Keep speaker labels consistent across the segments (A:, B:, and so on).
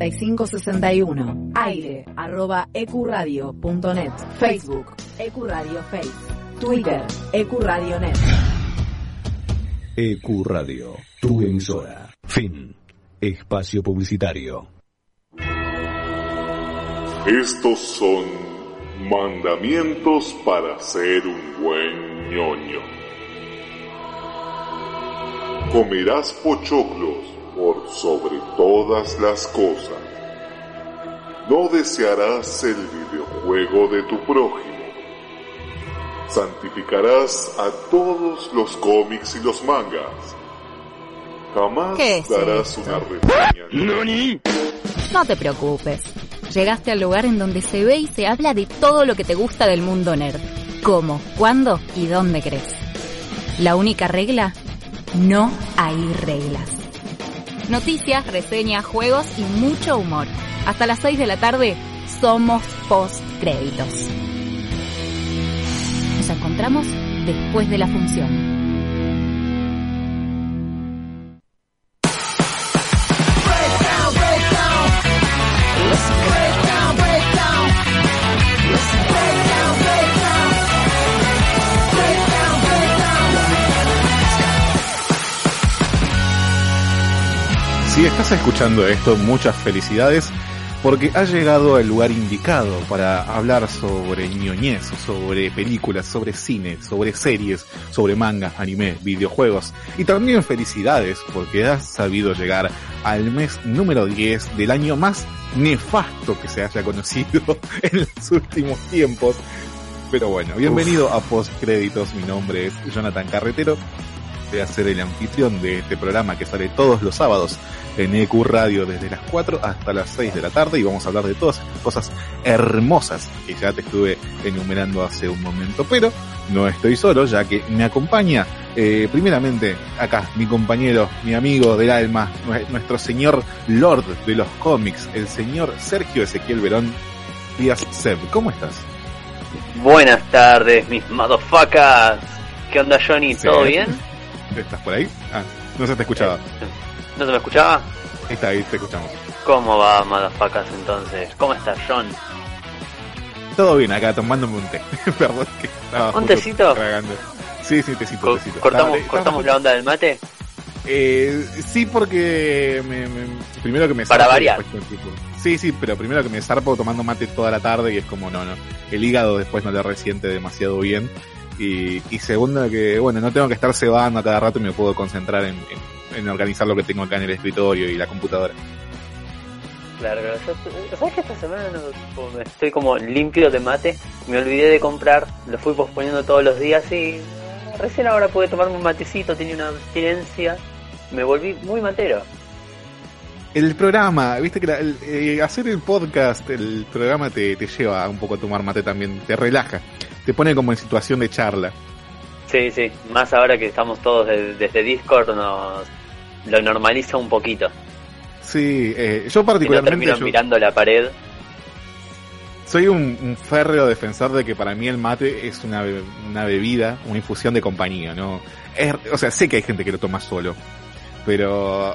A: 5561. Aire arroba ecuradio.net. Facebook Ecuradio Face. Twitter Ecuradio.net.
B: Ecuradio, tu emisora. Fin. Espacio publicitario.
C: Estos son mandamientos para ser un buen ñoño. Comerás pochoclos por sobre todas las cosas. No desearás el videojuego de tu prójimo. Santificarás a todos los cómics y los mangas. Jamás
D: ¿Qué es
C: darás
D: esto?
C: una reseña.
D: No te preocupes. Llegaste al lugar en donde se ve y se habla de todo lo que te gusta del mundo nerd. ¿Cómo, cuándo y dónde crees? La única regla, no hay reglas. Noticias, reseñas, juegos y mucho humor. Hasta las 6 de la tarde somos post créditos. Nos encontramos después de la función.
E: Estás escuchando esto, muchas felicidades porque has llegado al lugar indicado para hablar sobre ñoñez, sobre películas, sobre cine, sobre series, sobre manga, anime, videojuegos. Y también felicidades porque has sabido llegar al mes número 10 del año más nefasto que se haya conocido en los últimos tiempos. Pero bueno, bienvenido a Post Créditos. Mi nombre es Jonathan Carretero. Voy a ser el anfitrión de este programa que sale todos los sábados en EQ Radio desde las 4 hasta las 6 de la tarde y vamos a hablar de todas estas cosas hermosas que ya te estuve enumerando hace un momento. Pero no estoy solo, ya que me acompaña eh, primeramente acá mi compañero, mi amigo del alma, nue- nuestro señor Lord de los cómics, el señor Sergio Ezequiel Verón Díaz Seb. ¿Cómo estás?
F: Buenas tardes, mis motherfuckers. ¿Qué onda, Johnny?
E: Sí.
F: ¿Todo bien?
E: ¿Estás por ahí? Ah, no se te escuchaba.
F: ¿No se me escuchaba?
E: Está, ahí te escuchamos.
F: ¿Cómo va, motherfuckers, entonces? ¿Cómo estás, John?
E: Todo bien acá, tomándome un té. Perdón que estaba
F: ¿Un tecito?
E: tragando. Sí, sí, tecito,
F: Co-
E: tecito.
F: ¿Cortamos,
E: Estaba-
F: cortamos
E: estaba-
F: la onda del mate?
E: Eh, sí, porque me, me- primero que me
F: Para
E: zarpo
F: variar.
E: Sí, sí, pero primero que me zarpo tomando mate toda la tarde y es como, no, no. El hígado después no le resiente demasiado bien. Y, y segundo que, bueno, no tengo que estar cebando a cada rato y me puedo concentrar en, en- en organizar lo que tengo acá en el escritorio y la computadora.
F: Claro, claro. Yo- ¿Sabes que esta semana no, estoy como limpio de mate? Me olvidé de comprar, lo fui posponiendo todos los días y recién ahora pude tomarme un matecito, tenía una abstinencia, me volví muy matero.
E: El programa, viste que la- el- eh, hacer el podcast, el programa te, te lleva un poco a tomar mate también, te relaja, te pone como en situación de charla.
F: Sí, sí, más ahora que estamos todos de- desde Discord nos lo normaliza un poquito.
E: Sí, eh, yo
F: no
E: particularmente
F: termino
E: yo
F: mirando la pared.
E: soy un, un férreo defensor de que para mí el mate es una, una bebida, una infusión de compañía, ¿no? Es- o sea, sé que hay gente que lo toma solo, pero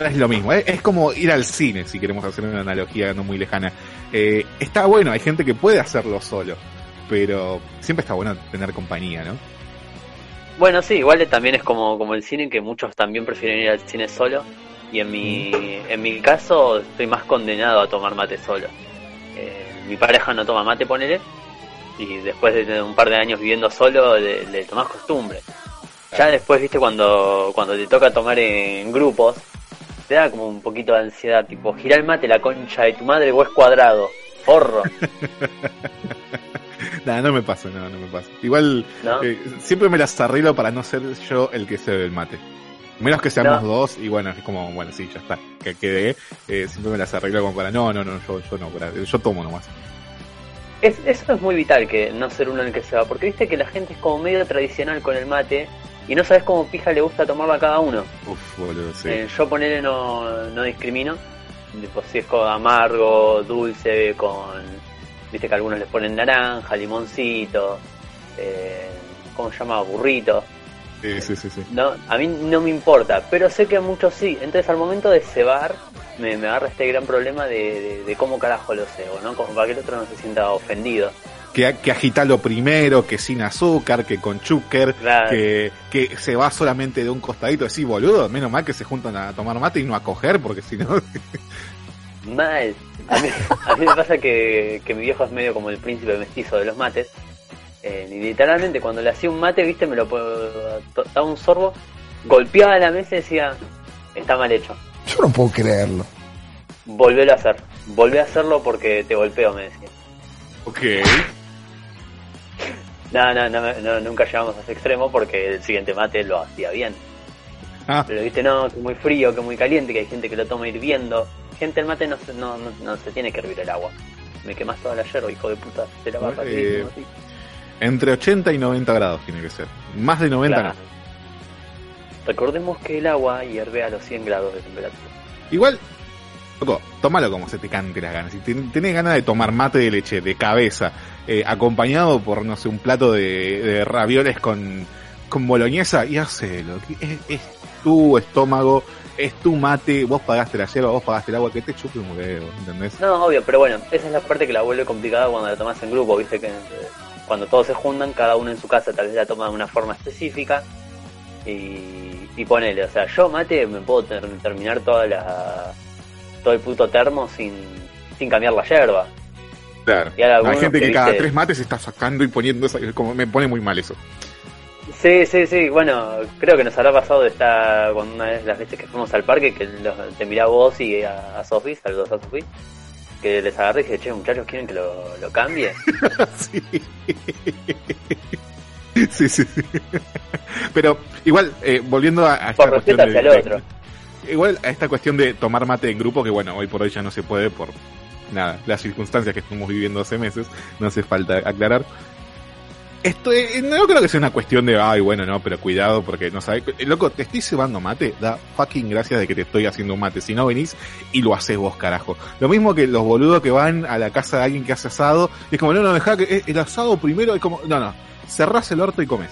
E: es lo mismo, es, es como ir al cine, si queremos hacer una analogía no muy lejana. Eh, está bueno, hay gente que puede hacerlo solo, pero siempre está bueno tener compañía, ¿no?
F: Bueno, sí, igual también es como, como el cine, que muchos también prefieren ir al cine solo. Y en mi, en mi caso, estoy más condenado a tomar mate solo. Eh, mi pareja no toma mate, ponele. Y después de un par de años viviendo solo, le, le tomás costumbre. Ya después, viste, cuando, cuando te toca tomar en grupos, te da como un poquito de ansiedad. Tipo, gira el mate la concha de tu madre o es cuadrado. Forro.
E: Nada, no me pasa, no, no me pasa. Igual,
F: ¿No?
E: eh, siempre me las arreglo para no ser yo el que se bebe el mate. Menos que seamos
F: No.
E: dos, y bueno, es como, bueno, sí, ya está, que quedé. Eh, siempre me las arreglo como para, no, no, no, yo, yo no, para- yo tomo nomás.
F: Es, eso es muy vital que no ser uno el que se va, porque viste que la gente es como medio tradicional con el mate y no sabes cómo pija le gusta tomarlo a cada uno.
E: Uf, boludo, sí.
F: Eh, yo ponele no, no discrimino, tipo, si es con amargo, dulce, con, viste que algunos les ponen naranja, limoncito, eh, ¿cómo se llama? Burrito.
E: Sí, sí, sí, sí.
F: No, a mí no me importa, pero sé que a muchos sí. Entonces al momento de cebar, me, me agarra este gran problema de, de, de cómo carajo lo cebo, ¿no? Como para que el otro no se sienta ofendido.
E: Que, que agitarlo primero, que sin azúcar, que con chúquer,
F: Claro.
E: que, que se va solamente de un costadito. Sí, boludo, menos mal que se juntan a tomar mate y no a coger, porque si no...
F: Mal. A mí, a mí me pasa que, que mi viejo es medio como el príncipe mestizo de los mates. Eh, y literalmente cuando le hacía un mate, viste, me lo daba un sorbo, golpeaba la mesa y decía, está mal hecho.
G: Yo no puedo creerlo.
F: Volvelo a hacer. Volvé a hacerlo porque te golpeo, me decía.
E: ok.
F: No, no, no, no, nunca llegamos a ese extremo porque el siguiente mate lo hacía bien.
E: Ah,
F: Pero viste, no, que muy frío, que muy caliente, que hay gente que lo toma hirviendo. Gente, el mate no se, no, no, no se tiene que hervir el agua. Me quemas toda la yerba, hijo de puta. Se la va
E: Eh,
F: así.
E: entre 80 y 90 grados tiene que ser. Más de 90
F: Claro.
E: no.
F: Recordemos que el agua hierve a los 100 grados de temperatura.
E: Igual, loco, tómalo como se te cante las ganas. Si ten- tenés ganas de tomar mate de leche de cabeza, eh, acompañado por, no sé, un plato de, de ravioles con, con boloñesa, y hacelo. Es, es tu estómago, es tu mate, vos pagaste la yerba, vos pagaste el agua, que te chupe un huevo, ¿entendés?
F: No, obvio, pero bueno, esa es la parte que la vuelve complicada cuando la tomas en grupo, viste que eh, cuando todos se juntan, cada uno en su casa tal vez la toma de una forma específica y, y ponele, o sea, yo mate me puedo ter- terminar toda la todo el puto termo sin, sin cambiar la yerba.
E: Claro.
F: Y hay
E: gente que,
F: que,
E: cada
F: viste-
E: tres mates está sacando y poniendo, esa- como me pone muy mal eso.
F: Sí, sí, sí, bueno, creo que nos habrá pasado de estar con una de las veces que fuimos al parque que los- te mirá vos y a, a Sofi, saludos a Sofi, que les agarré y dije, che, muchachos, ¿quieren que lo, lo cambie?
E: sí. sí, sí, sí. Pero igual, eh, volviendo a, a esta
F: Por
E: cuestión
F: hacia
E: de-
F: el
E: de-
F: otro.
E: Igual a esta cuestión de tomar mate en grupo, que bueno, hoy por hoy ya no se puede por nada, las circunstancias que estamos viviendo hace meses, no hace falta aclarar. Esto eh, no creo que sea una cuestión de, ay, bueno, no, pero cuidado porque no sabes. Loco, te estoy cebando mate, da fucking gracias de que te estoy haciendo un mate. Si no venís y lo haces vos, carajo. Lo mismo que los boludos que van a la casa de alguien que hace asado, y es como, no, no, dejá que eh, el asado primero, es como, no, no, cerrás el orto y comes.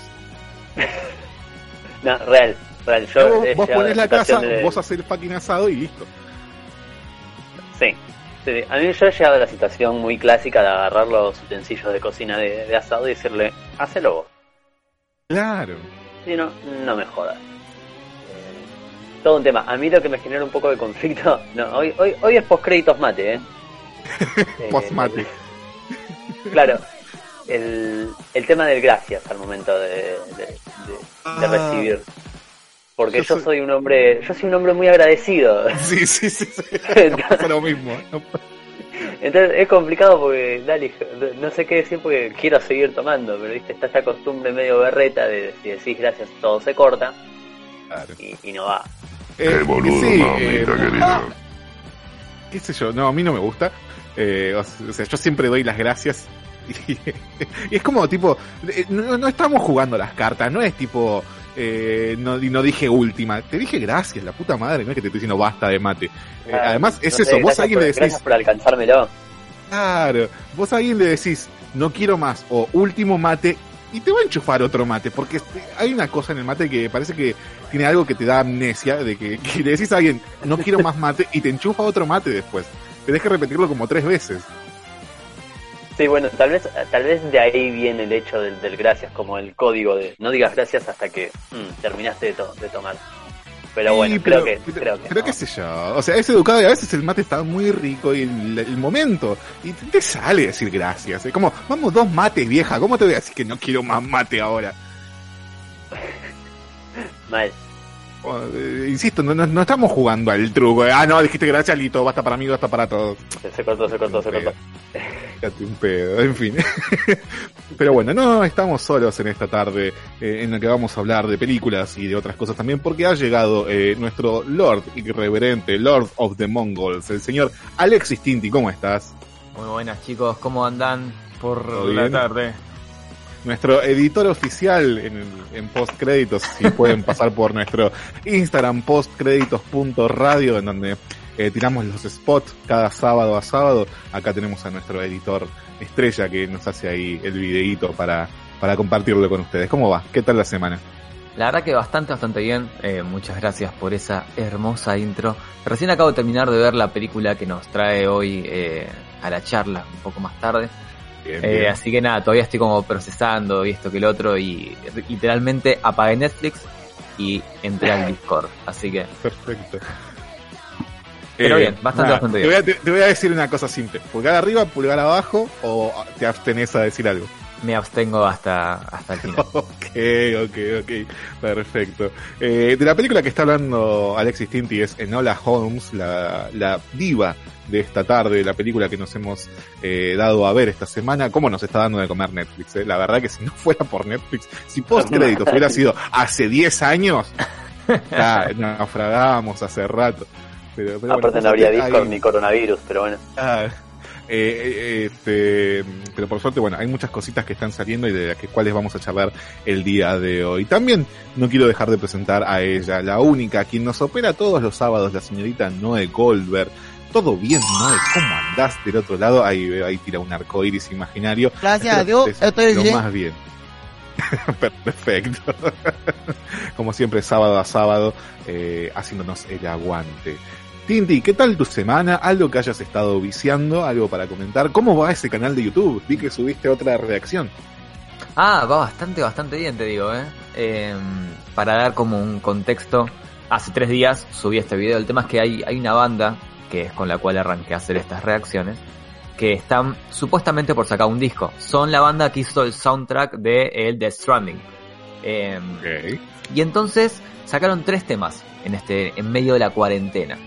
F: No, real, real. Yo
E: vos vos ponés la casa,
F: de-
E: vos haces el fucking asado y listo.
F: Sí, sí. A mí yo he llegado a la situación muy clásica de agarrar los utensilios de cocina de, de asado y decirle, hacelo vos.
E: Claro.
F: Si no, no me jodas. Eh, todo un tema. A mí lo que me genera un poco de conflicto, no, hoy, hoy, hoy es post créditos mate, ¿eh? Eh,
E: Post mate.
F: Claro, el, el tema del gracias al momento de, de- de- de
E: Ah.
F: Porque
E: Yo
F: yo,
E: soy-
F: un hombre, yo soy un hombre muy agradecido.
E: Sí, sí, sí. sí. Me pasa lo mismo. No-
F: Entonces es complicado porque, dale, no sé qué decir porque quiero seguir tomando, pero viste, está esta costumbre medio berreta de si decís gracias todo se corta
E: Claro.
F: y, y no va.
E: Eh,
C: Qué boludo,
E: sí,
C: mamita
E: eh,
C: querida.
E: qué sé yo, no, a mí no me gusta. Eh, o sea, yo siempre doy las gracias. Y, y es como tipo, eh, no, no estamos jugando las cartas, no es tipo, eh, no, y no dije última, te dije gracias, la puta madre, no es que te estoy diciendo basta de mate. Eh,
F: Ah,
E: además, es
F: no sé,
E: eso, vos a alguien
F: por-
E: le decís,
F: Gracias por alcanzármelo.
E: Claro, vos a alguien le decís, no quiero más, o último mate, y te va a enchufar otro mate, porque este- hay una cosa en el mate que parece que tiene algo que te da amnesia, de que, que le decís a alguien, no quiero más mate, y te enchufa otro mate después. Tenés que repetirlo como tres veces.
F: Sí, bueno, tal vez, tal vez de ahí viene el hecho del, del gracias, como el código de no digas gracias hasta que mm, terminaste de, to- de tomar. Pero
E: Sí,
F: bueno,
E: pero-
F: creo que,
E: pero-
F: creo que
E: pero
F: no.
E: qué sé yo, o sea, es educado y a veces el mate está muy rico y el, el momento, y te te sale decir gracias. Es como, vamos dos mates, vieja, ¿cómo te voy a decir que no quiero más mate ahora?
F: Mal.
E: Eh, insisto, no, no, no estamos jugando al truco. Ah, no, dijiste gracias, listo, basta para mí, basta para todos.
F: Se, cortó, se cortó, se cortó.
E: Fíjate un pedo, en fin. Pero bueno, no estamos solos en esta tarde eh, en la que vamos a hablar de películas y de otras cosas también, porque ha llegado eh, nuestro Lord irreverente, Lord of the Mongols, el señor Alexis Tinti. ¿Cómo estás?
H: Muy buenas chicos, ¿cómo andan por
E: ¿Todo
H: la
E: bien?
H: tarde?
E: Nuestro editor oficial en, en postcréditos, si pueden pasar por nuestro Instagram postcréditos.radio, en donde eh, tiramos los spots cada sábado a sábado. Acá tenemos a nuestro editor estrella que nos hace ahí el videíto para, para compartirlo con ustedes. ¿Cómo va? ¿Qué tal la semana?
H: La verdad que bastante, bastante bien. Eh, muchas gracias por esa hermosa intro. Recién acabo de terminar de ver la película que nos trae hoy eh, a la charla, un poco más tarde.
E: Bien,
H: Eh, así que nada, todavía estoy como procesando y esto que el otro y literalmente apagué Netflix y entré al Discord. Así que
E: Perfecto.
H: Pero bien, bastante,
E: nada,
H: bastante
E: te voy, a, te, te voy a decir una cosa simple. Pulgar arriba, pulgar abajo, o te abstenés a decir algo.
H: Me abstengo hasta, hasta el final.
E: Ok, ok, ok. Perfecto. Eh, de la película que está hablando Alexis Tinti es Enola Holmes, la, la diva de esta tarde, la película que nos hemos eh, dado a ver esta semana. ¿Cómo nos está dando de comer Netflix? eh? La verdad que si no fuera por Netflix, si post créditos hubiera sido hace 10 años, ya naufragábamos hace rato. Pero, pero
F: Aparte
E: bueno,
F: no habría Discord ni coronavirus, pero bueno.
E: Ah, eh, eh, este, pero por suerte, bueno, hay muchas cositas que están saliendo y de las que cuales vamos a charlar el día de hoy. También no quiero dejar de presentar a ella, la única, quien nos opera todos los sábados, la señorita Noé Goldberg. Todo bien, Noé, ¿cómo andás del otro lado? Ahí, veo, ahí tira un arco iris imaginario.
G: Gracias a Dios,
E: es
G: estoy
E: lo
G: bien.
E: más bien. Perfecto. Como siempre, sábado a sábado, eh, haciéndonos el aguante. Tinti, ¿qué tal tu semana? ¿Algo que hayas estado viciando? ¿Algo para comentar? ¿Cómo va ese canal de YouTube? Vi que subiste otra reacción.
H: Ah, va bastante, bastante bien, te digo, ¿eh? Eh, para dar como un contexto, hace tres días subí este video. El tema es que hay, hay una banda, que es con la cual arranqué a hacer estas reacciones, que están supuestamente por sacar un disco. Son la banda que hizo el soundtrack de el Death Stranding. Eh,
E: Ok.
H: y entonces sacaron tres temas en este, en medio de la cuarentena.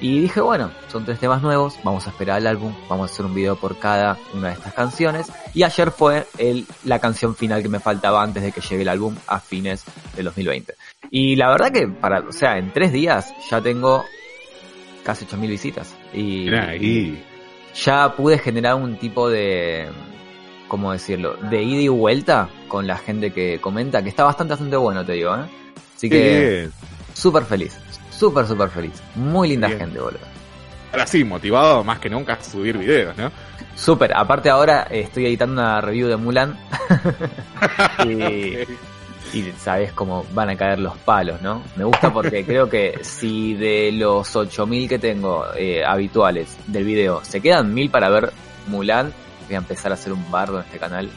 H: Y dije, bueno, son tres temas nuevos, vamos a esperar el álbum, vamos a hacer un video por cada una de estas canciones. Y ayer fue el, la canción final que me faltaba antes de que llegue el álbum a fines del 2020. Y la verdad que para, o sea, en tres días ya tengo casi 8000 visitas. Y, ya pude generar un tipo de, ¿cómo decirlo? De ida y vuelta con la gente que comenta, que está bastante, bastante bueno, te digo, ¿eh? Así que súper feliz, súper, súper feliz. Muy linda
E: Bien.
H: gente, boludo.
E: Ahora sí, motivado más que nunca a subir videos, ¿no?
H: Súper, aparte ahora eh, estoy editando una review de Mulan y, y sabes cómo van a caer los palos, ¿no? Me gusta porque creo que si de los 8000 que tengo eh, habituales del video se quedan 1000 para ver Mulan, voy a empezar a hacer un bardo en este canal.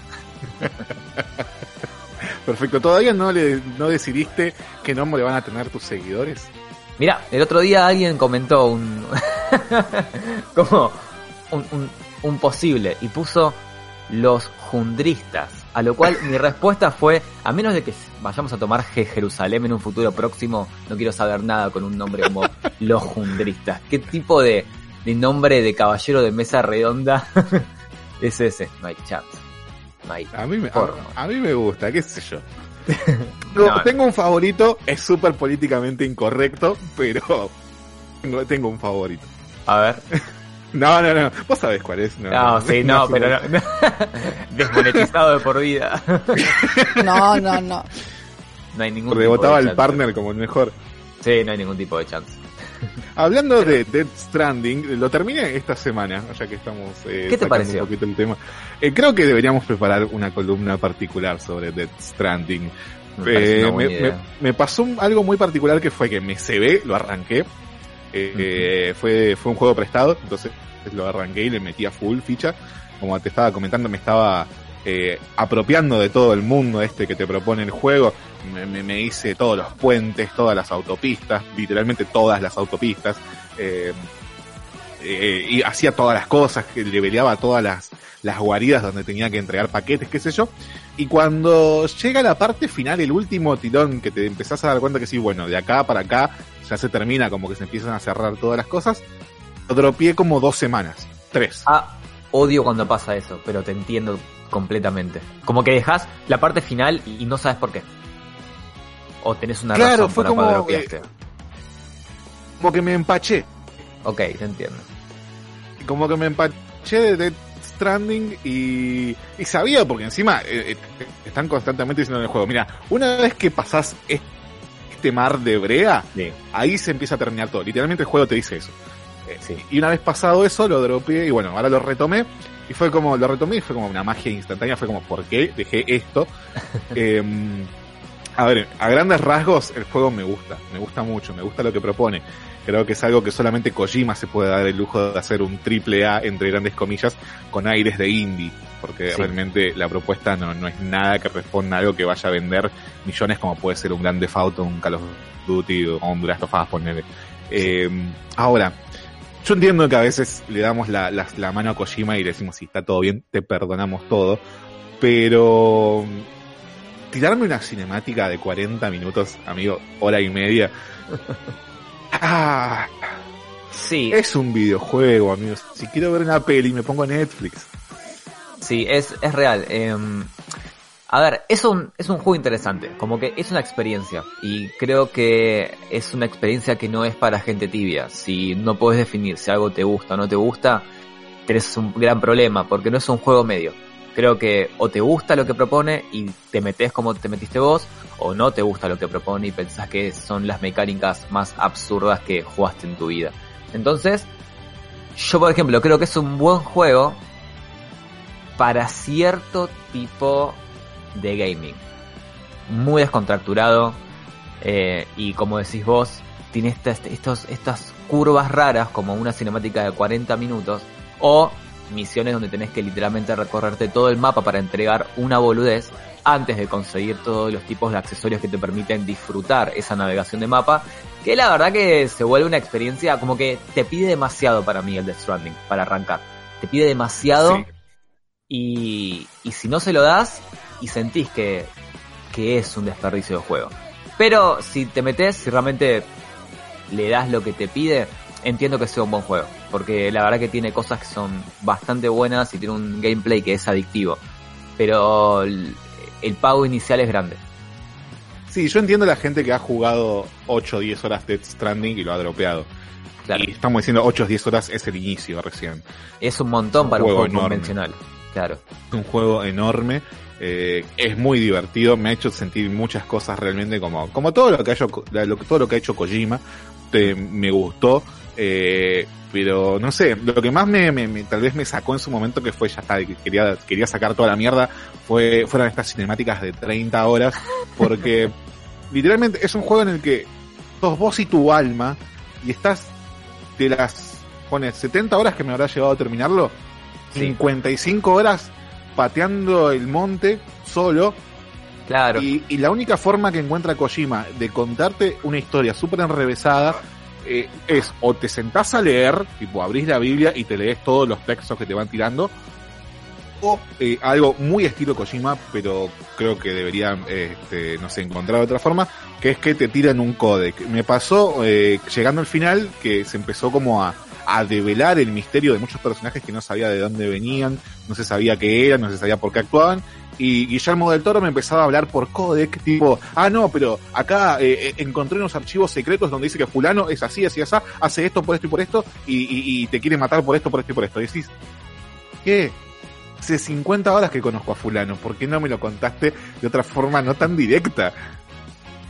E: Perfecto. ¿Todavía no le no decidiste qué nombre van a tener tus seguidores?
H: Mira, el otro día alguien comentó un. como un, un, un posible y puso los jundristas. A lo cual mi respuesta fue: a menos de que vayamos a tomar Je- Jerusalén en un futuro próximo, no quiero saber nada con un nombre como los jundristas. ¿Qué tipo de, de nombre de caballero de mesa redonda es ese? No hay chance. No hay.
E: A mí me, a mí me gusta, qué sé yo. No,
H: No, no.
E: tengo un favorito, es súper políticamente incorrecto, pero tengo, tengo un favorito.
H: A ver.
E: No, no, no, vos sabés cuál es. No,
H: No, sí, no, pero no, no. desmonetizado de por vida.
G: No, no, no.
H: No hay ningún
E: Rebotaba
H: tipo de
E: el partner como el mejor.
H: Sí, no hay ningún tipo de chance.
E: Hablando de Dead Stranding, lo terminé esta semana, ya que estamos eh,
H: ¿Qué te pareció?
E: un poquito el tema. Eh, creo que deberíamos preparar una columna particular sobre Dead Stranding.
H: Me
E: Eh, me, me- me pasó algo muy particular que fue que me cebé, lo arranqué. Eh, eh, fue, fue un juego prestado, entonces lo arranqué y le metí a full ficha. Como te estaba comentando, me estaba eh, apropiando de todo el mundo este que te propone el juego. Me, hice todos los puentes, todas las autopistas, literalmente todas las autopistas. Eh, eh, y hacía todas las cosas, que leveleaba todas las, las guaridas donde tenía que entregar paquetes, qué sé yo. Y cuando llega la parte final, el último tirón que te empezás a dar cuenta que sí, bueno, de acá para acá ya se termina, como que se empiezan a cerrar todas las cosas, lo dropié como dos semanas, tres.
H: Ah, odio cuando pasa eso, pero te entiendo completamente. Como que dejas la parte final y no sabes por qué. O tenés una
E: Claro,
H: razón
E: fue
H: por la cual
E: como,
H: dropeaste.
E: Como que me empaché,
H: Ok, te entiendo.
E: como que me empaché de Dead Stranding y, y sabía, porque encima eh, eh, están constantemente diciendo en el juego, mira, una vez que pasás es- este mar de brea,
H: Sí,
E: ahí se empieza a terminar todo. Literalmente el juego te dice eso. Eh,
H: sí.
E: Y una vez pasado eso, lo dropeé y bueno, ahora lo retomé. Y fue como, lo retomé y fue como una magia instantánea. Fue como, ¿por qué dejé esto? Em, a ver, a grandes rasgos el juego me gusta, me gusta mucho, me gusta lo que propone. Creo que es algo que solamente Kojima se puede dar el lujo de hacer un triple A entre grandes comillas con aires de indie, porque
H: Sí.
E: realmente la propuesta no, no es nada que responda a algo que vaya a vender millones como puede ser un Grand Theft Auto, un Call of Duty o un Last of Us, ponele. Eh, ahora, yo entiendo que a veces le damos la, la, la mano a Kojima y le decimos si está todo bien, te perdonamos todo, pero tirarme una cinemática de 40 minutos, amigo, hora y media. Ah,
H: Sí,
E: es un videojuego, amigos. Si quiero ver una peli, me pongo Netflix.
H: Sí, es, es real. Eh, a ver, es un, es un juego interesante, como que es una experiencia y creo que es una experiencia que no es para gente tibia. Si no puedes definir si algo te gusta o no te gusta, tenés un gran problema porque no es un juego medio. Creo que o te gusta lo que propone y te metes como te metiste vos, o no te gusta lo que propone y pensás que son las mecánicas más absurdas que jugaste en tu vida. Entonces, yo por ejemplo creo que es un buen juego para cierto tipo de gaming. Muy descontracturado eh, y como decís vos, tiene estas, estos, estas curvas raras como una cinemática de 40 minutos o misiones donde tenés que literalmente recorrerte todo el mapa para entregar una boludez antes de conseguir todos los tipos de accesorios que te permiten disfrutar esa navegación de mapa, que la verdad que se vuelve una experiencia como que te pide demasiado para mí el Death Stranding, para arrancar. Te pide demasiado
E: Sí.
H: y, y si no se lo das y sentís que, que es un desperdicio de juego. Pero si te metes, si realmente le das lo que te pide, entiendo que sea un buen juego. Porque la verdad que tiene cosas que son bastante buenas y tiene un gameplay que es adictivo. Pero el, el pago inicial es grande.
E: Sí, yo entiendo la gente que ha jugado 8 o 10 horas Death Stranding y lo ha dropeado.
H: Claro.
E: Y estamos diciendo 8 o 10 horas es el inicio recién.
H: Es un montón para un
E: juego
H: juego
E: enorme.
H: convencional. Claro.
E: Es un juego enorme. eh, es muy divertido. Me ha hecho sentir muchas cosas realmente como, como todo lo que ha hecho, todo lo que ha hecho Kojima. te- me gustó. Eh, pero no sé, lo que más me, me- me- tal vez me sacó en su momento que fue ya está, que quería, quería sacar toda la mierda, fue, fueron estas cinemáticas de 30 horas, porque literalmente es un juego en el que sos vos y tu alma, y estás de las, pone, 70 horas que me habrá llevado a terminarlo,
H: Sí.
E: 55 horas pateando el monte solo,
H: Claro.
E: y, y la única forma que encuentra Kojima de contarte una historia súper enrevesada eh, es o te sentás a leer, tipo abrís la Biblia y te lees todos los textos que te van tirando, o eh, algo muy estilo Kojima, pero creo que deberían, eh, no sé, encontrar otra forma, que es que te tiran un codec. Me pasó, eh, llegando al final, que se empezó como a, a develar el misterio de muchos personajes que no sabía de dónde venían, no se sabía qué eran, no se sabía por qué actuaban, y Guillermo del Toro me empezaba a hablar por codec, tipo, ah, no, pero acá eh, eh, encontré unos archivos secretos donde dice que fulano es así, así, así, hace esto por esto y por esto, y, y- y te quiere matar por esto, por esto y por esto. Y decís, ¿qué? Hace 50 horas que conozco a fulano, ¿por qué no me lo contaste de otra forma no tan directa?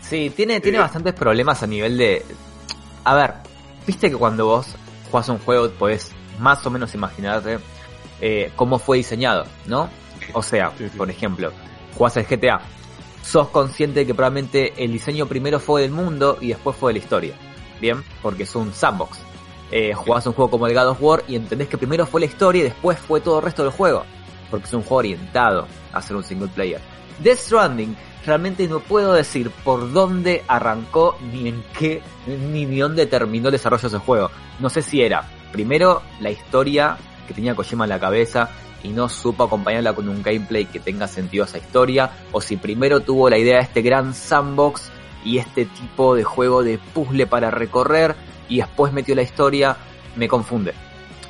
H: Sí, tiene, tiene
E: Eh.
H: bastantes problemas a nivel de... A ver, viste que cuando vos jugás un juego podés más o menos imaginarte eh, cómo fue diseñado, ¿no? O sea,
E: Sí, sí.
H: por ejemplo, jugás el GTA. Sos consciente de que probablemente el diseño primero fue del mundo y después fue de la historia. ¿Bien? Porque es un sandbox. Eh, jugás un juego como el God of War y entendés que primero fue la historia y después fue todo el resto del juego. Porque es un juego orientado a ser un single player. Death Stranding realmente no puedo decir por dónde arrancó ni en qué ni, ni dónde terminó el desarrollo de ese juego. No sé si era primero la historia que tenía Kojima en la cabeza y no supo acompañarla con un gameplay que tenga sentido a esa historia, o si primero tuvo la idea de este gran sandbox y este tipo de juego de puzzle para recorrer y después metió la historia, me confunde.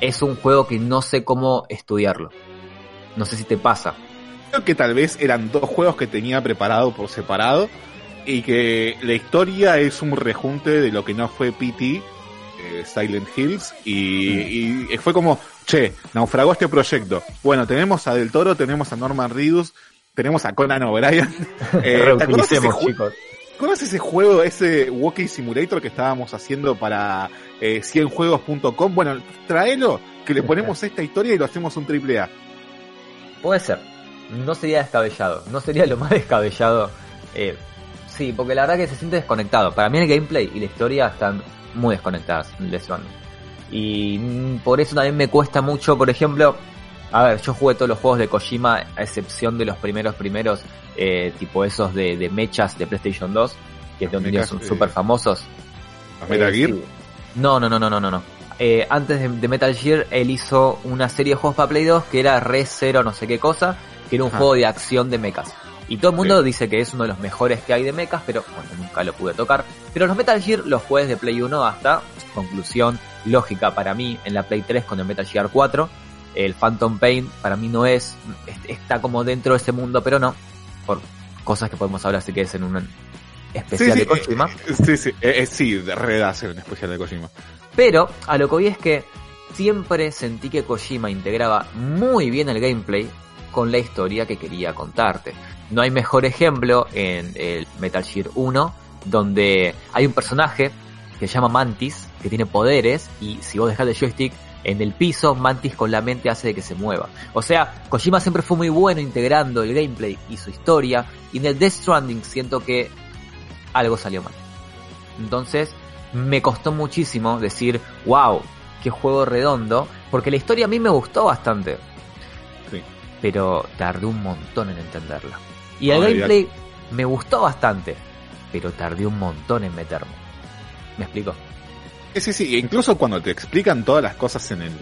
H: Es un juego que no sé cómo estudiarlo. No sé si te pasa.
E: Creo que tal vez eran dos juegos que tenía preparado por separado y que la historia es un rejunte de lo que no fue PT, eh, Silent Hills, y, y fue como, che, naufragó este proyecto. Bueno, tenemos a Del Toro, tenemos a Norman Reedus, tenemos a Conan O'Brien. Eh, ¿te acuerdas ese
H: Reutilicemos,
E: ju-
H: chicos.
E: ¿Conoces ese juego, ese Walking Simulator que estábamos haciendo para eh, 100juegos.com? Bueno, tráelo, que le ponemos esta historia y lo hacemos un triple A.
H: Puede ser. No sería descabellado. No sería lo más descabellado. Eh, Sí, porque la verdad que se siente desconectado. Para mí el gameplay y la historia están muy desconectadas Stranding. Y por eso también me cuesta mucho, por ejemplo, a ver, yo jugué todos los juegos de Kojima, a excepción de los primeros primeros, eh, tipo esos de, de mechas de PlayStation 2, que
E: Mechas,
H: son súper famosos.
E: ¿A Metal
H: Eh,
E: Gear?
H: sí. No, no, no, no, no, no. no. Eh, antes de, de Metal Gear, él hizo una serie de juegos para Play 2 que era Re Zero no sé qué cosa, que era un
E: Ajá.
H: juego de acción de mechas. Y todo el mundo
E: Sí.
H: dice que es uno de los mejores que hay de mechas, pero bueno, nunca lo pude tocar. Pero los Metal Gear los juegues de Play 1 hasta, conclusión lógica para mí, en la Play 3 con el Metal Gear 4. El Phantom Pain para mí no es, es- está como dentro de ese mundo, pero no, por cosas que podemos hablar si quieres en un especial de Kojima.
E: eh, sí, sí, eh, eh, sí, de redace un especial de Kojima.
H: Pero a lo que voy es que siempre sentí que Kojima integraba muy bien el gameplay con la historia que quería contarte. No hay mejor ejemplo en el Metal Gear 1, donde hay un personaje que se llama Mantis, que tiene poderes, y si vos dejás el joystick en el piso, Mantis con la mente hace de que se mueva. O sea, Kojima siempre fue muy bueno integrando el gameplay y su historia, y en el Death Stranding siento que algo salió mal. Entonces, me costó muchísimo decir, wow, qué juego redondo, porque la historia a mí me gustó bastante.
E: Sí.
H: Pero tardé un montón en entenderla. Y el
E: No,
H: gameplay me gustó bastante, pero tardé un montón en meterme. ¿Me explico?
E: Sí, sí, sí, incluso cuando te explican todas las cosas en el,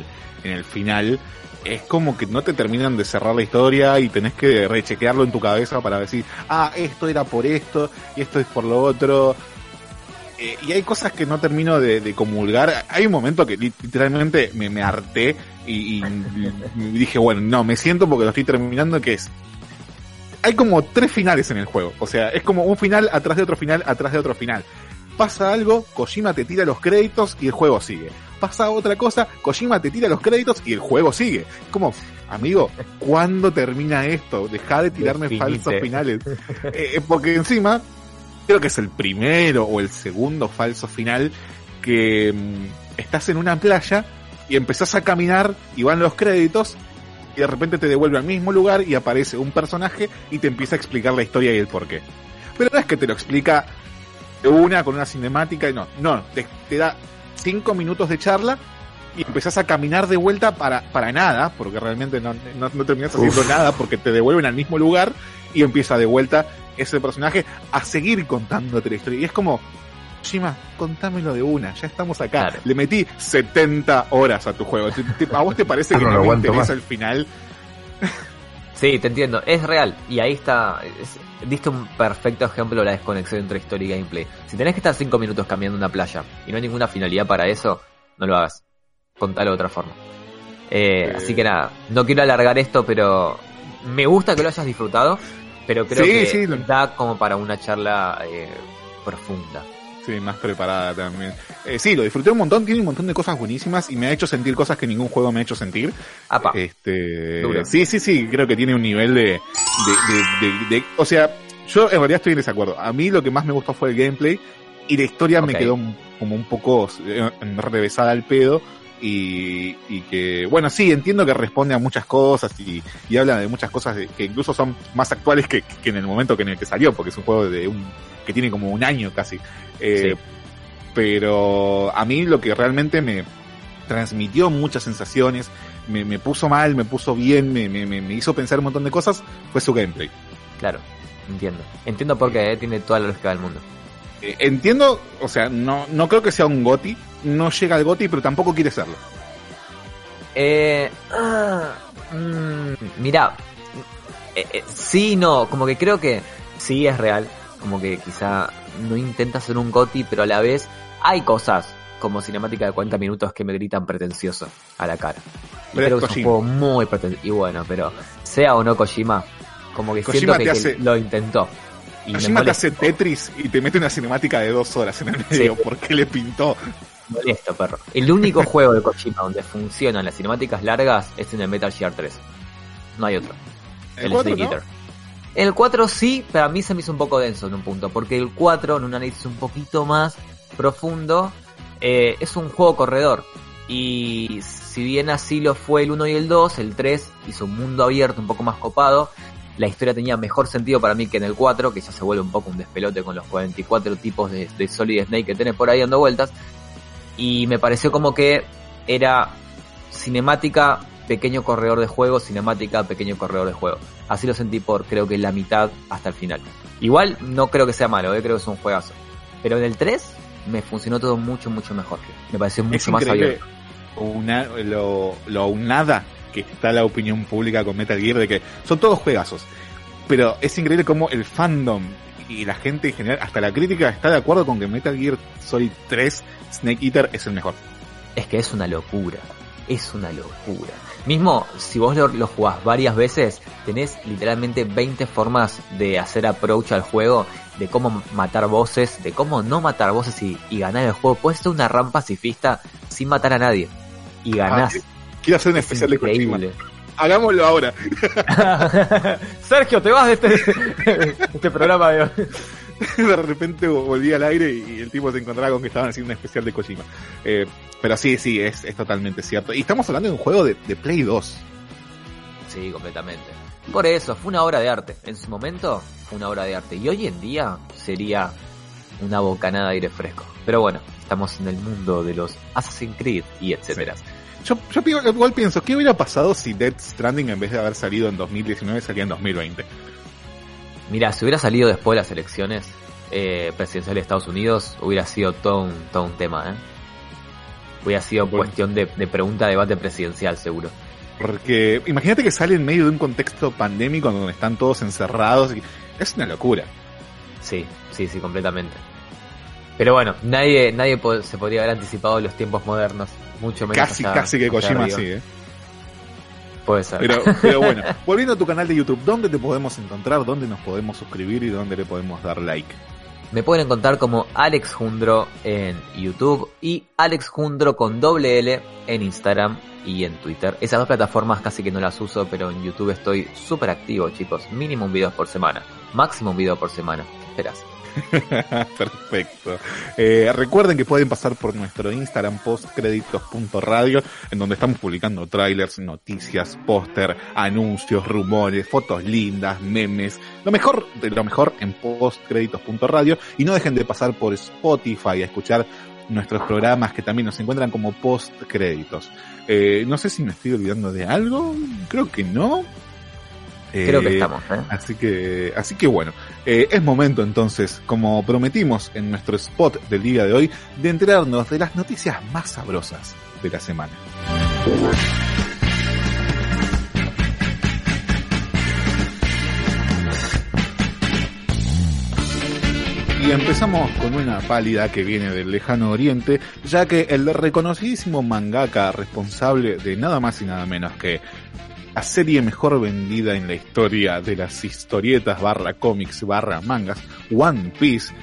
E: en el final, es como que no te terminan de cerrar la historia y tenés que rechequearlo en tu cabeza para decir, ah, esto era por esto y esto es por lo otro. Eh, y hay cosas que no termino de, de comulgar. Hay un momento que li- literalmente me, me harté y, y dije, bueno, no, me siento porque lo estoy terminando, que es... Hay como tres finales en el juego. O sea, es como un final atrás de otro final, atrás de otro final pasa algo, Kojima te tira los créditos y el juego sigue. Pasa otra cosa, Kojima te tira los créditos y el juego sigue. Como, amigo, ¿cuándo termina esto? Deja de tirarme
H: Definite.
E: falsos finales. Eh, eh, porque encima, creo que es el primero o el segundo falso final que mm, estás en una playa y empezás a caminar y van los créditos y de repente te devuelve al mismo lugar y aparece un personaje y te empieza a explicar la historia y el porqué. Pero no es que te lo explica de una con una cinemática y no, no, te, te da cinco minutos de charla y empezás a caminar de vuelta para, para nada, porque realmente no, no, no terminas haciendo nada porque te devuelven al mismo lugar y empieza de vuelta ese personaje a seguir contándote la historia. Y es como, Shima, contámelo de una, ya estamos acá.
H: Claro.
E: Le metí 70 horas a tu juego. ¿Te- te- ¿A vos te parece
I: Ah,
E: que
I: no
E: no,
I: lo
E: me interesa el final?
H: Sí, te entiendo, es real. Y ahí está, es- diste un perfecto ejemplo de la desconexión entre historia y gameplay. Si tenés que estar 5 minutos cambiando una playa y no hay ninguna finalidad para eso, no lo hagas. Contalo de otra forma. Eh,
E: Eh.
H: Así que nada, no quiero alargar esto, pero me gusta que lo hayas disfrutado, pero creo
E: Sí,
H: que
E: sí, lo-
H: da como para una charla eh, profunda.
E: Más preparada también. Eh, sí, lo disfruté un montón, tiene un montón de cosas buenísimas y me ha hecho sentir cosas que ningún juego me ha hecho sentir.
H: Apa,
E: Este, sí, sí, sí, creo que tiene un nivel de, de, de, de- de- o sea, yo en realidad estoy en desacuerdo. A mí lo que más me gustó fue el gameplay y la historia me quedó como un poco eh, enrevesada al pedo y, y que, bueno, sí, entiendo que responde a muchas cosas y, y habla de muchas cosas que incluso son más actuales que, que en el momento que en el que salió, porque es un juego de un, que tiene como un año casi. Eh,
H: Sí.
E: Pero a mí lo que realmente me transmitió muchas sensaciones, me, me puso mal, me puso bien, me, me, me- hizo pensar un montón de cosas, fue su gameplay.
H: claro, entiendo. Entiendo por qué, eh, tiene toda la lógica del mundo.
E: Eh, entiendo, o sea, no, no creo que sea un GOTI, no llega al GOTI, pero tampoco quiere serlo.
H: Eh, ah, mm, mira, eh, eh, sí, no, como que creo que sí es real, como que quizá no intenta ser un goti, pero a la vez hay cosas como cinemática de 40 minutos que me gritan pretencioso a la cara. Y
E: Pero
H: creo que es un juego muy pretencioso. Y bueno, pero sea o no Kojima, como que
E: Kojima
H: siento que, lo intentó. Y
E: Kojima te hace Tetris y te mete una cinemática de dos horas en el medio,
H: Sí.
E: porque le pintó.
H: Molesto, perro. El único juego de Kojima donde funcionan las cinemáticas largas es en el Metal Gear 3. No hay otro.
E: El
H: el
E: cuatro,
H: Snake
E: ¿no?
H: Eater. El 4 sí, pero a mí se me hizo un poco denso en un punto, porque el 4, en un análisis un poquito más profundo, eh, es un juego corredor. Y si bien así lo fue el 1 y el 2, el 3 hizo un mundo abierto un poco más copado, la historia tenía mejor sentido para mí que en el 4, que ya se vuelve un poco un despelote con los 44 tipos de, de Solid Snake que tenés por ahí dando vueltas. Y me pareció como que era cinemática, pequeño corredor de juego, cinemática, pequeño corredor de juego. Así lo sentí por creo que la mitad hasta el final. Igual no creo que sea malo, eh, creo que es un juegazo. Pero en el 3 me funcionó todo mucho, mucho mejor. Me pareció mucho
E: Es
H: más abierto.
E: una- lo, lo nada que está la opinión pública con Metal Gear de que son todos juegazos. Pero es increíble cómo el fandom y la gente en general, hasta la crítica, está de acuerdo con que Metal Gear Solid 3 Snake Eater es el mejor.
H: Es que es una locura. Es una locura. Mismo si vos lo, lo jugás varias veces, tenés literalmente 20 formas de hacer approach al juego, de cómo matar bosses, de cómo no matar bosses y, y ganar el juego. Puedes ser una RAM pacifista sin matar a nadie. Y ganás.
E: Ah, Quiero hacer un
H: Es
E: especial de Kojima. Hagámoslo ahora.
H: Sergio, te vas de este, este programa de hoy.
E: de repente volví al aire y el tipo se encontraba con que estaban haciendo un especial de Kojima. Eh, pero sí, sí, es, es totalmente cierto. Y estamos hablando de un juego de, de Play 2.
H: Sí, completamente. Por eso, fue una obra de arte. En su momento, fue una obra de arte. Y hoy en día sería una bocanada de aire fresco. Pero bueno, estamos en el mundo de los Assassin's Creed y etcétera.
E: Yo, yo igual pienso, ¿qué hubiera pasado si Dead Stranding en vez de haber salido en 2019 salía en 2020?
H: Mira, si hubiera salido después de las elecciones eh, presidenciales de Estados Unidos, hubiera sido todo un, todo un tema, ¿eh? Hubiera sido
E: Bueno.
H: cuestión de, de pregunta, debate presidencial, seguro.
E: Porque imagínate que sale en medio de un contexto pandémico donde están todos encerrados. y- Es una locura.
H: Sí, sí, sí, completamente. Pero bueno, nadie, nadie se podría haber anticipado los tiempos modernos. Mucho menos.
E: Casi,
H: allá-
E: casi que Kojima
H: arriba.
E: sí, ¿eh?
H: Puede ser.
E: Pero, pero bueno, volviendo a tu canal de YouTube, ¿dónde te podemos encontrar? ¿Dónde nos podemos suscribir y dónde le podemos dar like?
H: Me pueden encontrar como Alex Jundro en YouTube y Alex Jundro con doble L en Instagram y en Twitter. Esas dos plataformas casi que no las uso, pero en YouTube estoy súper activo, chicos. Mínimo un video por semana. Máximo un video por semana. ¿Qué esperas?
E: Perfecto. Eh, recuerden que pueden pasar por nuestro Instagram postcréditos.radio, en donde estamos publicando trailers, noticias, póster, anuncios, rumores, fotos lindas, memes, lo mejor de lo mejor en postcréditos.radio. Y no dejen de pasar por Spotify a escuchar nuestros programas que también nos encuentran como postcréditos. Eh, no sé si me estoy olvidando de algo, creo que no.
H: Creo que
E: Eh,
H: estamos, ¿eh?
E: Así que, así que bueno, eh, es momento entonces, como prometimos en nuestro spot del día de hoy, de enterarnos de las noticias más sabrosas de la semana. Y empezamos con una pálida que viene del lejano oriente, ya que el reconocidísimo mangaka responsable de nada más y nada menos que la serie mejor vendida en la historia de las historietas barra cómics barra mangas, One Piece,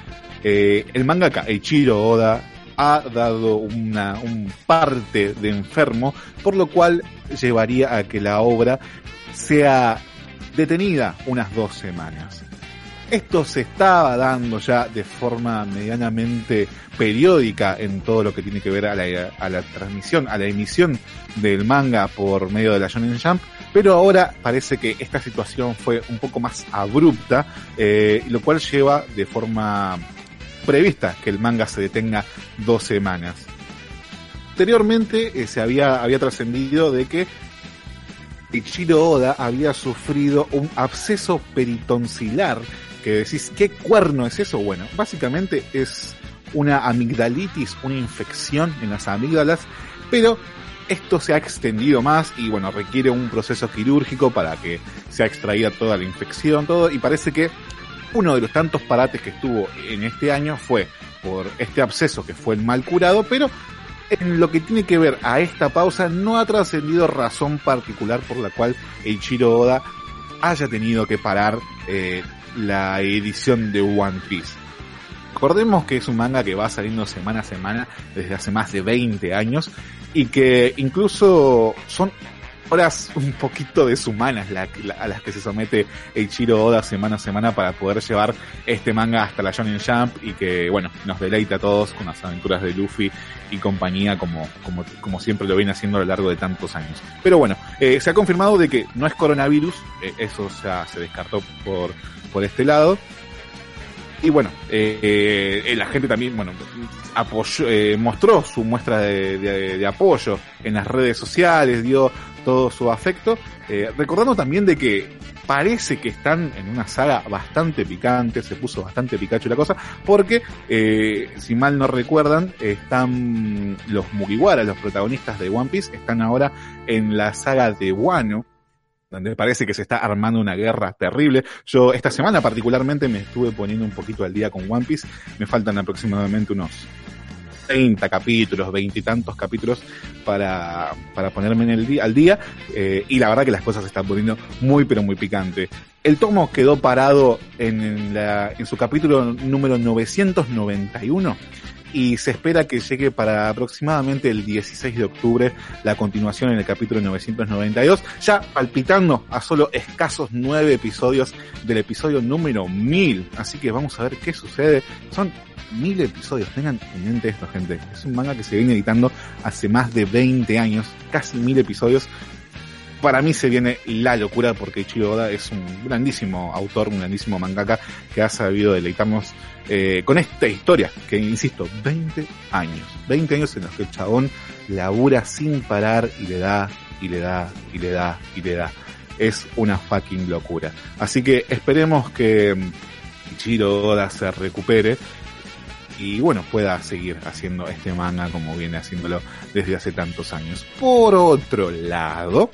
E: eh, el mangaka Eiichiro Oda ha dado una un parte de enfermo, por lo cual llevaría a que la obra sea detenida unas dos semanas. Esto se estaba dando ya de forma medianamente periódica en todo lo que tiene que ver a la, transmisión, a la emisión del manga por medio de la Shonen Jump, pero ahora parece que esta situación fue un poco más abrupta, eh, lo cual lleva de forma prevista que el manga se detenga dos semanas. Anteriormente eh, se había, había trascendido de que Ichiro Oda había sufrido un absceso peritoncilar que decís, ¿qué cuerno es eso? Bueno, básicamente es una amigdalitis, una infección en las amígdalas, pero esto se ha extendido más y bueno, requiere un proceso quirúrgico para que sea extraída toda la infección, todo, y parece que uno de los tantos parates que estuvo en este año fue por este absceso que fue el mal curado, pero en lo que tiene que ver a esta pausa no ha trascendido razón particular por la cual Eiichiro Oda haya tenido que parar eh, la edición de One Piece. Recordemos que es un manga que va saliendo semana a semana desde hace más de 20 años y que incluso son horas un poquito deshumanas a las que se somete Eiichiro Oda semana a semana para poder llevar este manga hasta la Shonen Jump y que, bueno, nos deleite a todos con las aventuras de Luffy y compañía como, como, como siempre lo viene haciendo a lo largo de tantos años. Pero bueno, eh, se ha confirmado de que no es coronavirus, eh, eso ya se descartó por, por este lado. Y bueno, eh, eh, la gente también, bueno, apoyó, eh, mostró su muestra de, apoyo en las redes sociales, dio todo su afecto, eh, recordando también de que parece que están en una saga bastante picante, se puso bastante Pikachu la cosa, porque, eh, si mal no recuerdan, están los Mugiwara, los protagonistas de One Piece, están ahora en la saga de Wano, donde parece que se está armando una guerra terrible. Yo esta semana particularmente me estuve poniendo un poquito al día con One Piece, me faltan aproximadamente unos 30 capítulos, 20 y tantos capítulos para, para ponerme en el día, al día, eh, y la verdad que las cosas se están poniendo muy pero muy picante. El tomo quedó parado en, la, en su capítulo número 991 y se espera que llegue para aproximadamente el 16 de octubre la continuación en el capítulo 992, ya palpitando a solo escasos nueve episodios del episodio número 1000. Así que vamos a ver qué sucede. Son mil episodios, tengan en mente esto gente. Es un manga que se viene editando hace más de 20 años, casi mil episodios. Para mí se viene la locura porque Ichiro Oda es un grandísimo autor, un grandísimo mangaka que ha sabido deleitarnos eh, con esta historia, que insisto, 20 años, 20 años en los que el chabón labura sin parar y le da, y le da, y le da, y le da. Es una fucking locura. Así que esperemos que Ichiro Oda se recupere y bueno, pueda seguir haciendo este manga como viene haciéndolo desde hace tantos años. Por otro lado,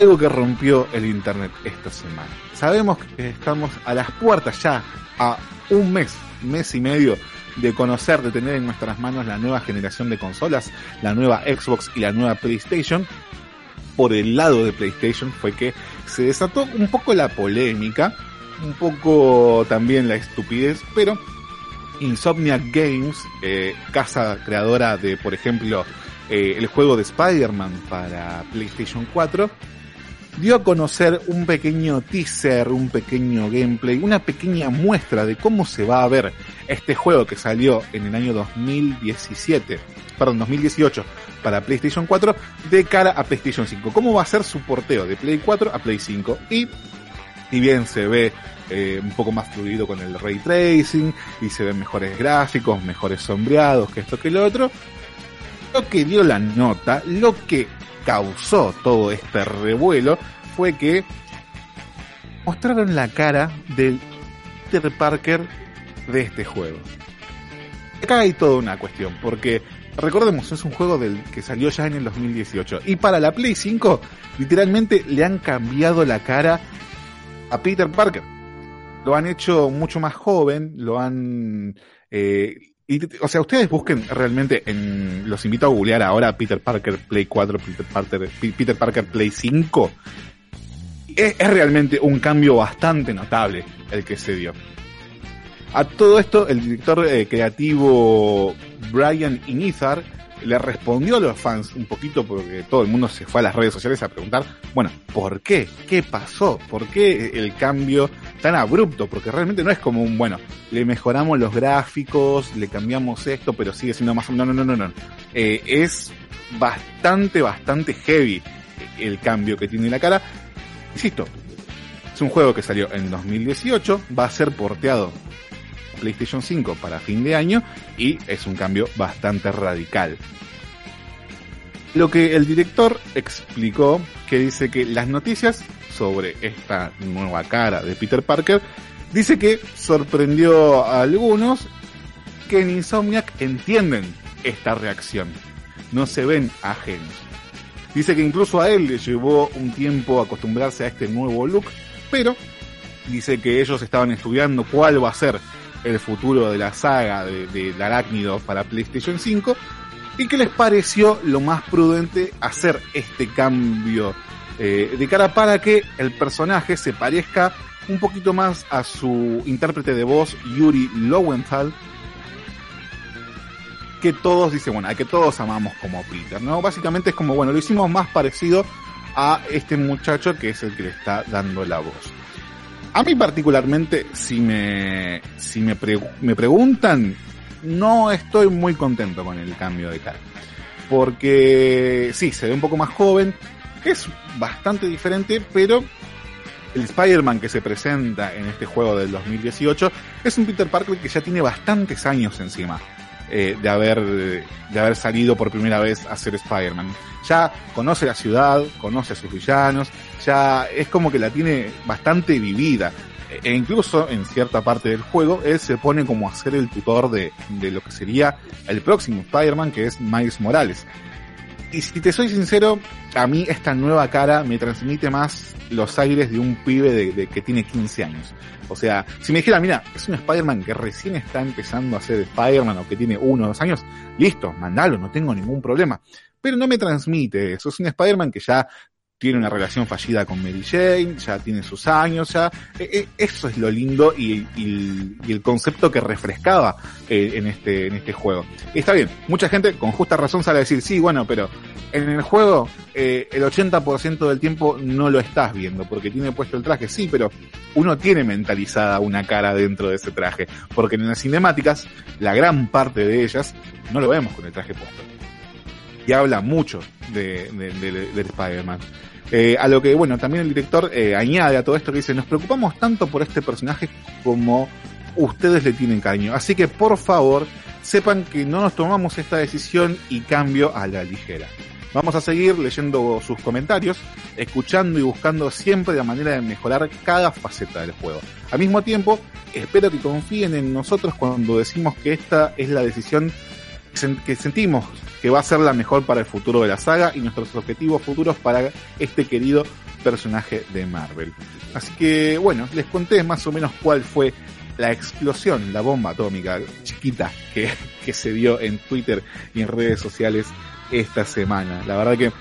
E: algo que rompió el internet esta semana. Sabemos que estamos a las puertas ya, a un mes, mes y medio de conocer, de tener en nuestras manos la nueva generación de consolas, la nueva Xbox y la nueva PlayStation. Por el lado de PlayStation fue que se desató un poco la polémica, un poco también la estupidez, pero Insomniac Games, eh, casa creadora de, por ejemplo, eh, el juego de Spider-Man para PlayStation 4, dio a conocer un pequeño teaser, un pequeño gameplay, una pequeña muestra de cómo se va a ver este juego que salió en el año 2017, perdón, 2018 para PlayStation 4 de cara a PlayStation 5. ¿Cómo va a ser su porteo de Play 4 a Play 5? Y si bien se ve eh, un poco más fluido con el ray tracing y se ven mejores gráficos, mejores sombreados, que esto que lo otro, lo que dio la nota, lo que causó todo este revuelo fue que mostraron la cara del Peter Parker de este juego. Acá hay toda una cuestión, porque recordemos, es un juego del que salió ya en el 2018 y para la Play 5 literalmente le han cambiado la cara a Peter Parker. Lo han hecho mucho más joven, lo han eh, o sea, ustedes busquen realmente en, los invito a googlear ahora Peter Parker Play 4, Peter Parker, Peter Parker Play 5. Es, es realmente un cambio bastante notable el que se dio. A todo esto, el director eh, creativo Brian Inizar le respondió a los fans un poquito porque todo el mundo se fue a las redes sociales a preguntar, bueno, ¿por qué? ¿Qué pasó? ¿Por qué el cambio tan abrupto? Porque realmente no es como un, bueno, le mejoramos los gráficos, le cambiamos esto, pero sigue siendo más... No, no, no, no, no. Eh, es bastante, bastante heavy el cambio que tiene la cara. Insisto, es un juego que salió en 2018, va a ser porteado PlayStation 5 para fin de año y es un cambio bastante radical. Lo que el director explicó, que dice que las noticias sobre esta nueva cara de Peter Parker, dice que sorprendió a algunos que en Insomniac entienden esta reacción, no se ven ajenos. Dice que incluso a él le llevó un tiempo acostumbrarse a este nuevo look, pero dice que ellos estaban estudiando cuál va a ser el futuro de la saga de, de Arácnido para PlayStation 5 y que les pareció lo más prudente hacer este cambio eh, de cara para que el personaje se parezca un poquito más a su intérprete de voz Yuri Lowenthal que todos dicen, bueno, a que todos amamos como Peter, ¿no? Básicamente es como, bueno, lo hicimos más parecido a este muchacho que es el que le está dando la voz. A mí particularmente, si me, si me, me preguntan, no estoy muy contento con el cambio de cara. Porque sí, se ve un poco más joven, es bastante diferente, pero el Spider-Man que se presenta en este juego del 2018 es un Peter Parker que ya tiene bastantes años encima eh, de, haber, de haber salido por primera vez a ser Spider-Man. Ya conoce la ciudad, conoce a sus villanos, ya es como que la tiene bastante vivida. E incluso en cierta parte del juego, él se pone como a ser el tutor de, de lo que sería el próximo Spider-Man, que es Miles Morales. Y si te soy sincero, a mí esta nueva cara me transmite más los aires de un pibe de, que tiene 15 años. O sea, si me dijera, mira, es un Spider-Man que recién está empezando a ser Spider-Man o que tiene uno o dos años, listo, mandalo, no tengo ningún problema. Pero no me transmite eso. Es un Spider-Man que ya tiene una relación fallida con Mary Jane, ya tiene sus años, ya e, e, eso es lo lindo y, el concepto que refrescaba eh, en este en este juego. está bien, mucha gente con justa razón sale a decir, sí, bueno, pero en el juego eh, el 80% del tiempo no lo estás viendo porque tiene puesto el traje, sí, pero uno tiene mentalizada una cara dentro de ese traje, porque en las cinemáticas, la gran parte de ellas, no lo vemos con el traje puesto. Y habla mucho de, de Spider-Man. Eh, a lo que, bueno, también el director eh, añade a todo esto que dice, nos preocupamos tanto por este personaje como ustedes le tienen cariño. Así que por favor, sepan que no nos tomamos esta decisión y cambio a la ligera. Vamos a seguir leyendo sus comentarios, escuchando y buscando siempre la manera de mejorar cada faceta del juego. Al mismo tiempo, espero que confíen en nosotros cuando decimos que esta es la decisión que sentimos que va a ser la mejor para el futuro de la saga y nuestros objetivos futuros para este querido personaje de Marvel. Así que bueno, les conté más o menos cuál fue la explosión, la bomba atómica chiquita que, que se dio en Twitter y en redes sociales esta semana. La verdad que,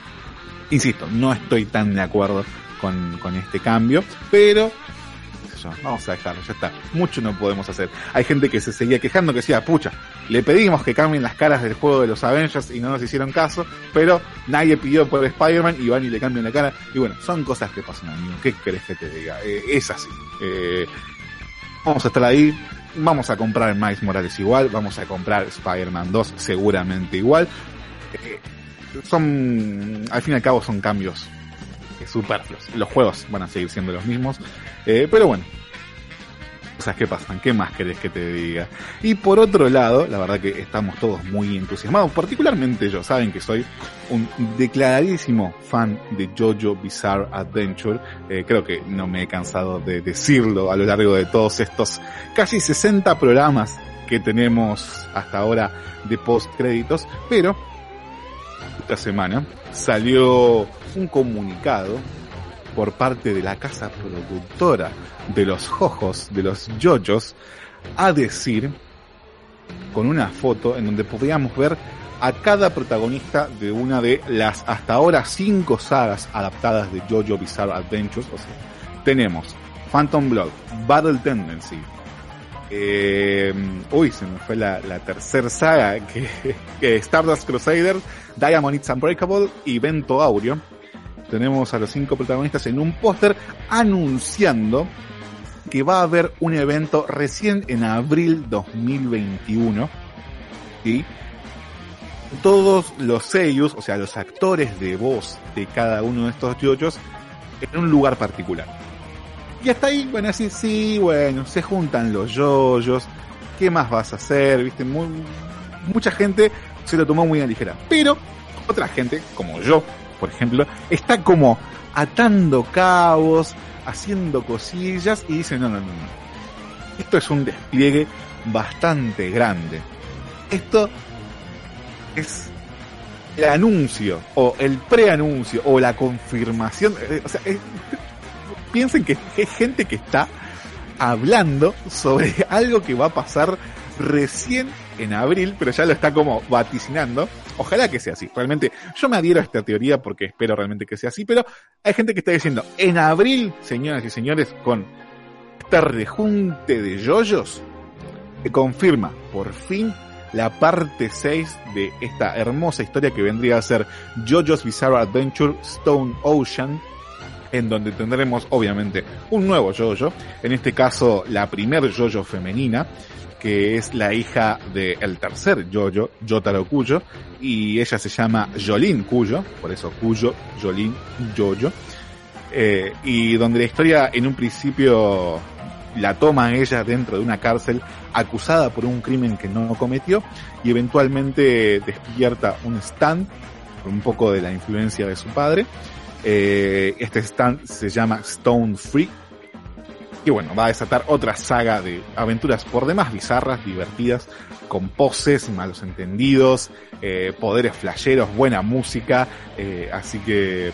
E: insisto, no estoy tan de acuerdo con, con este cambio, pero vamos a dejarlo, ya está. Mucho no podemos hacer. Hay gente que se seguía quejando que decía, pucha, le pedimos que cambien las caras del juego de los Avengers y no nos hicieron caso, pero nadie pidió por Spider-Man y van y le cambian la cara. Y bueno, son cosas que pasan, amigo. ¿Qué querés que te diga? Eh, es así. Eh, vamos a estar ahí. Vamos a comprar Miles Morales igual. Vamos a comprar Spider-Man 2 seguramente igual. Eh, son, al fin y al cabo son cambios superfluos. Los juegos van a seguir siendo los mismos. Eh, pero bueno, cosas que pasan, ¿qué más querés que te diga? Y por otro lado, la verdad que estamos todos muy entusiasmados, particularmente yo, saben que soy un declaradísimo fan de JoJo Bizarre Adventure, eh, creo que no me he cansado de decirlo a lo largo de todos estos casi 60 programas que tenemos hasta ahora de post créditos, pero esta semana salió un comunicado por parte de la casa productora de los jojos, de los yoyos, a decir, con una foto en donde podíamos ver a cada protagonista de una de las hasta ahora cinco sagas adaptadas de JoJo Bizarre Adventures. O sea, tenemos Phantom Blood, Battle Tendency, eh, uy, se me fue la, tercera saga, que, que Stardust Crusader, Diamond It's Unbreakable y Vento Aureo. Tenemos a los cinco protagonistas en un póster anunciando que va a haber un evento recién en abril 2021 y todos los sellos, o sea, los actores de voz de cada uno de estos yoyos en un lugar particular. Y hasta ahí, bueno, así, sí, bueno, se juntan los yoyos, ¿qué más vas a hacer? Viste, mucha gente se lo tomó muy a ligera. Pero otra gente, como yo, por ejemplo, está como atando cabos, haciendo cosillas y dice, no, no, no, no. Esto es un despliegue bastante grande. Esto es el anuncio o el preanuncio o la confirmación. Eh, o sea, piensen que es gente que está hablando sobre algo que va a pasar recién en abril, pero ya lo está como vaticinando. Ojalá que sea así. Realmente, yo me adhiero a esta teoría porque espero realmente que sea así, pero hay gente que está diciendo, en abril, señoras y señores, con este rejunte de yoyos, que confirma por fin la parte 6 de esta hermosa historia que vendría a ser JoJo's Bizarre Adventure Stone Ocean, en donde tendremos obviamente un nuevo JoJo, en este caso la primer JoJo femenina, que es la hija del tercer JoJo, Yotaro Kuyo, y ella se llama Jolin Kuyo, por eso Kuyo, Jolin, JoJo, eh, y donde la historia en un principio la toma ella dentro de una cárcel acusada por un crimen que no cometió y eventualmente despierta un stand un poco de la influencia de su padre. Eh, este stand se llama Stone Free y bueno, va a desatar otra saga de aventuras por demás bizarras, divertidas, con poses, malos entendidos, eh, poderes flasheros, buena música, eh, así que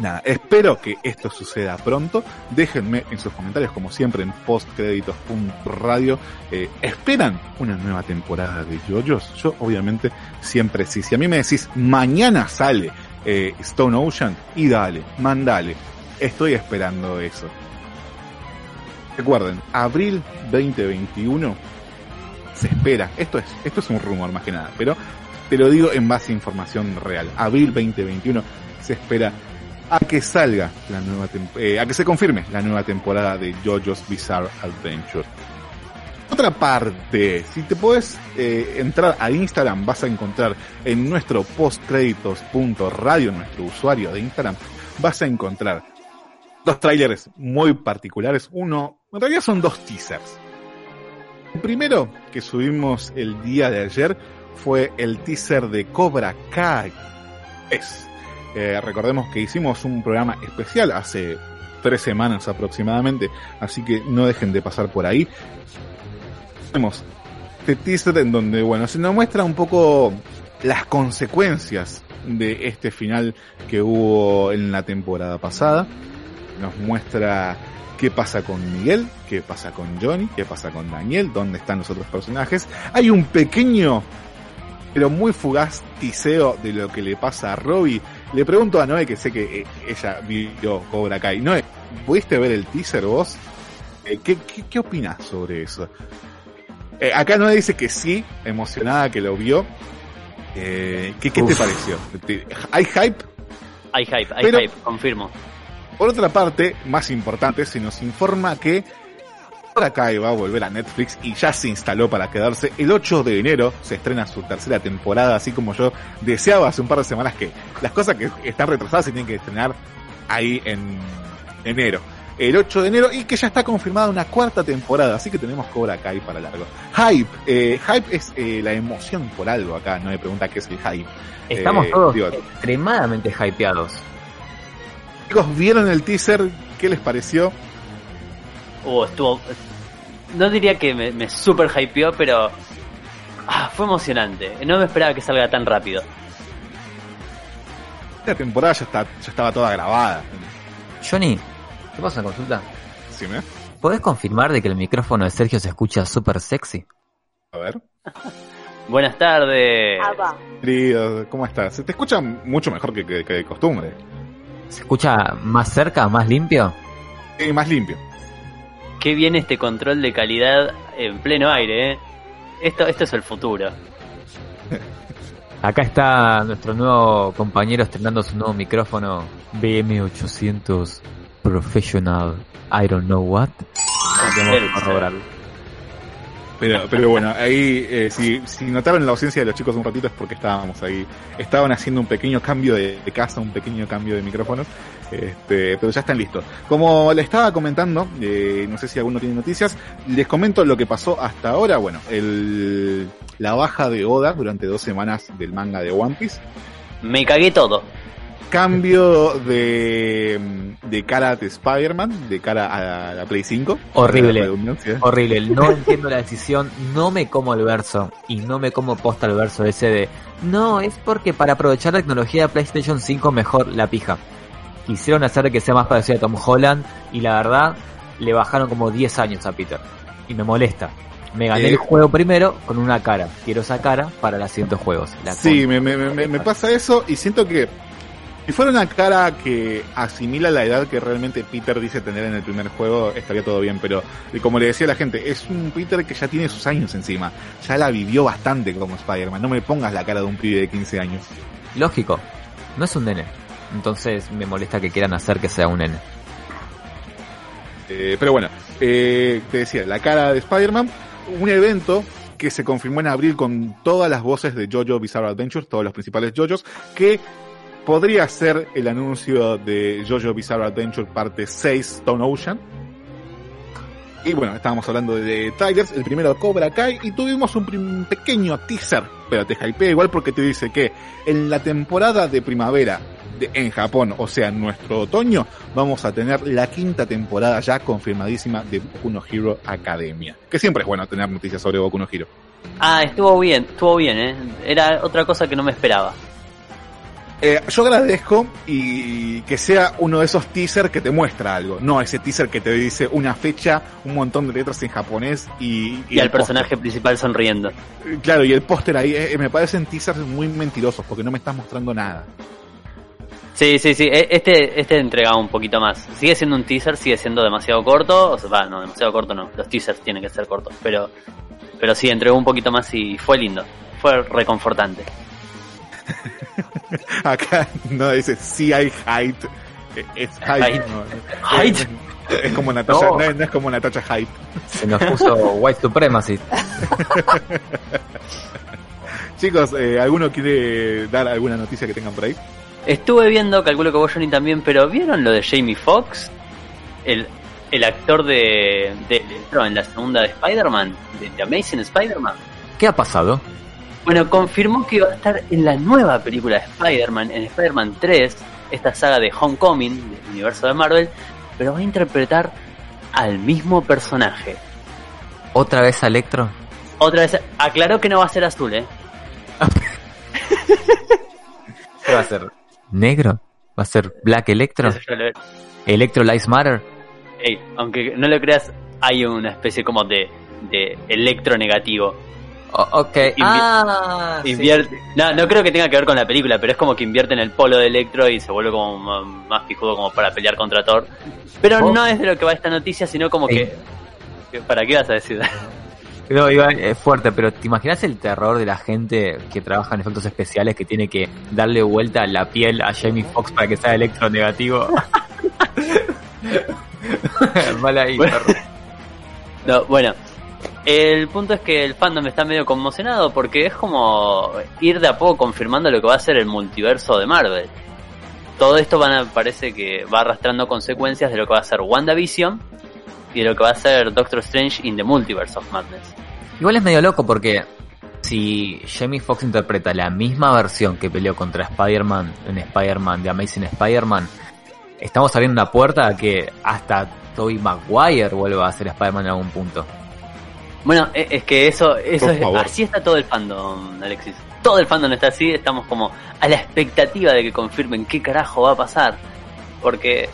E: nada, espero que esto suceda pronto. Déjenme en sus comentarios, como siempre, en postcréditos.radio. Eh, ¿Esperan una nueva temporada de JoJo's? Yo, obviamente, siempre sí. Si a mí me decís, mañana sale eh, Stone Ocean, y dale, mandale. Estoy esperando eso. Recuerden, abril 2021 se espera. Esto es, esto es un rumor más que nada, pero te lo digo en base a información real. Abril 2021 se espera a que salga la nueva eh, a que se confirme la nueva temporada de JoJo's Bizarre Adventure. Otra parte, si te puedes eh, entrar a Instagram, vas a encontrar en nuestro postcréditos.radio, nuestro usuario de Instagram, vas a encontrar dos trailers muy particulares. Uno, en realidad son dos teasers. El primero que subimos el día de ayer fue el teaser de Cobra Kai. Es eh, recordemos que hicimos un programa especial hace tres semanas aproximadamente, así que no dejen de pasar por ahí. Tenemos este teaser en donde, bueno, se nos muestra un poco las consecuencias de este final que hubo en la temporada pasada. Nos muestra qué pasa con Miguel, qué pasa con Johnny, qué pasa con Daniel, dónde están los otros personajes. Hay un pequeño, pero muy fugaz tiseo de lo que le pasa a Robbie le pregunto a Noé, que sé que eh, ella vio Cobra Kai. Noé, ¿pudiste ver el teaser vos? Eh, ¿qué, qué, opinas sobre eso? Eh, acá Noé dice que sí, emocionada que lo vio. ¿qué, ¿Qué te pareció? ¿Hay hype?
F: Hay hype, hay hype, confirmo.
E: Por otra parte, más importante, se nos informa que Cobra Kai va a volver a Netflix y ya se instaló para quedarse. El 8 de enero se estrena su tercera temporada, así como yo deseaba hace un par de semanas que las cosas que están retrasadas se tienen que estrenar ahí en enero. El 8 de enero y que ya está confirmada una cuarta temporada, así que tenemos Cobra Kai para largo. Hype, eh, hype es eh, la emoción por algo acá, no me pregunta qué es el hype.
H: Estamos eh, todos extremadamente hypeados.
E: Chicos, ¿vieron el teaser? ¿Qué les pareció?
F: Uh, estuvo. No diría que me, me super hypeó, pero. Ah, fue emocionante. No me esperaba que salga tan rápido.
E: La temporada ya, está, ya estaba toda grabada.
H: Johnny, ¿qué pasa consulta?
E: ¿Sí me?
H: ¿Podés confirmar de que el micrófono de Sergio se escucha súper sexy?
E: A ver.
F: Buenas tardes.
E: Querido, ¿cómo estás? Se te escucha mucho mejor que, que, que de costumbre.
H: ¿Se escucha más cerca, más limpio?
E: Sí, más limpio
F: qué bien este control de calidad en pleno aire, ¿eh? Esto, esto es el futuro.
H: Acá está nuestro nuevo compañero estrenando su nuevo micrófono BM800 Professional I don't know what.
E: Pero, bueno, ahí, eh, si, si notaron la ausencia de los chicos un ratito es porque estábamos ahí. Estaban haciendo un pequeño cambio de, casa, un pequeño cambio de micrófonos. Este, pero ya están listos. Como le estaba comentando, eh, no sé si alguno tiene noticias, les comento lo que pasó hasta ahora. Bueno, el, la baja de Oda durante dos semanas del manga de One Piece.
F: Me cagué todo
E: cambio de, de cara de Spider-Man, de cara a la Play 5.
H: Horrible. Horrible. No entiendo la decisión. No me como el verso. Y no me como posta el verso ese de. No, es porque para aprovechar la tecnología de PlayStation 5 mejor la pija. Quisieron hacer que sea más parecido a Tom Holland. Y la verdad, le bajaron como 10 años a Peter. Y me molesta. Me gané el eh, juego primero con una cara. Quiero esa cara para los siguientes juegos.
E: sí, me, me, me, pasa eso y siento que Si fuera una cara que asimila la edad que realmente Peter dice tener en el primer juego, estaría todo bien, pero eh, como le decía a la gente, es un Peter que ya tiene sus años encima. Ya la vivió bastante como Spider-Man. No me pongas la cara de un pibe de 15 años.
H: Lógico, no es un nene. Entonces me molesta que quieran hacer que sea un nene.
E: Eh, pero bueno, eh, te decía, la cara de Spider-Man, un evento que se confirmó en abril con todas las voces de JoJo Bizarre Adventures, todos los principales JoJos, que podría ser el anuncio de JoJo Bizarre Adventure parte 6 Stone Ocean. Y bueno, estábamos hablando de, Tigers, el primero Cobra Kai, y tuvimos un pequeño teaser, pero te hypea igual porque te dice que en la temporada de primavera de- en Japón, o sea, en nuestro otoño, vamos a tener la quinta temporada ya confirmadísima de Boku no Hero Academia. Que siempre es bueno tener noticias sobre Boku no Hero.
F: Ah, estuvo bien, estuvo bien, ¿eh? Era otra cosa que no me esperaba.
E: Eh, yo agradezco y que sea uno de esos teasers que te muestra algo, no ese teaser que te dice una fecha, un montón de letras en japonés y,
F: Y, al personaje principal sonriendo.
E: póster. Claro, y el póster ahí eh, me parecen teasers muy mentirosos porque no me estás mostrando nada.
F: Sí, sí, sí. e- Este, este entregaba un poquito más. Sigue siendo un teaser, sigue siendo demasiado corto. O sea, va, no, demasiado corto no. Los teasers tienen que ser cortos. Pero, pero sí, entregó un poquito más y fue lindo. Fue reconfortante.
E: Acá no dice si hay height, eh, es height. No.
F: Height.
E: Es como Natacha,
H: No.
E: no, no es como Natacha Hype.
H: Se nos puso White Supremacy.
E: Chicos, eh, ¿alguno quiere dar alguna noticia que tengan por ahí?
F: Estuve viendo, calculo que vos Johnny también, pero ¿vieron lo de Jamie Foxx? El, el actor de, de Electro en la segunda de Spider-Man, de, de Amazing Spider-Man.
H: ¿Qué ha pasado?
F: Bueno, confirmó que va a estar en la nueva película de Spider-Man, en Spider-Man 3, esta saga de Homecoming, del universo de Marvel, pero va a interpretar al mismo personaje.
H: ¿Otra vez a Electro?
F: Otra vez, aclaró que no va a ser azul, ¿eh?
H: ¿Qué va a ser? ¿Negro? ¿Va a ser Black Electro? ¿Electro Lives Matter?
F: Ey, aunque no lo creas, hay una especie como de, de electro negativo.
H: O- ok.
F: Invi-
H: ah, sí.
F: Invierte, no, no creo que tenga que ver con la película, pero es como que invierte en el polo de Electro y se vuelve como más pijudo como para pelear contra Thor. Pero
H: Oh.
F: no es de lo que va esta noticia, sino como que, que- ¿Para qué vas a decir?
H: No, Iván, es fuerte, pero ¿te imaginas el terror de la gente que trabaja en efectos especiales que tiene que darle vuelta la piel a Jamie Foxx para que sea electronegativo? Mal ahí,
F: Bueno. No, bueno, el punto es que el fandom está medio conmocionado porque es como ir de a poco confirmando lo que va a ser el multiverso de Marvel. Todo esto van a, parece que va arrastrando consecuencias de lo que va a ser WandaVision y de lo que va a ser Doctor Strange in the Multiverse of Madness.
H: Igual es medio loco porque si Jamie Foxx interpreta la misma versión que peleó contra Spider-Man en Spider-Man de Amazing Spider-Man, estamos abriendo una puerta a que hasta Tobey Maguire vuelva a ser Spider-Man en algún punto.
F: Bueno, e- es que eso, eso
E: Por
F: es,
E: favor.
F: así está todo el fandom, Alexis. Todo el fandom está así, estamos como a la expectativa de que confirmen qué carajo va a pasar. Porque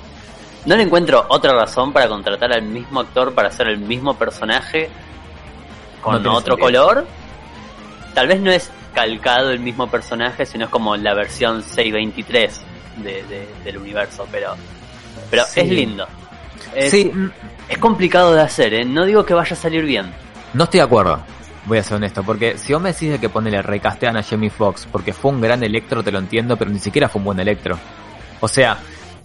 F: no le encuentro otra razón para contratar al mismo actor para hacer el mismo personaje con
H: No
F: otro color. Tal vez no es calcado el mismo personaje, sino es como la versión 623 de, de- del universo, pero, pero
H: Sí.
F: es lindo. Es,
H: Sí,
F: es complicado de hacer, ¿eh? no digo que vaya a salir bien.
H: No estoy de acuerdo, voy a ser honesto, porque si vos me decís de que ponele recastean a Jamie Foxx porque fue un gran electro, te lo entiendo, pero ni siquiera fue un buen electro. O sea,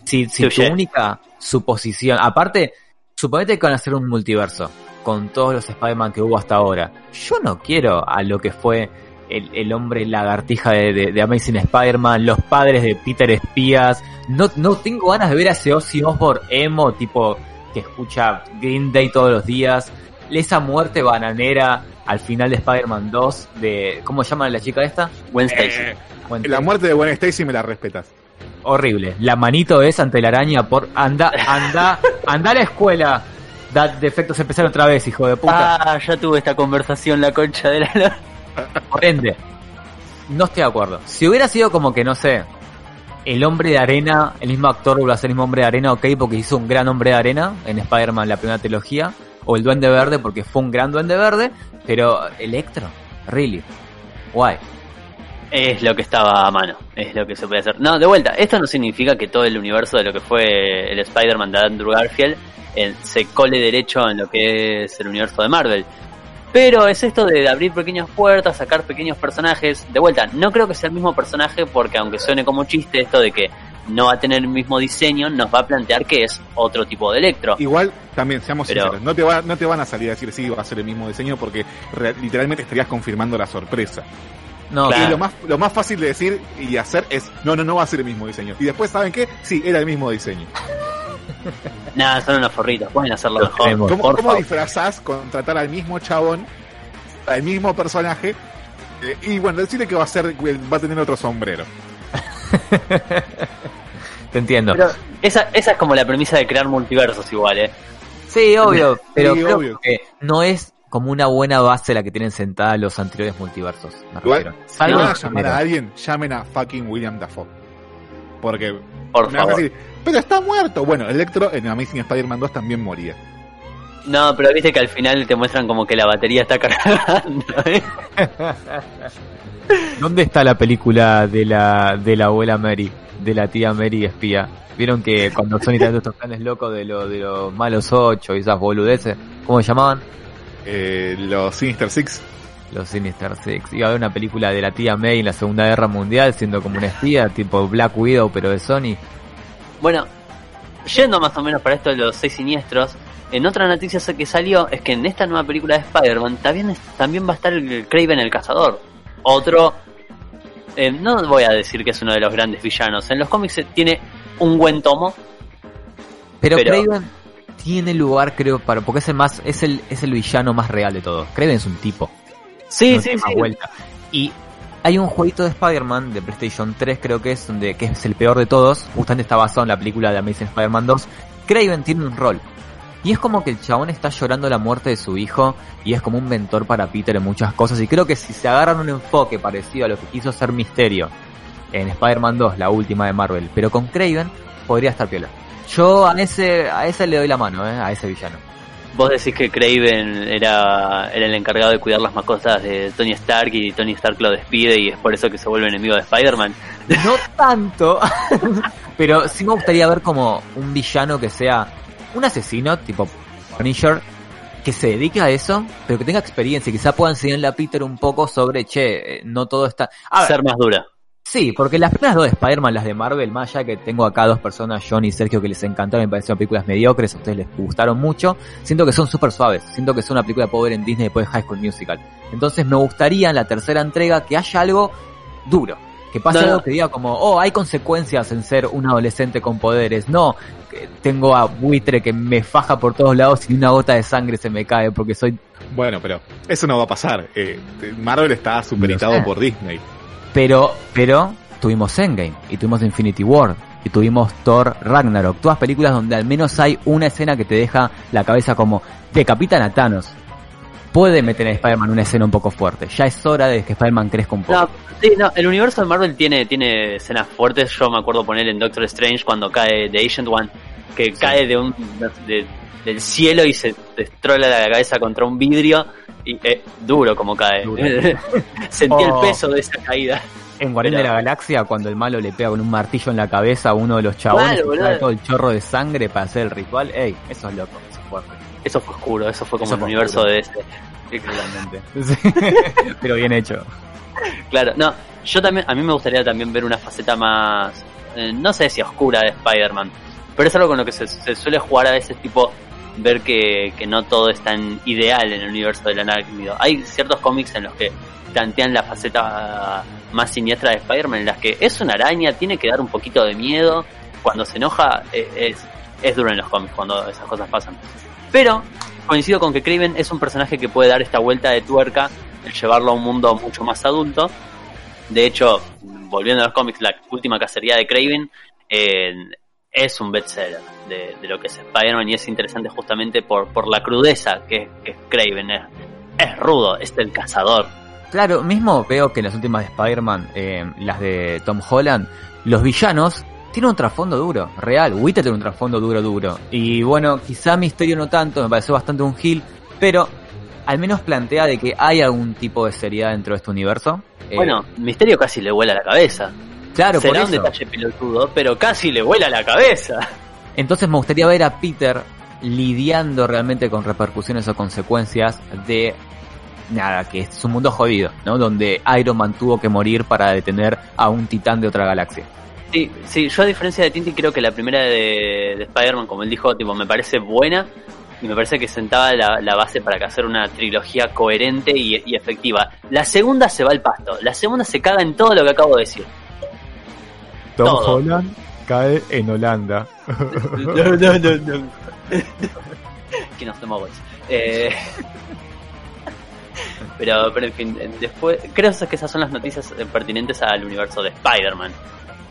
H: si, si tu única suposición, aparte, suponete que van a hacer un multiverso con todos los Spider-Man que hubo hasta ahora. Yo no quiero a lo que fue el, el hombre lagartija de, de- de Amazing Spider-Man, los padres de Peter Espías. No, no tengo ganas de ver a ese Ozzy Osbourne emo, tipo que escucha Green Day todos los días. Esa muerte bananera al final de Spider-Man 2 de... ¿Cómo se llama la chica esta?
F: Gwen Stacy.
E: Eh,
H: Bueno,
E: la muerte de Gwen Stacy me la respetas.
H: horrible. La manito es ante la araña por... Anda, anda, anda a la escuela. Da defectos especiales otra vez, hijo de puta.
F: Ah, ya tuve esta conversación la concha de la.
H: Por ende, no estoy de acuerdo. Si hubiera sido como que, no sé, el hombre de arena, el mismo actor vuelve a ser el mismo hombre de arena, ok, porque hizo un gran hombre de arena en Spider-Man la primera trilogía, o el duende verde porque fue un gran duende verde, pero Electro, really, why?
F: Es lo que estaba a mano, es lo que se puede hacer. No, de vuelta, esto no significa que todo el universo de lo que fue el Spider-Man de Andrew Garfield eh, se cole derecho en lo que es el universo de Marvel. Pero es esto de abrir pequeñas puertas, sacar pequeños personajes. De vuelta, no creo que sea el mismo personaje porque aunque suene como chiste esto de que no va a tener el mismo diseño, nos va a plantear que es otro tipo de Electro.
E: Igual, también, seamos
F: Pero-
E: sinceros, no te, va, no te van a salir a decir sí, va a ser el mismo diseño porque re- literalmente estarías confirmando la sorpresa.
H: No,
F: Claro.
E: Lo más, lo más fácil de decir y hacer es, no, no, no va a ser el mismo diseño. Y después, ¿saben qué? Sí, era el mismo diseño.
F: Nada, son unos forritos, pueden hacerlo
H: Los
F: mejor.
H: queremos.
E: ¿Cómo,
F: por
E: cómo
F: favor.
E: disfrazás contratar al mismo chabón, al mismo personaje? eh, y bueno, decirle que va a ser, va a tener otro sombrero.
H: te entiendo.
F: Pero esa, esa es como la premisa de crear multiversos igual, ¿eh?
H: Sí, obvio, pero
E: Sí,
H: creo
E: obvio.
H: que no es como una buena base la que tienen sentada los anteriores multiversos. Me
E: Igual, si van a llamar a alguien, llamen a fucking William Dafoe. Porque
F: Por
E: me van a
F: favor.
E: decir, pero está muerto. Bueno, Electro en Amazing Spider-Man 2 también moría.
F: No, pero viste que al final te muestran como que la batería está cargando, ¿eh?
H: ¿Dónde está la película de la, de la abuela Mary? De la tía Mary espía. ¿Vieron que cuando Sony trae estos planes locos de, lo, de los malos ocho y esas boludeces? ¿Cómo se llamaban?
E: Eh, los Sinister Six.
H: Los Sinister Six. Iba a haber una película de la tía May en la Segunda Guerra Mundial siendo como una espía, tipo Black Widow, pero de Sony.
F: Bueno, yendo más o menos para esto de los seis siniestros, en otra noticia que salió es que en esta nueva película de Spider-Man también, también va a estar el Craven el Cazador. Otro, eh, no voy a decir que es uno de los grandes villanos, en los cómics tiene un buen tomo,
H: Pero,
F: Pero-
H: Kraven tiene lugar, creo, para porque es el más, es el, es el villano más real de todos. Kraven es un tipo.
F: Sí,
H: no
F: sí, sí.
H: vuelta. Y hay un jueguito de Spider-Man de PlayStation 3, creo que es, donde que es el peor de todos. Justamente está basado en la película de Amazing Spider-Man 2. Kraven tiene un rol. Y es como que el chabón está llorando la muerte de su hijo y es como un mentor para Peter en muchas cosas. Y creo que si se agarran un enfoque parecido a lo que quiso hacer Misterio en Spider-Man 2, la última de Marvel, pero con Kraven, podría estar piola. Yo a ese, a ese le doy la mano, eh, a ese villano.
F: Vos decís que Craven era, era el encargado de cuidar las mascotas de Tony Stark y Tony Stark lo despide y es por eso que se vuelve enemigo de Spider-Man.
H: No tanto, pero sí me gustaría ver como un villano que sea un asesino, tipo Punisher, que se dedique a eso, pero que tenga experiencia y quizá pueda enseñarle a Peter un poco sobre, che, eh, no todo está... A ver,
F: Ser más dura.
H: sí, porque las primeras dos de Spider-Man, las de Marvel, más allá que tengo acá dos personas, John y Sergio, que les encantaron, me parecieron películas mediocres, a ustedes les gustaron mucho, siento que son súper suaves, siento que son una película ver en Disney después de High School Musical. Entonces me gustaría en la tercera entrega que haya algo duro. Que pase
F: No, no.
H: algo que diga como, oh, hay consecuencias en ser un adolescente con poderes. No, tengo a buitre que me faja por todos lados y una gota de sangre se me cae porque soy...
E: Bueno, pero eso no va a pasar. Eh, Marvel está superitado por Disney.
H: Pero, pero tuvimos Endgame y tuvimos Infinity War y tuvimos Thor Ragnarok. Todas películas donde al menos hay una escena que te deja la cabeza como, decapitan a Thanos. Puede meter en Spider-Man una escena un poco fuerte. Ya es hora de que Spider-Man crezca un poco.
F: No, sí, no, el universo de Marvel tiene, tiene escenas fuertes. Yo me acuerdo poner en Doctor Strange cuando cae The Agent One, que cae de un de- del cielo y se destrola la cabeza contra un vidrio. Y eh, duro como cae.
H: Duro.
F: Sentí
H: Oh.
F: el peso de esa caída.
H: En Guardián de la Galaxia, cuando el malo le pega con un martillo en la cabeza a uno de los chabones
F: Claro,
H: y trae todo el chorro de sangre para hacer el ritual, ey, eso es loco, eso es fuerte.
F: Eso fue oscuro, eso fue como
H: Eso
F: el universo
H: oscuro.
F: de.
H: Sí. Pero bien hecho.
F: Claro, no, yo también, a mí me gustaría también ver una faceta más, eh, no sé si oscura de Spider-Man, pero es algo con lo que se, se suele jugar a veces, tipo, ver que, que no todo es tan ideal en el universo del arácnido. Hay ciertos cómics en los que plantean la faceta más siniestra de Spider-Man, en las que es una araña, tiene que dar un poquito de miedo, cuando se enoja eh, es, es duro en los cómics cuando esas cosas pasan. Pero coincido con que Kraven es un personaje que puede dar esta vuelta de tuerca, el llevarlo a un mundo mucho más adulto. De hecho, volviendo a los cómics, la última cacería de Kraven eh, es un bestseller de, de lo que es Spider-Man y es interesante justamente por, la crudeza que, que es Kraven. Es, es rudo, es el cazador.
H: Claro, mismo veo que en las últimas de Spider-Man, eh, las de Tom Holland, los villanos tienen un trasfondo duro, real. Wither tiene un trasfondo duro, duro. Y bueno, quizá Misterio no tanto, me pareció bastante un heel, pero al menos plantea de que hay algún tipo de seriedad dentro de este universo. Eh,
F: Bueno, Misterio casi le vuela la cabeza.
H: claro, por
F: Será un
H: eso.
F: detalle pelotudo, pero casi le vuela la cabeza.
H: Entonces me gustaría ver a Peter lidiando realmente con repercusiones o consecuencias de nada, que es un mundo jodido, ¿no? Donde Iron Man tuvo que morir para detener a un titán de otra galaxia.
F: Sí, sí, yo a diferencia de Tintin creo que la primera de, de Spider-Man, como él dijo, tipo, me parece buena y me parece que sentaba la, la base para que hacer una trilogía coherente y, y efectiva. La segunda se va al pasto, la segunda se caga en todo lo que acabo de decir.
I: Tom
F: Todo.
I: Holland cae en Holanda.
F: No, no, no, no. que nos tomó eh, pero, pero en fin, después creo que esas son las noticias pertinentes al universo de Spider-Man.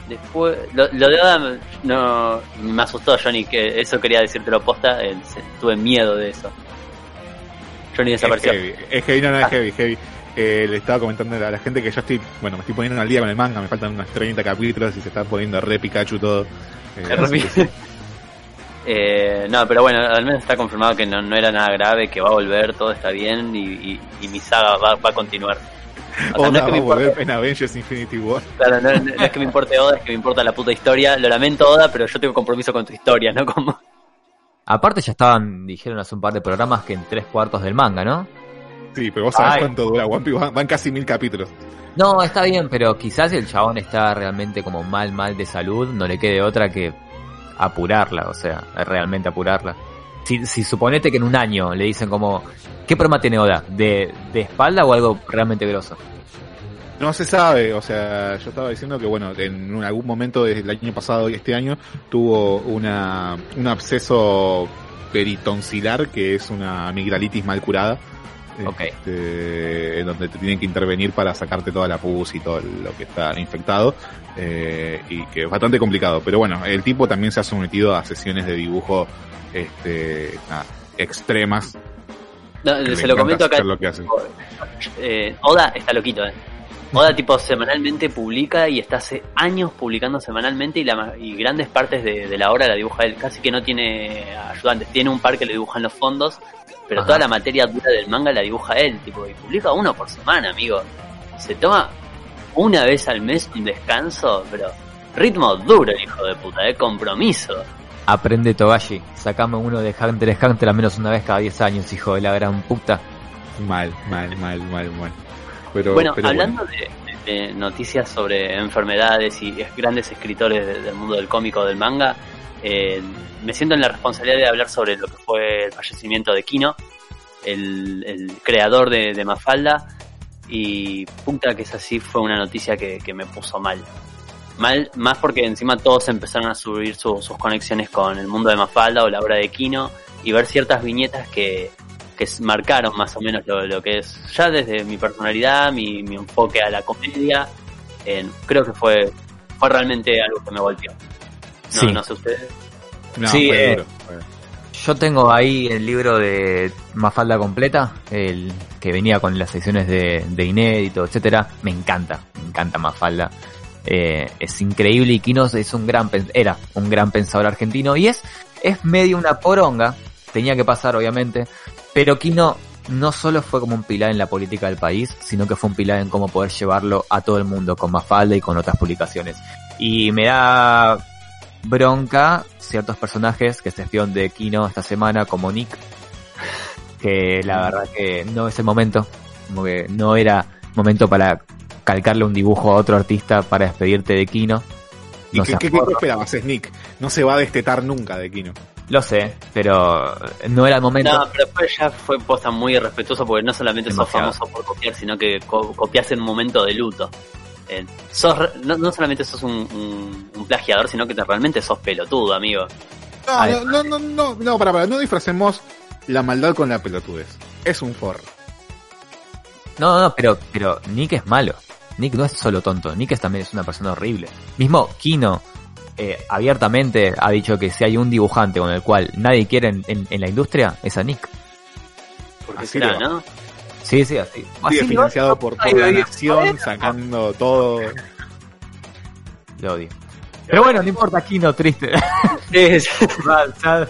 F: Después, lo, lo de Adam no me asustó, Johnny, que eso quería decírtelo posta, eh, tuve miedo de eso. Johnny
E: Es
F: desapareció.
E: heavy, es heavy, no, no, es
F: Ah.
E: heavy, heavy. Eh, le estaba comentando a la gente que yo estoy, bueno, me estoy poniendo al día con el manga, me faltan unos 30 capítulos y se está poniendo re Pikachu todo. Eh,
F: Es. Eh, no, pero bueno, al menos está confirmado que no, no era nada grave, que va a volver, todo está bien y, y- y mi saga va, va a continuar. O sea, no es que me
E: a volver
F: importe,
E: en Avengers Infinity War.
F: claro, no, no- no es que me importe Oda, es que me importa la puta historia. Lo lamento Oda, pero yo tengo compromiso con tu historia, ¿no? Como...
H: Aparte ya estaban, dijeron hace un par de programas que en tres cuartos del manga, ¿no?
E: Sí, pero vos sabés
H: Ay.
E: cuánto dura One Piece, van, van casi mil capítulos.
H: No, está bien, pero quizás si el chabón está realmente como mal, mal de salud, no le quede otra que apurarla, o sea, realmente apurarla. Si, si suponete que en un año le dicen como, ¿qué problema tiene Oda? ¿De, de espalda o algo realmente grosso?
E: No se sabe, o sea, yo estaba diciendo que bueno, en algún momento del año pasado y este año tuvo una, un absceso peritonsilar que es una amigdalitis mal curada.
H: Ok.
E: este, en donde te tienen que intervenir para sacarte toda la pus y todo lo que está infectado eh, y que es bastante complicado pero bueno el tipo también se ha sometido a sesiones de dibujo este nada, extremas
F: No,
E: que
F: se lo comento acá.
E: lo que.
F: Eh, Oda está loquito, eh. Oda tipo semanalmente publica y está hace años publicando semanalmente y, la, y grandes partes de, de la obra la dibuja él. Casi que no tiene ayudantes. Tiene un par que le dibujan los fondos, pero
H: Ajá.
F: toda la materia dura del manga la dibuja él. Tipo, y publica uno por semana, amigo. Se toma una vez al mes un descanso, pero ritmo duro el hijo de puta, eh. Compromiso.
H: Aprende Togashi, sacame uno de Hunter x Hunter al menos una vez cada 10 años, hijo de la gran puta.
E: mal mal mal mal mal pero
F: bueno,
E: pero
F: hablando De, de noticias sobre enfermedades y es- grandes escritores de- del mundo del cómico o del manga, eh, me siento en la responsabilidad de hablar sobre lo que fue el fallecimiento de Kino, el, el creador de, de Mafalda, y puta que es así, fue una noticia que, que me puso mal. Mal, más porque encima todos empezaron a subir su- sus conexiones con el mundo de Mafalda o la obra de Kino y ver ciertas viñetas que, que marcaron más o menos lo, lo que es ya desde mi personalidad, mi, mi enfoque a la comedia. creo que fue, fue realmente algo que me golpeó. No,
H: Sí.
F: no sé ustedes.
E: no,
H: Sí,
E: fue
H: eh,
E: duro, fue-
H: Yo tengo ahí el libro de Mafalda completa, el que venía con las secciones de, de inédito, etcétera. Me encanta, me encanta Mafalda. Eh, es increíble y Quinos es un gran era un gran pensador argentino y es es medio una poronga, tenía que pasar obviamente, pero Quino no solo fue como un pilar en la política del país, sino que fue un pilar en cómo poder llevarlo a todo el mundo con Mafalda y con otras publicaciones. Y me da bronca ciertos personajes que se espían de Kino esta semana, como Nick, que la verdad que no es el momento, como que no era momento para calcarle un dibujo a otro artista para despedirte de Kino.
E: ¿Y
H: No
E: qué, qué, qué esperabas, Snick? No se va a destetar nunca de Kino.
H: Lo sé, pero no era el momento.
F: No, pero después ya fue posta muy irrespetuoso porque no solamente
H: Demasiado.
F: sos famoso por copiar, sino que co- copias en un momento de luto. Eh, sos re- no, no solamente sos un, un- un plagiador, sino que te- realmente sos pelotudo, amigo.
E: No, no, no, no, no, no, para, para, no disfracemos la maldad con la pelotudez. Es un forro.
H: No, no, pero, pero Nick es malo. Nick no es solo tonto, Nick es, también es una persona horrible. Mismo Kino eh, abiertamente ha dicho que si hay un dibujante con el cual nadie quiere en, en- en la industria, es a Nick.
F: Porque
E: Así
F: será. ¿no?
H: Sí, sí, así. Así
E: financiado por, por la nación, sacando todo.
H: Lo odio. Pero bueno, no importa, Kino, triste. Ya-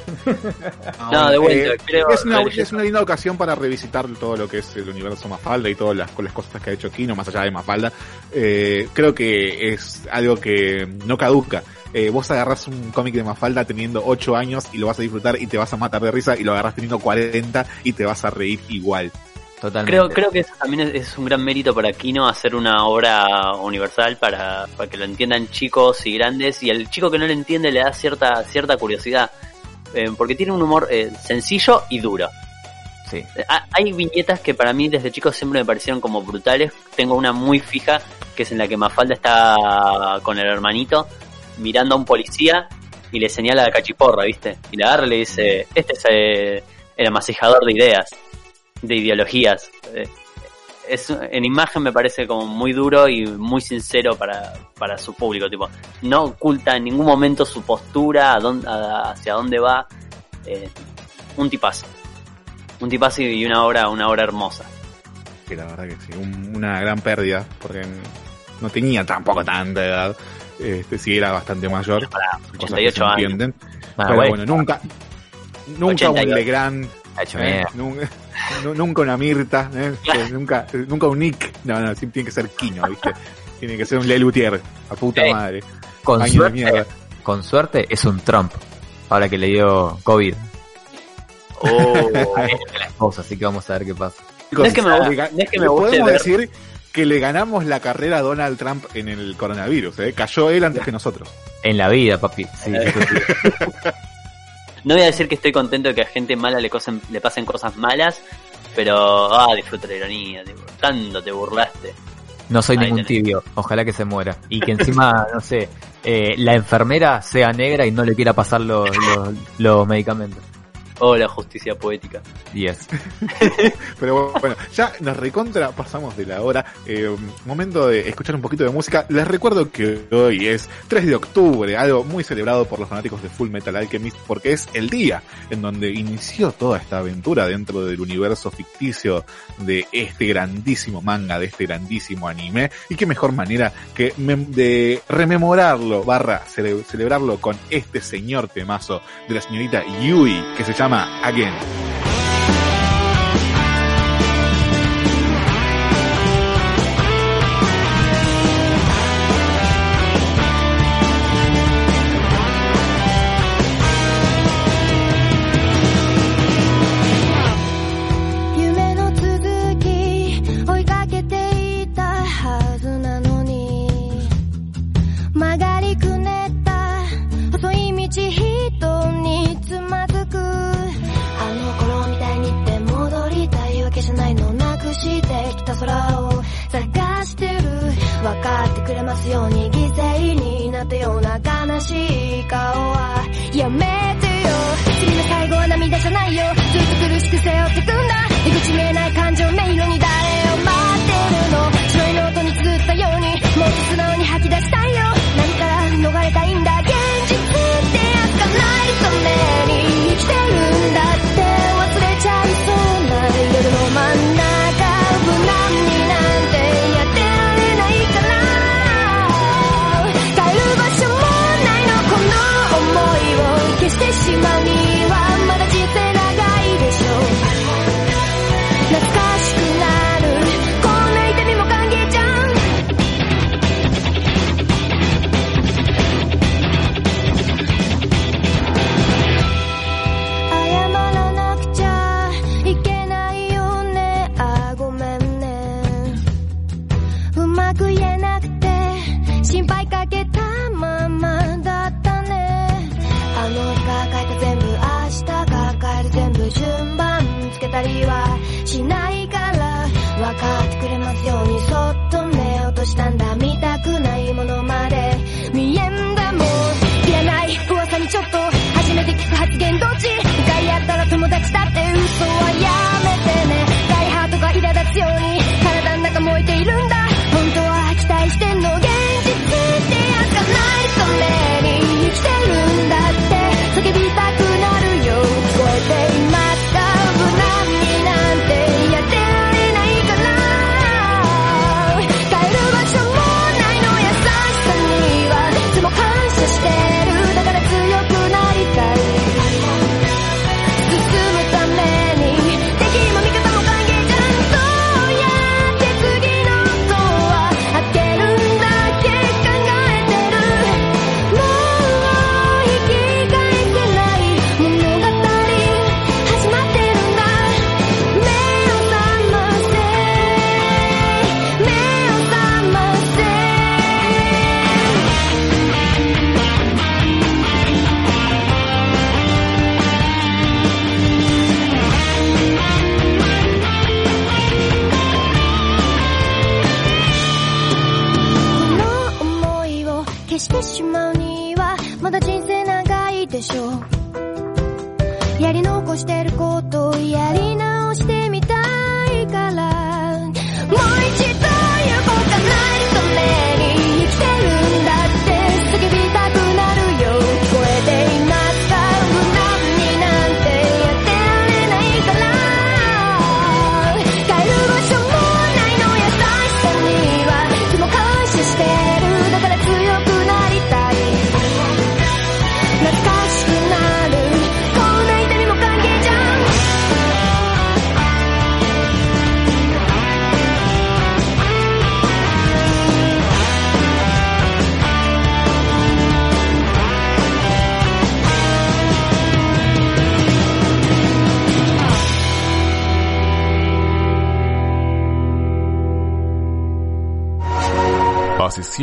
F: No, de vuelta,
E: Eh,
F: creo-
E: es, una, es una linda ocasión para revisitar todo lo que es el universo Mafalda y todas las, con las cosas que ha hecho Kino, más allá de Mafalda. Eh, creo que es algo que no caduca. Eh, vos agarrás un cómic de Mafalda teniendo 8 años y lo vas a disfrutar y te vas a matar de risa y lo agarrás teniendo 40 y te vas a reír igual.
H: Totalmente.
F: Creo, creo que eso también es, es un gran mérito para Kino hacer una obra universal para, para que lo entiendan chicos y grandes y al chico que no lo entiende le da cierta cierta curiosidad Eh, porque tiene un humor eh, sencillo y duro.
H: Sí.
F: Ha- Hay viñetas que para mí desde chico siempre me parecieron como brutales. Tengo una muy fija que es en la que Mafalda está con el hermanito mirando a un policía y le señala la cachiporra, ¿viste? Y le agarra y le dice, este es eh, el amasijador de ideas, de ideologías. Eh, es, en imagen me parece como muy duro y muy sincero para, para su público, tipo, no oculta en ningún momento su postura, a dónde- a- hacia dónde va. Eh, un tipazo. Un tipazo y una obra, una obra hermosa.
E: Que la verdad que sí, un- una gran pérdida, porque no tenía tampoco tanta edad. Este, sí era bastante mayor.
F: Para
E: cosas que se
F: 88 años.
E: entienden.
H: Ah,
E: Pero bueno, nunca, nunca
F: 88.
E: un Legrand, ¿eh? nunca, nu- nunca una Mirta, ¿eh? Nunca, nunca un Nick. No, no, sí tiene que ser Kino, ¿viste? Tiene que ser un Lelutier, a puta madre.
H: Con
E: Año de
H: suerte,
E: mierda.
H: con suerte es un Trump. Ahora que le dio COVID
F: Oh,
H: la esposa, así que vamos a ver qué pasa.
F: No es que me- no es que me guste
E: podemos
F: ver-
E: decir que le ganamos la carrera a Donald Trump en el coronavirus, ¿eh? Cayó él antes que nosotros.
H: En la vida, papi. Sí, eso sí.
F: No voy a decir que estoy contento de que a gente mala le, cosen- le pasen cosas malas, pero ah, disfruto la ironía, tipo, tanto te burlaste.
H: No soy
F: Ahí
H: ningún
F: tenés.
H: tibio. Ojalá que se muera. Y que encima, no sé, eh, la enfermera sea negra y no le quiera pasar los, los, los medicamentos.
F: Oh, la justicia poética.
H: Yes.
E: Pero bueno, ya nos recontra pasamos de la hora. Eh, momento de escuchar un poquito de música. Les recuerdo que hoy es 3 de octubre, algo muy celebrado por los fanáticos de Full Metal Alchemist, porque es el día en donde inició toda esta aventura dentro del universo ficticio de este grandísimo manga, de este grandísimo anime. Y qué mejor manera que de rememorarlo, barra cele- celebrarlo con este señor temazo de la señorita Yui, que se llama Again.
J: たような悲しい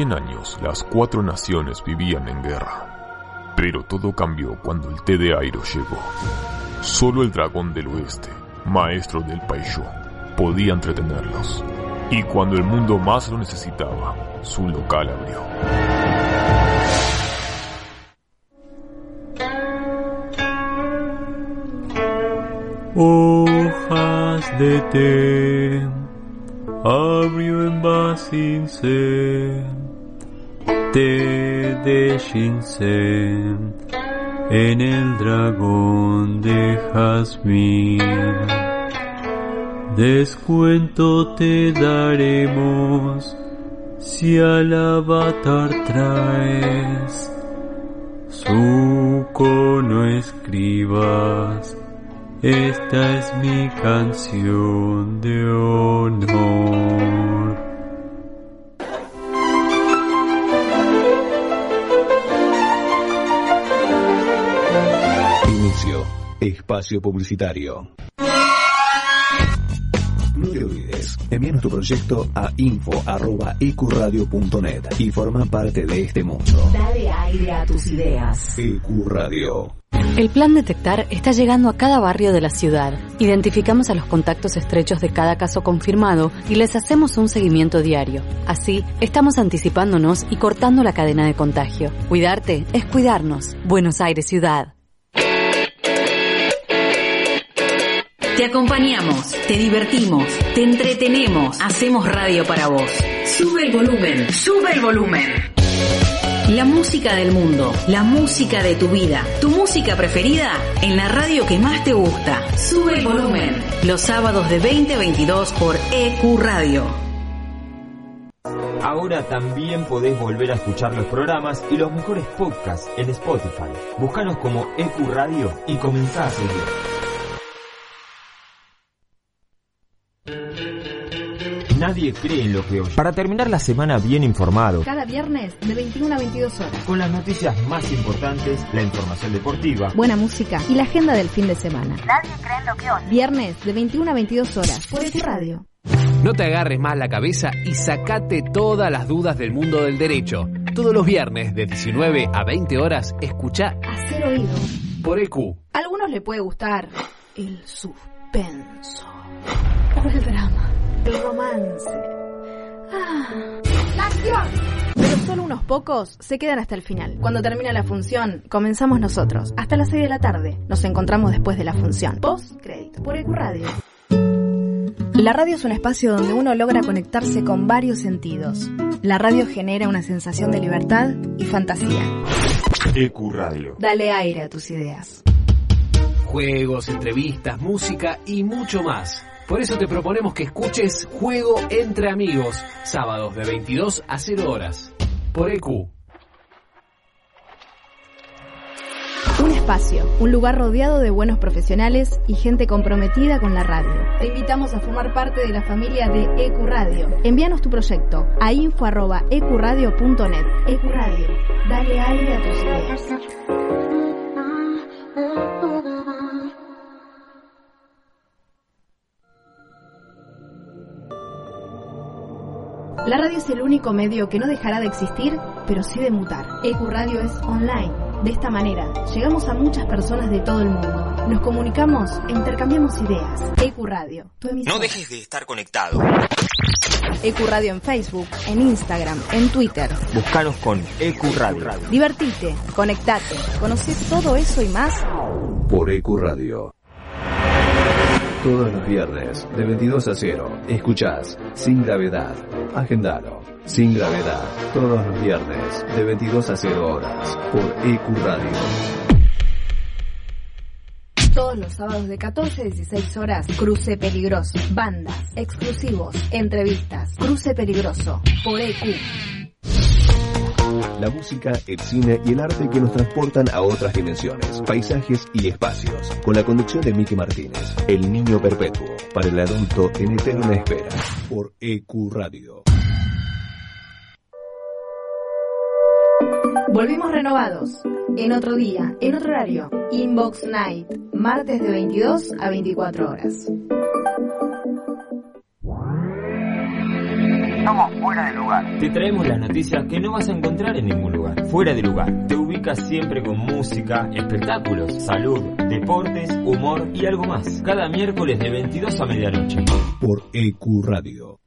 K: 100 años las cuatro naciones vivían en guerra. Pero todo cambió cuando el té de Airo llegó. Solo el dragón del oeste, maestro del Paisho, podía entretenerlos. Y cuando el mundo más lo necesitaba, su local abrió.
I: Hojas de té, abrió en té en el dragón de jazmín. Descuento te daremos si al avatar traes su cono escribas. Esta es mi canción de honor.
B: Espacio publicitario. No te olvides, envíanos tu proyecto a info.ecuradio.net y forma parte de este mundo.
A: Dale aire a tus ideas.
B: Ecuradio.
L: El plan Detectar está llegando a cada barrio de la ciudad. Identificamos a los contactos estrechos de cada caso confirmado y les hacemos un seguimiento diario. Así, estamos anticipándonos y cortando la cadena de contagio. Cuidarte es cuidarnos. Buenos Aires Ciudad.
M: Te acompañamos, te divertimos, te entretenemos, hacemos radio para vos. Sube el volumen, sube el volumen. La música del mundo, la música de tu vida, tu música preferida en la radio que más te gusta. Sube el volumen. Los sábados de 20 a 22 por EQ Radio.
N: Ahora también podés volver a escuchar los programas y los mejores podcasts en Spotify. Búscanos como EQ Radio y comenzá a seguir. Nadie cree en lo que oye. Para terminar la semana bien informado,
O: Cada viernes de 21 a 22 horas.
N: con las noticias más importantes, la información deportiva,
O: Buena música y la agenda del fin de semana.
P: Nadie cree en lo que oye.
O: Viernes de 21 a 22 horas por EQ Radio.
Q: No te agarres más la cabeza y sacate todas las dudas del mundo del derecho. Todos los viernes de 19 a 20 horas, escucha
O: Hacer oído.
Q: por EQ.
O: A algunos le puede gustar el suspenso o el drama, el romance. Ah, la acción. Pero solo unos pocos se quedan hasta el final. Cuando termina la función, comenzamos nosotros. Hasta las 6 de la tarde. Nos encontramos después de la función. Post crédito por EQ Radio. La radio es un espacio donde uno logra conectarse con varios sentidos. La radio genera una sensación de libertad y fantasía.
N: EQ Radio.
O: Dale aire a tus ideas.
Q: Juegos, entrevistas, música y mucho más. Por eso te proponemos que escuches Juego entre Amigos, sábados de 22 a 0 horas, por EQ.
O: Un espacio, un lugar rodeado de buenos profesionales y gente comprometida con la radio. Te invitamos a formar parte de la familia de EQ Radio. Envíanos tu proyecto a info.ecuradio.net. EQ Radio, dale aire a tus ideas. La radio es el único medio que no dejará de existir, pero sí de mutar. EQ Radio es online. De esta manera, llegamos a muchas personas de todo el mundo. Nos comunicamos e intercambiamos ideas. EQ Radio, tu emisora.
R: No dejes de estar conectado.
O: EQ Radio en Facebook, en Instagram, en Twitter.
N: Buscanos con EQ Radio.
O: Divertite, conectate, conoce todo eso y más
B: por EQ Radio. Todos los viernes, de 22 a 0, escuchás Sin Gravedad. Agendalo. Sin Gravedad. Todos los viernes, de 22 a 0 horas, por EQ Radio.
O: Todos los sábados de 14 a 16 horas, Cruce Peligroso. Bandas, exclusivos, entrevistas. Cruce Peligroso, por EQ.
B: La música, el cine y el arte que nos transportan a otras dimensiones, paisajes y espacios. Con la conducción de Miki Martínez, El Niño Perpetuo, para el adulto en eterna espera, por EQ Radio.
O: Volvimos renovados. En otro día, en otro horario. Inbox Night. Martes de 22 a 24 horas.
N: Estamos fuera de lugar. Te traemos las noticias que no vas a encontrar en ningún lugar. Fuera de lugar. Te ubicas siempre con música, espectáculos, salud, deportes, humor y algo más. Cada miércoles de 22 a medianoche.
B: Por EQ Radio.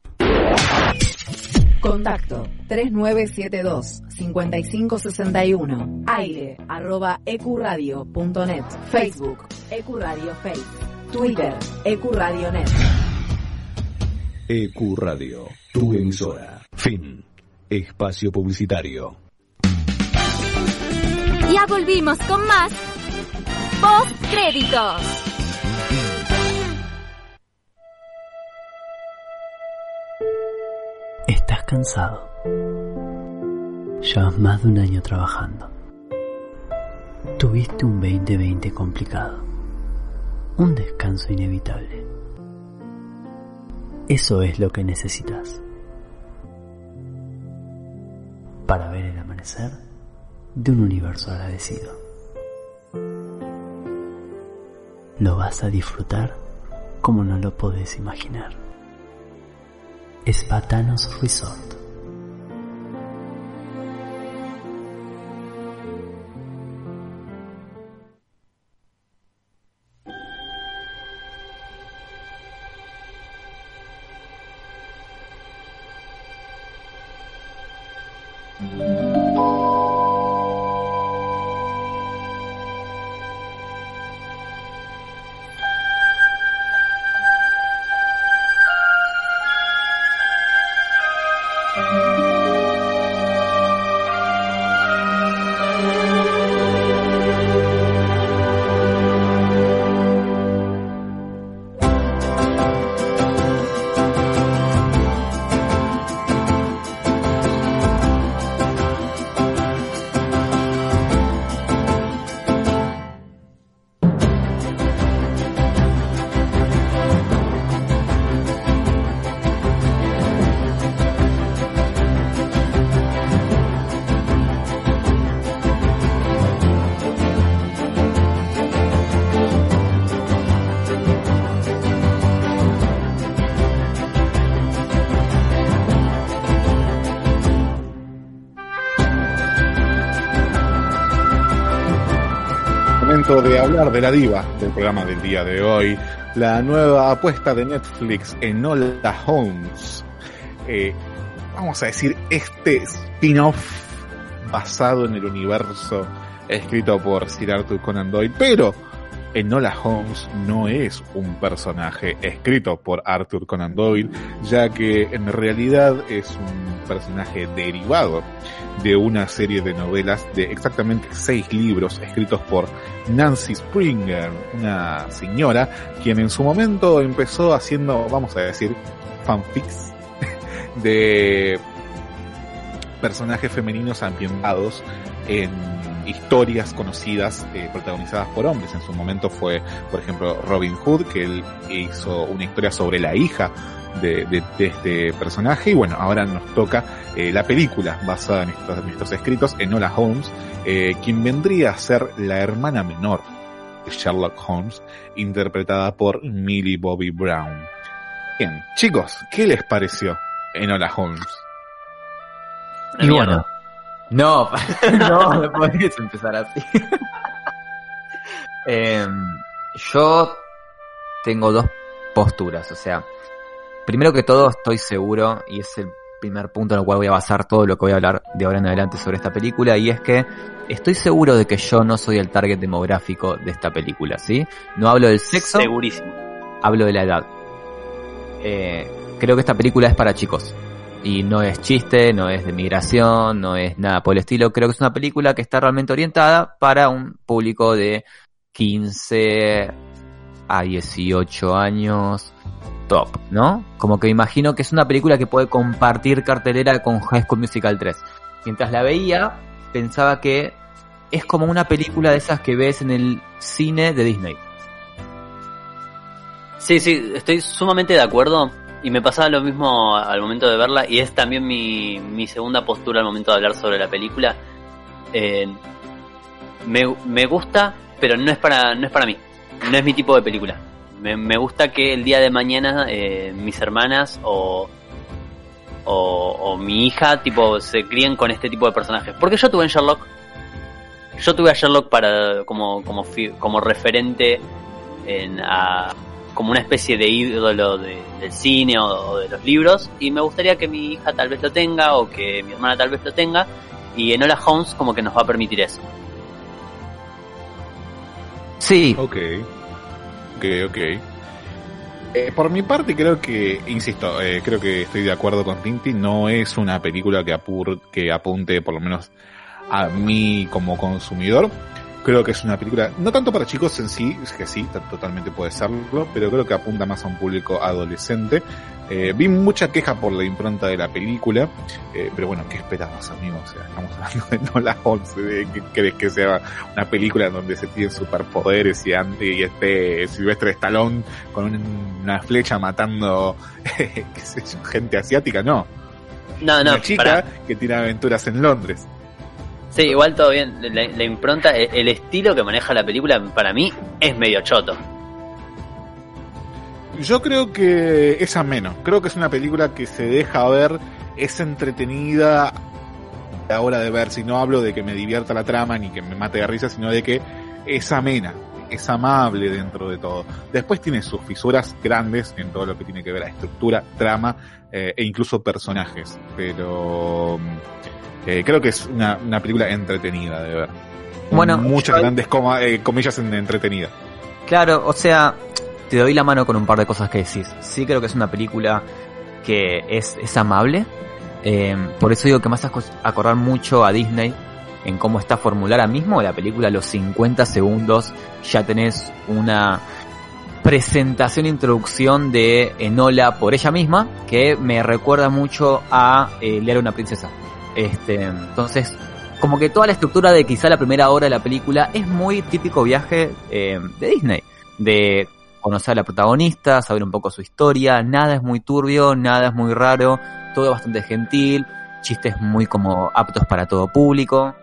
O: Contacto 3972-5561. Aire arroba ecuradio.net. Facebook Ecuradio Face. Twitter Ecuradio.net.
B: EQ Radio, tu emisora. Fin. Espacio publicitario.
D: Ya volvimos con más Post Créditos.
P: Estás cansado. Llevas más de un año trabajando. Tuviste un 2020 complicado. Un descanso inevitable. Eso es lo que necesitas. Para ver el amanecer de un universo agradecido. Lo vas a disfrutar como no lo podés imaginar. Espatanos Resort.
E: Hablar de la diva del programa del día de hoy, la nueva apuesta de Netflix en Hola Holmes. Eh, vamos a decir, este spin-off basado en el universo escrito por Sir Arthur Conan Doyle, pero Enola Holmes no es un personaje escrito por Arthur Conan Doyle, ya que en realidad es un personaje derivado de una serie de novelas de exactamente seis libros escritos por Nancy Springer, una señora quien en su momento empezó haciendo, vamos a decir, fanfics de personajes femeninos ambientados en historias conocidas eh, protagonizadas por hombres. En su momento fue, por ejemplo, Robin Hood, que él hizo una historia sobre la hija de, de, de este personaje. Y bueno, ahora nos toca eh, la película basada en estos, en estos Holmes, eh, quien vendría a ser la hermana menor de Sherlock Holmes, interpretada por Millie Bobby Brown. Bien, chicos, ¿qué les pareció Enola Holmes?
H: Y bueno, no, no, no podés empezar así. Em, yo tengo dos posturas, o sea, primero que todo estoy seguro, y es el primer punto en el cual voy a basar todo lo que voy a hablar de ahora en adelante sobre esta película, y es que estoy seguro de que yo no soy el target demográfico de esta película, ¿sí? No hablo del sexo.
F: Segurísimo.
H: Hablo de la edad. Eh, creo que esta película es para chicos. Y no es chiste, no es de migración, no es nada por el estilo. Creo que es una película que está realmente orientada para un público de 15 a 18 años top, ¿no? Como que imagino que es una película que puede compartir cartelera con High School Musical 3. Mientras la veía, pensaba que es como una película de esas que ves en el cine de Disney.
F: Sí, sí, estoy sumamente de acuerdo. Y me pasaba lo mismo al momento de verla. Y es también mi, mi segunda postura al momento de hablar sobre la película. Eh, me, me gusta, pero no es para, no es para mí. No es mi tipo de película. Me, gusta que el día de mañana eh, mis hermanas o, o, o mi hija tipo se críen con este tipo de personajes. Porque yo tuve en Sherlock. Yo tuve a Sherlock para como, como, como referente en, a, como una especie de ídolo de- del cine o, o de los libros y me gustaría que mi hija tal vez lo tenga o que mi hermana tal vez lo tenga y Enola Holmes como que nos va a permitir eso.
H: Sí.
E: Ok. Ok, ok. Eh, por mi parte creo que, insisto, eh, creo que estoy de acuerdo con Tinti, no es una película que, apur, que apunte por lo menos a mí como consumidor. Creo que es una película, no tanto para chicos en sí, es que sí, totalmente puede serlo, pero creo que apunta más a un público adolescente. Eh, vi mucha queja por la impronta de la película, eh, pero bueno, ¿qué esperabas, amigo? O sea, estamos hablando de Nola Holmes, ¿de ¿qué crees que sea una película donde se tienen superpoderes y, y este Silvestre Stallone con un- una flecha matando qué sé yo, gente asiática? No.
F: No, no,
E: una chica que tiene aventuras en Londres.
F: Sí, igual todo bien. La, impronta, el, el estilo que maneja la película para mí es medio choto.
E: Yo creo que es ameno. Creo que es una película que se deja ver, es entretenida a la hora de ver. Si no hablo de que me divierta la trama ni que me mate de risa, sino de que es amena, es amable dentro de todo. Después tiene sus fisuras grandes en todo lo que tiene que ver a estructura, trama eh, e incluso personajes. Pero eh, creo que es una, una película entretenida de ver.
H: Bueno,
E: muchas
H: yo-
E: grandes coma- eh, comillas en entretenida.
H: Claro, o sea, te doy la mano con un par de cosas que decís. Sí creo que es una película que es, es amable. Eh, por eso digo que me hace aco- acordar mucho a Disney en cómo está formulada mismo la película. A los 50 segundos ya tenés una presentación, introducción de Enola por ella misma, que me recuerda mucho a eh, Leer a una princesa. Este, entonces, como que toda la estructura de quizá la primera hora de la película es muy típico viaje eh, de Disney, de conocer a la protagonista, saber un poco su historia, nada es muy turbio, nada es muy raro, todo bastante gentil, chistes muy como aptos para todo público,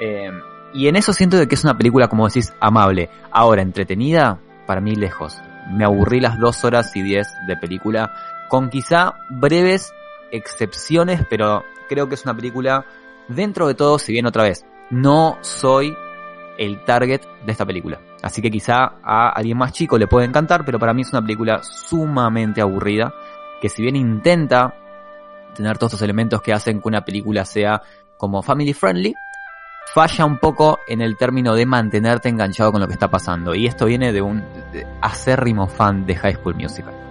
H: eh, y en eso siento de que es una película, como decís, amable. Ahora, entretenida, para mí lejos. Me aburrí las dos horas y diez de película, con quizá breves excepciones, pero creo que es una película dentro de todo, si bien otra vez, no soy el target de esta película. Así que quizá a alguien más chico le puede encantar, pero para mí es una película sumamente aburrida, que si bien intenta tener todos estos elementos que hacen que una película sea como family friendly, falla un poco en el término de mantenerte enganchado con lo que está pasando. Y esto viene de un acérrimo fan de High School Musical.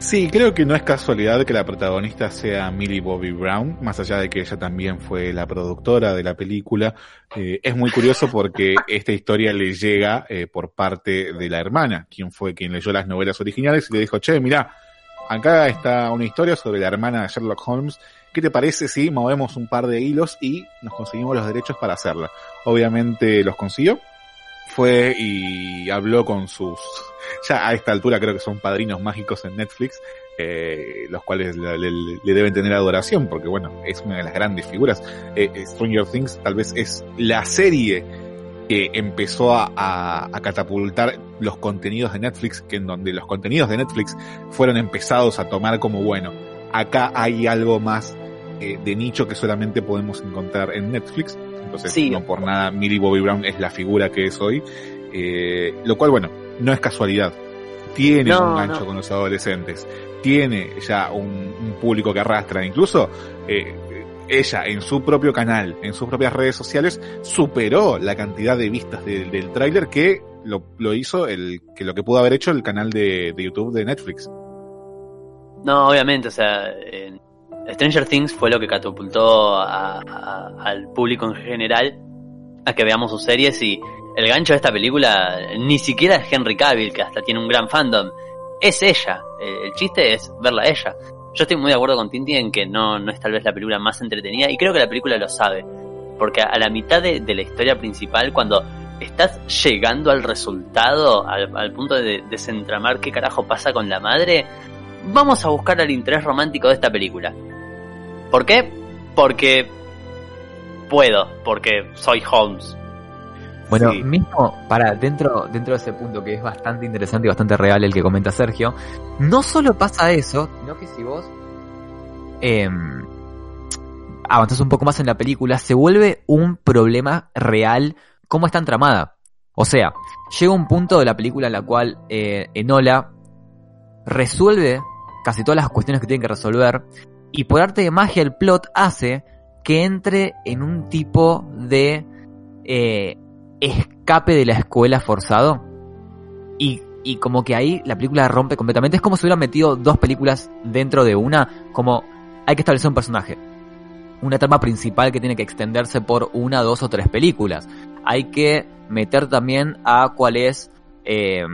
E: Sí, creo que no es casualidad que la protagonista sea Millie Bobby Brown, más allá de que ella también fue la productora de la película. Eh, es muy curioso porque esta historia le llega eh, por parte de la hermana, quien fue quien leyó las novelas originales y le dijo, che, mira, acá está una historia sobre la hermana de Sherlock Holmes. ¿Qué te parece si movemos un par de hilos y nos conseguimos los derechos para hacerla? Obviamente los consiguió. Fue y habló con sus, ya a esta altura creo que son padrinos mágicos en Netflix, eh, los cuales le, deben tener adoración, porque bueno, es una de las grandes figuras. Eh, eh, Stranger Things tal vez es la serie que empezó a, catapultar los contenidos de Netflix, que en donde los contenidos de Netflix fueron empezados a tomar como bueno, acá hay algo más de nicho que solamente podemos encontrar en Netflix. Entonces,
F: Sí.
E: no por nada, Millie Bobby Brown es la figura que es hoy. Eh, lo cual, bueno, no es casualidad. tiene
F: No,
E: un gancho
F: no.
E: con los adolescentes, tiene ya un, un público que arrastra, incluso eh, ella en su propio canal, en sus propias redes sociales, superó la cantidad de vistas del- del tráiler que lo, lo hizo el que lo que pudo haber hecho el canal de, de YouTube de Netflix.
F: No, obviamente, o sea, Stranger Things fue lo que catapultó a- al público en general a que veamos sus series y el gancho de esta película ni siquiera es Henry Cavill, que hasta tiene un gran fandom, es ella. El chiste es verla a ella. Yo estoy muy de acuerdo con Tinti en que no, no es tal vez la película más entretenida y creo que la película lo sabe. Porque a la mitad de, de la historia principal, cuando estás llegando al resultado, al, al punto de desentramar qué carajo pasa con la madre, vamos a buscar el interés romántico de esta película. ¿Por qué? Porque puedo, porque soy Holmes.
H: Bueno,
F: Sí.
H: mismo para dentro dentro de ese punto que es bastante interesante y bastante real el que comenta Sergio, no solo pasa eso, sino que si vos em, avanzas un poco más en la película, se vuelve un problema real cómo está entramada. O sea, llega un punto de la película en la cual eh, Enola resuelve casi todas las cuestiones que tiene que resolver y por arte de magia el plot hace que entre en un tipo de eh, escape de la escuela forzado y, y como que ahí la película rompe completamente. Es como si hubieran metido dos películas dentro de una, como hay que establecer un personaje. Una trama principal que tiene que extenderse por una, dos o tres películas. Hay que meter también a cuál es eh,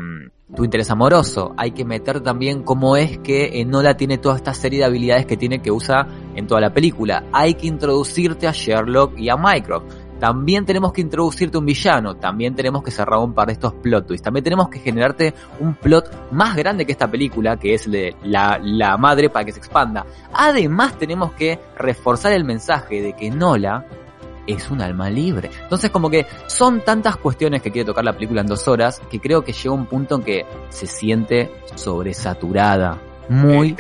H: tu interés amoroso. Hay que meter también cómo es que Enola tiene toda esta serie de habilidades que tiene que usar en toda la película. Hay que introducirte a Sherlock y a Mycroft. También tenemos que introducirte un villano, también tenemos que cerrar un par de estos plot twists, también tenemos que generarte un plot más grande que esta película, que es de la madre para que se expanda. Además tenemos que reforzar el mensaje de que Nola es un alma libre. Entonces como que son tantas cuestiones que quiere tocar la película en dos horas que creo que llega un punto en que se siente sobresaturada, muy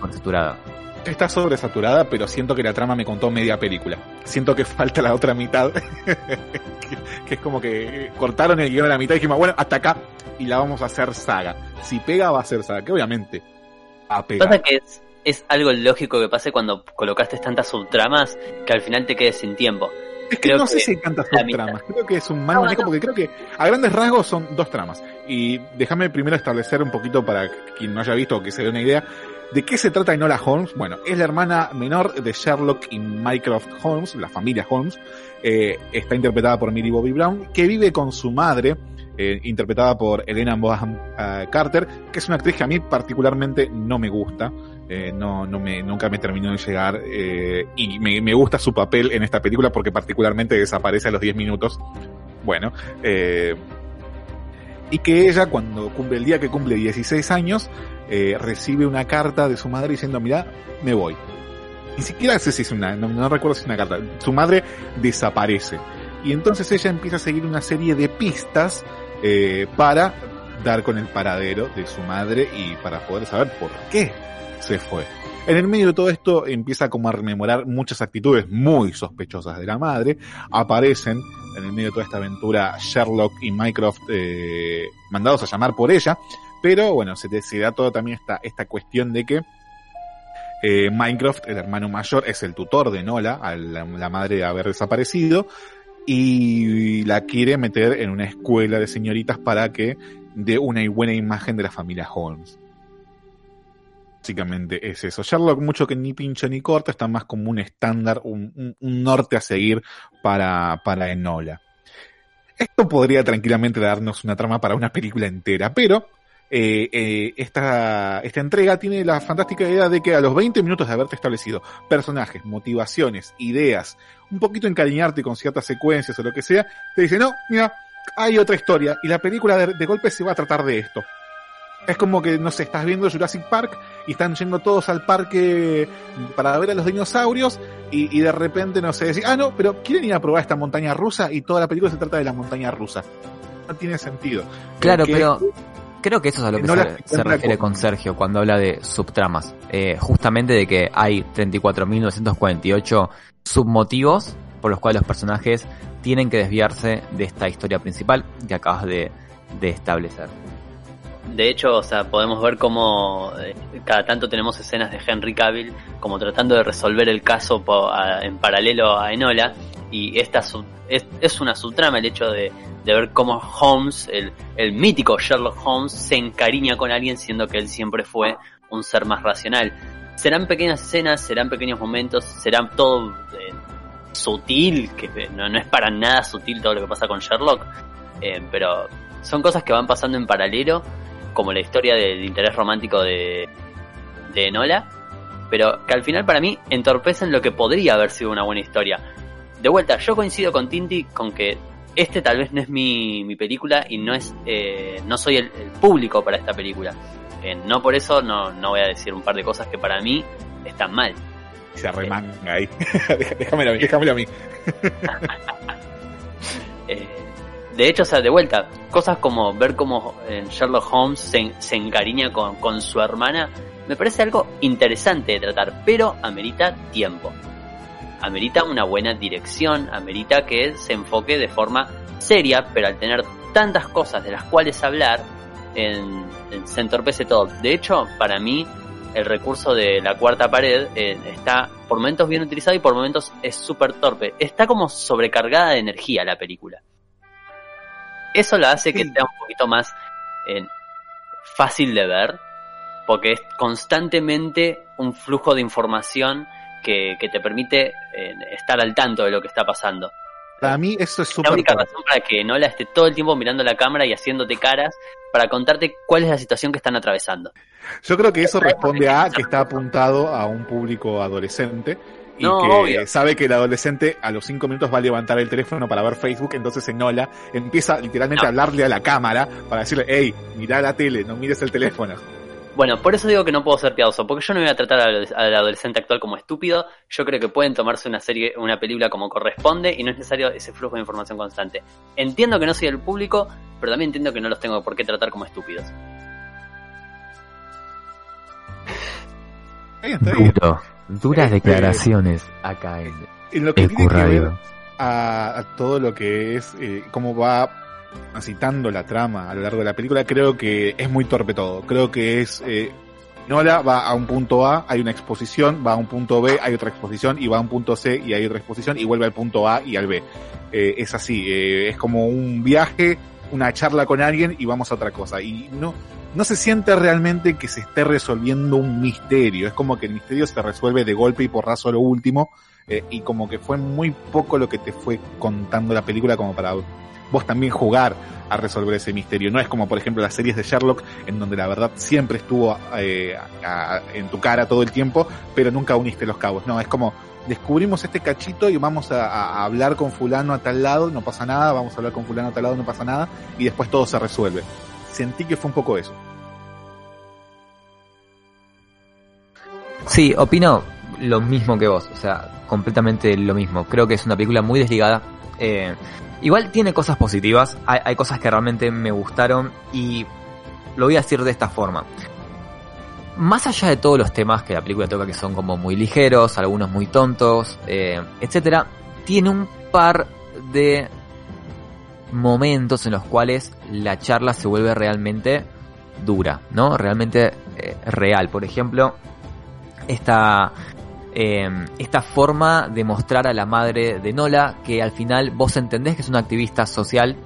H: sobresaturada.
E: Está sobresaturada, pero siento que la trama me contó media película. Siento que falta la otra mitad. que, que es como que cortaron el guion a la mitad y dijimos, bueno, hasta acá. Y la vamos a hacer saga. Si pega, va a ser saga. Que obviamente va a pegar.
F: Pasa que es, es algo lógico que pase cuando colocaste tantas subtramas que al final te quedes sin tiempo.
E: Es que no sé si hay tantas subtramas. Creo que es un mal manejo porque creo que a grandes rasgos son dos tramas. Y déjame primero establecer un poquito para quien no haya visto o que se dé una idea. ¿De qué se trata Enola Holmes? Bueno, es la hermana menor de Sherlock y Mycroft Holmes, la familia Holmes. Eh, está interpretada por Millie Bobby Brown, que vive con su madre, eh, interpretada por Elena Bonham eh, Carter, que es una actriz que a mí particularmente no me gusta. Eh, no, no me, nunca me terminó de llegar. y me, me gusta su papel en esta película porque particularmente desaparece a los 10 minutos. Bueno, y que ella cuando cumple el día que cumple 16 años recibe una carta de su madre diciendo mira me voy ni siquiera sé si es una no, no recuerdo si es una carta su madre desaparece y entonces ella empieza a seguir una serie de pistas eh, para dar con el paradero de su madre y para poder saber por qué se fue en el medio de todo esto empieza como a rememorar muchas actitudes muy sospechosas de la madre. Aparecen en el medio de toda esta aventura Sherlock y Mycroft eh, mandados a llamar por ella. Pero bueno, se, da todo también esta, esta cuestión de que eh, Mycroft, el hermano mayor, es el tutor de Nola, a la, la madre de haber desaparecido, y la quiere meter en una escuela de señoritas para que dé una buena imagen de la familia Holmes. Básicamente es eso. Sherlock mucho que ni pincha ni corta, está más como un estándar, un, un- norte a seguir para, para Enola. Esto podría tranquilamente darnos una trama para una película entera, pero eh, eh, esta, esta entrega tiene la fantástica idea de que a los 20 minutos de haberte establecido personajes, motivaciones, ideas, un poquito encariñarte con ciertas secuencias o lo que sea, te dice, no, mira, hay otra historia y la película de, de golpe se va a tratar de esto. Es como que, no sé, estás viendo Jurassic Park y están yendo todos al parque para ver a los dinosaurios y, y de repente, no sé, decir, ah, no, pero quieren ir a probar esta montaña rusa y toda la película se trata de la montaña rusa. No tiene sentido.
H: Claro,
E: Porque-
H: pero creo que eso es a lo
E: que no
H: se, refiere
E: con-
H: con Sergio cuando habla de subtramas. Eh, justamente de que hay 34.948 submotivos por los cuales los personajes tienen que desviarse de esta historia principal que acabas de, de establecer.
F: De hecho, o sea, podemos ver cómo eh, cada tanto tenemos escenas de Henry Cavill como tratando de resolver el caso po- a- en paralelo a Enola. Y esta es, es una subtrama el hecho de, ver cómo Holmes, el, el mítico Sherlock Holmes, se encariña con alguien siendo que él siempre fue un ser más racional. Serán pequeñas escenas, serán pequeños momentos, serán todo eh, sutil, que no, no es para nada sutil todo lo que pasa con Sherlock, eh, pero son cosas que van pasando en paralelo, como la historia del interés romántico de, de Enola, pero que al final para mí entorpecen lo que podría haber sido una buena historia. De vuelta, yo coincido con Tinti con que este tal vez no es mi, mi película y no es eh, no soy el, el público para esta película. Eh, no por eso no, no voy a decir un par de cosas que para mí están mal.
E: Se arremanga ahí. déjamelo a mí, déjamelo a mí.
F: Eh, de hecho, o sea, de vuelta, cosas como ver cómo eh, Sherlock Holmes se, se encariña con, con su hermana, me parece algo interesante de tratar, pero amerita tiempo. Amerita una buena dirección, amerita que se enfoque de forma seria, pero al tener tantas cosas de las cuales hablar, en- en- se entorpece todo. De hecho, para mí, el recurso de la cuarta pared eh, está por momentos bien utilizado y por momentos es súper torpe. Está como sobrecargada de energía la película. Eso la hace que sea un poquito más eh, fácil de ver, porque es constantemente un flujo de información que, que te permite eh, estar al tanto de lo que está pasando.
E: Para mí eso es
F: La
E: súper
F: única razón para que Nola esté todo el tiempo mirando la cámara y haciéndote caras para contarte cuál es la situación que están atravesando.
E: Yo creo que eso responde a que está apuntado a un público adolescente y
F: No,
E: que
F: obvio.
E: sabe que el adolescente a los cinco minutos va a levantar el teléfono para ver Facebook, entonces Enola empieza literalmente a hablarle a la cámara para decirle, hey, mira la tele, no mires el teléfono.
F: Bueno, por eso digo que no puedo ser piadoso, porque yo no voy a tratar al, adolescente actual como estúpido. Yo creo que pueden tomarse una serie, una película como corresponde y no es necesario ese flujo de información constante. Entiendo que no soy el público, pero también entiendo que no los tengo por qué tratar como estúpidos.
H: Duro. Duras
E: Este-
H: declaraciones acá en
E: En lo que
H: Ecu
E: tiene que ver
H: Radio.
E: a, a todo lo que es eh, cómo va citando la trama a lo largo de la película, creo que es muy torpe todo. Creo que es eh, Nola va a un punto A, hay una exposición, va a un punto B, hay otra exposición, y va a un punto C y hay otra exposición, y vuelve al punto A y al B. Eh, es así, eh, es como un viaje, una charla con alguien y vamos a otra cosa. Y no, no se siente realmente que se esté resolviendo un misterio. Es como que el misterio se resuelve de golpe y porrazo lo último. y como que fue muy poco lo que te fue contando la película como para vos también jugar a resolver ese misterio. No es como, por ejemplo, las series de Sherlock, en donde la verdad siempre estuvo eh, en tu cara todo el tiempo, pero nunca uniste los cabos. No, es como, descubrimos este cachito y vamos a, a hablar con fulano a tal lado, no pasa nada, vamos a hablar con fulano a tal lado, no pasa nada, y después todo se resuelve. Sentí que fue un poco eso.
H: Sí, opino lo mismo que vos, o sea, completamente lo mismo. Creo que es una película muy desligada. Eh, igual tiene cosas positivas, hay, cosas que realmente me gustaron y lo voy a decir de esta forma. Más allá de todos los temas que la película toca que son como muy ligeros, algunos muy tontos, eh, etcétera, tiene un par de momentos en los cuales la charla se vuelve realmente dura, ¿no? Realmente eh, real. Por ejemplo, esta, eh, esta forma de mostrar a la madre de Nola que al final vos entendés que es una activista social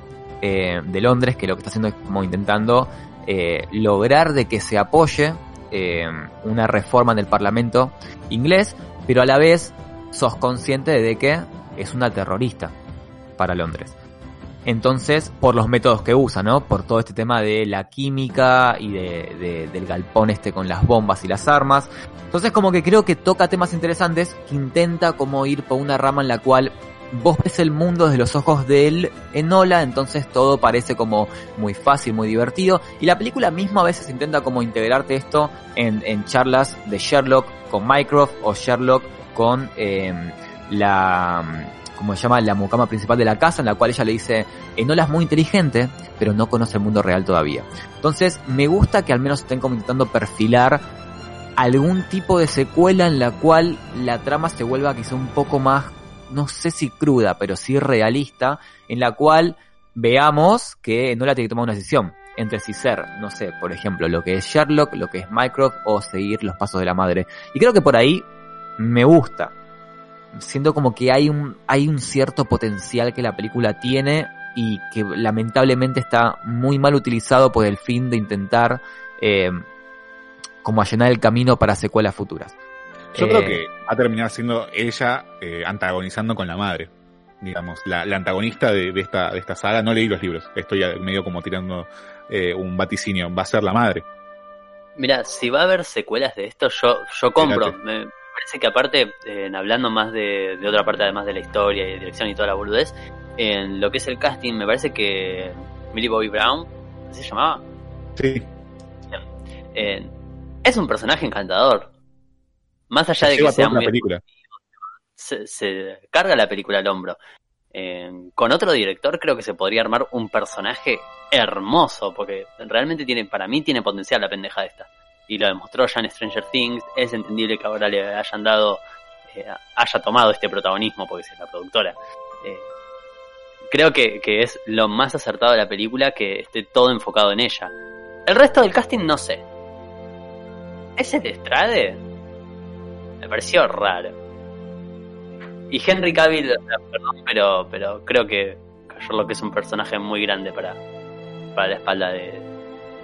H: eh, de Londres que lo que está haciendo es como intentando eh, lograr de que se apoye eh, una reforma en el Parlamento inglés, pero a la vez sos consciente de que es una terrorista para Londres. Entonces, por los métodos que usa, ¿no? Por todo este tema de la química y de, de- del galpón este con las bombas y las armas. Entonces, como que creo que toca temas interesantes, que intenta como ir por una rama en la cual vos ves el mundo desde los ojos de él Enola, entonces todo parece como muy fácil, muy divertido. Y la película misma a veces intenta como integrarte esto en, en charlas de Sherlock con Mycroft o Sherlock con eh, la como se llama la mucama principal de la casa, en la cual ella le dice, Enola es muy inteligente, pero no conoce el mundo real todavía. Entonces, me gusta que al menos estén como intentando perfilar algún tipo de secuela en la cual la trama se vuelva quizá un poco más, no sé si cruda, pero sí realista, en la cual veamos que no la tiene que tomar una decisión entre si ser, no sé, por ejemplo, lo que es Sherlock, lo que es Mycroft o seguir los pasos de la madre. Y creo que por ahí me gusta. Siento como que hay un, hay un cierto potencial que la película tiene y que lamentablemente está muy mal utilizado por el fin de intentar eh, como allanar el camino para secuelas futuras.
E: Yo
H: Eh,
E: creo que va a terminar siendo ella eh, antagonizando con la madre. Digamos, la, la antagonista de, de esta, de esta saga. No leí los libros, estoy medio como tirando eh, un vaticinio. Va a ser la madre.
F: Mira, si va a haber secuelas de esto, yo, yo compro. Me parece que aparte, eh, hablando más de, de otra parte además de la historia y dirección y toda la boludez, en lo que es el casting, me parece que Millie Bobby Brown, ¿así se llamaba?
E: Sí.
F: Eh, es un personaje encantador. Más allá de que sea muy
E: película.
F: se, se carga la película al hombro. Eh, con otro director creo que se podría armar un personaje hermoso, porque realmente tiene, para mí tiene potencial la pendeja esta. Y lo demostró ya en Stranger Things, es entendible que ahora le hayan dado, eh, haya tomado este protagonismo, porque es la productora. Eh, creo que, que es lo más acertado de la película que esté todo enfocado en ella. El resto del casting no sé. ¿Ese de Estrade? Me pareció raro. Y Henry Cavill, sea, perdón, pero, pero creo que Sherlock es un personaje muy grande para, para la espalda de,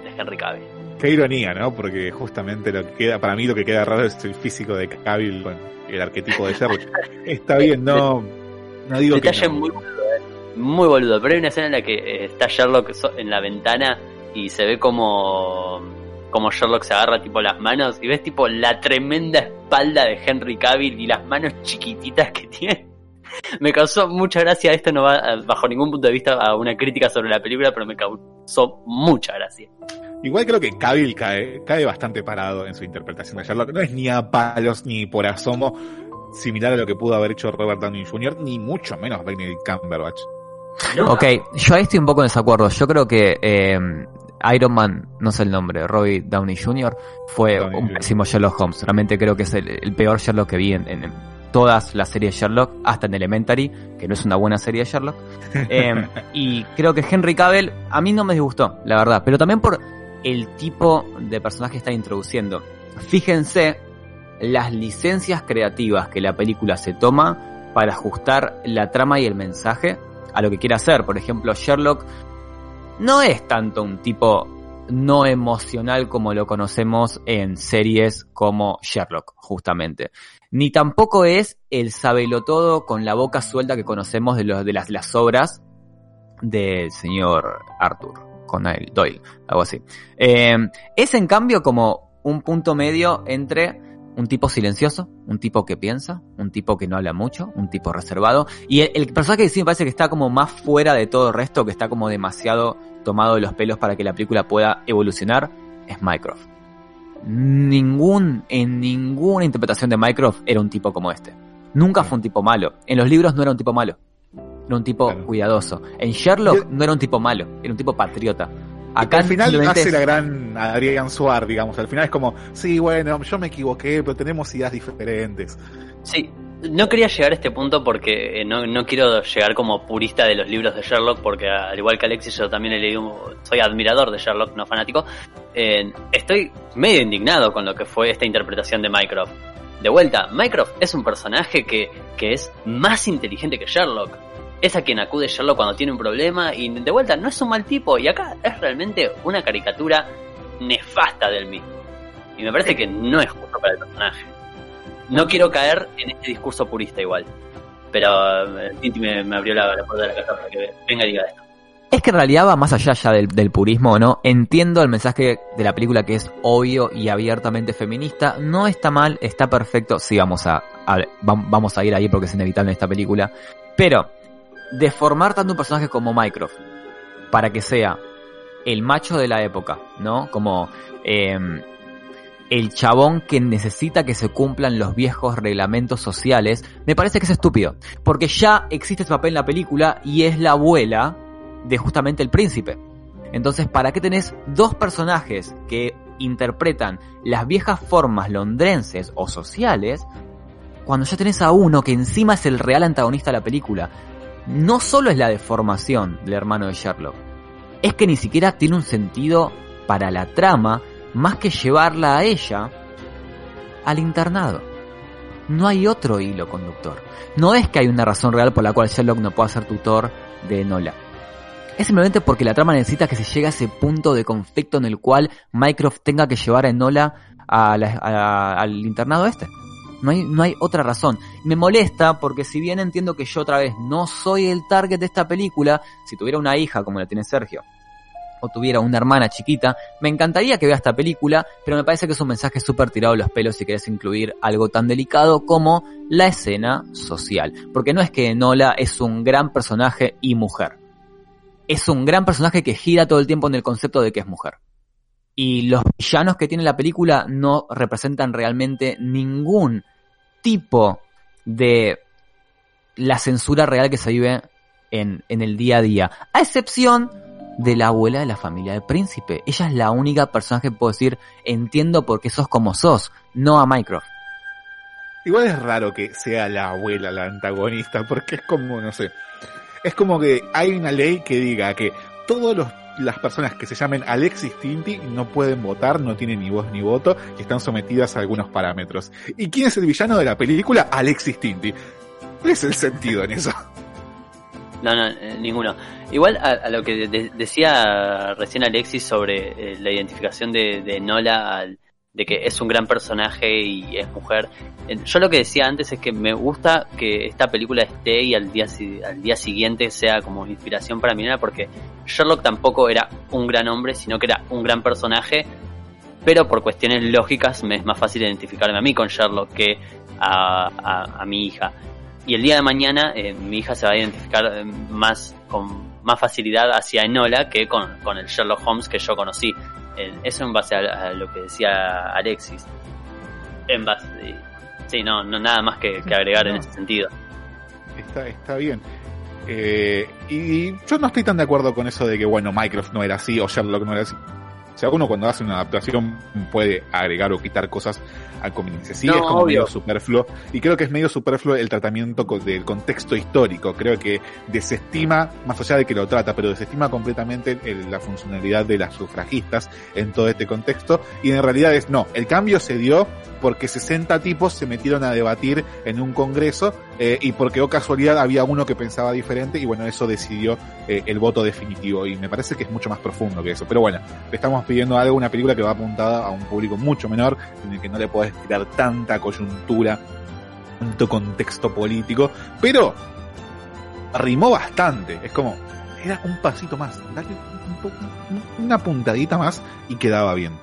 F: de Henry Cavill.
E: Qué ironía, ¿no? Porque justamente lo que queda, para mí lo que queda raro es el físico de Cavill con el arquetipo de Sherlock. Está bien, no, no digo que
F: Detalle
E: no.
F: muy boludo, eh. muy boludo. Pero hay una escena en la que eh, está Sherlock en la ventana y se ve como, como Sherlock se agarra tipo las manos y ves tipo la tremenda espalda de Henry Cavill y las manos chiquititas que tiene. Me causó mucha gracia, esto no va eh, bajo ningún punto de vista a una crítica sobre la película, pero me causó mucha gracia.
E: Igual creo que Cavill cae, cae bastante parado en su interpretación de Sherlock. No es ni a palos ni por asomo similar a lo que pudo haber hecho Robert Downey Jr., ni mucho menos Benedict Cumberbatch.
H: Ok, yo ahí estoy un poco en desacuerdo. Yo creo que eh, Iron Man, no sé el nombre, Robbie Downey Jr., fue un pésimo Sherlock Holmes. Realmente creo que es el, el peor Sherlock que vi en, en- en todas las series de Sherlock, hasta en Elementary, que no es una buena serie de Sherlock. Eh, y creo que Henry Cavill a mí no me disgustó, la verdad, pero también por el tipo de personaje que está introduciendo. Fíjense las licencias creativas que la película se toma para ajustar la trama y el mensaje a lo que quiere hacer. Por ejemplo, Sherlock no es tanto un tipo no emocional como lo conocemos en series como Sherlock, justamente. Ni tampoco es el sabelotodo con la boca suelta que conocemos de, de las, obras del señor Arthur Conan Doyle, algo así. Eh, es en cambio como un punto medio entre un tipo silencioso, un tipo que piensa, un tipo que no habla mucho, un tipo reservado. Y el, el personaje que sí me parece que está como más fuera de todo el resto, que está como demasiado tomado de los pelos para que la película pueda evolucionar, es Mycroft. Ningún, en ninguna interpretación de Mycroft era un tipo como este. Nunca fue un tipo malo. En los libros no era un tipo malo. Era un tipo cuidadoso. En Sherlock no era un tipo malo, era un tipo patriota. Acá
E: al final hace
H: es-
E: la gran Adrián Suar, digamos. Al final es como, sí, bueno, yo me equivoqué, pero tenemos ideas diferentes.
F: Sí, no quería llegar a este punto porque eh, no, no quiero llegar como purista de los libros de Sherlock, porque al igual que Alexis, yo también he leído, soy admirador de Sherlock, no fanático. Eh, estoy medio indignado con lo que fue esta interpretación de Mycroft. De vuelta, Mycroft es un personaje que, que es más inteligente que Sherlock. Es a quien acude Sherlock cuando tiene un problema y de vuelta no es un mal tipo y acá es realmente una caricatura nefasta del mismo. Y me parece que no es justo para el personaje. No quiero caer en este discurso purista igual. Pero eh, Tinti me, abrió la, la puerta de la casa para que venga y diga esto.
H: Es que en realidad va más allá ya del, purismo, ¿no? Entiendo el mensaje de la película que es obvio y abiertamente feminista. No está mal, está perfecto. Sí, vamos a, a- vam- vamos a ir ahí porque es inevitable en esta película. Pero, deformar tanto un personaje como Mycroft para que sea el macho de la época, ¿no? Como eh, el chabón que necesita que se cumplan los viejos reglamentos sociales, me parece que es estúpido. Porque ya existe ese papel en la película y es la abuela de justamente el príncipe. Entonces, ¿para qué tenés dos personajes que interpretan las viejas formas londrenses o sociales cuando ya tenés a uno que encima es el real antagonista de la película? no solo es la deformación del hermano de Sherlock, es que ni siquiera tiene un sentido para la trama más que llevarla a ella al internado. No hay otro hilo conductor. No es que hay una razón real por la cual Sherlock no pueda ser tutor de Nola. Es simplemente porque la trama necesita que se llegue a ese punto de conflicto en el cual Mycroft tenga que llevar a Enola a la- al internado este. No hay, no hay otra razón. Me molesta porque si bien entiendo que yo otra vez no soy el target de esta película, si tuviera una hija como la tiene Sergio, o tuviera una hermana chiquita, me encantaría que vea esta película, pero me parece que es un mensaje súper tirado de los pelos si querés incluir algo tan delicado como la escena social. Porque no es que Nola es un gran personaje y mujer. Es un gran personaje que gira todo el tiempo en el concepto de que es mujer. Y los villanos que tiene la película no representan realmente ningún tipo de la censura real que se vive en, en el día a día. A excepción de la abuela de la familia del príncipe. Ella es la única persona que puedo decir, entiendo por qué sos como sos, no a Mycroft.
E: Igual es raro que sea la abuela la antagonista, porque es como, no sé, es como que hay una ley que diga que todos los las personas que se llamen Alexis Tinti no pueden votar, no tienen ni voz ni voto y están sometidas a algunos parámetros. ¿Y quién es el villano de la película? Alexis Tinti. ¿Cuál es el sentido en eso?
F: No, no, eh, ninguno. Igual a, a lo que de- decía recién Alexis sobre eh, la identificación de, Nola, al- de que es un gran personaje y es mujer. Eh, Yo lo que decía antes es que me gusta que esta película esté y al día, al día siguiente sea como inspiración para mi nena, porque Sherlock tampoco era un gran hombre, sino que era un gran personaje, pero por cuestiones lógicas me es más fácil identificarme a mí con Sherlock que a mi hija. Y el día de mañana eh, mi hija se va a identificar eh, más con más facilidad hacia Enola que con, con el Sherlock Holmes que yo conocí. Eh, eso en base a, a lo que decía Alexis. En base, sí, no, no nada más que, que agregar en ese sentido.
E: Está, está bien. Eh, y yo no estoy tan de acuerdo con eso de que, bueno, Mycroft no era así o Sherlock no era así. O sea, uno cuando hace una adaptación puede agregar o quitar cosas a conveniencia. Sí,
F: No,
E: es como
F: obvio.
E: medio superfluo. Y creo que es medio superfluo el tratamiento del contexto histórico. Creo que desestima, más allá de que lo trata, pero desestima completamente el- la funcionalidad de las sufragistas en todo este contexto. Y en realidad es, no, el cambio se dio porque 60 tipos se metieron a debatir en un congreso eh, y porque, o casualidad, había uno que pensaba diferente y bueno, eso decidió eh, el voto definitivo y me parece que es mucho más profundo que eso. Pero bueno, estamos pidiendo algo, una película que va apuntada a un público mucho menor, en el que no le podés tirar tanta coyuntura, tanto contexto político, pero rimó bastante, es como, era un pasito más, dale un po- una puntadita más y quedaba bien.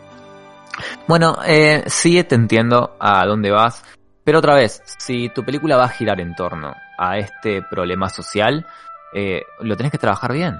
H: Bueno, eh, sí te entiendo a dónde vas, pero otra vez, si tu película va a girar en torno a este problema social, eh, lo tenés que trabajar bien.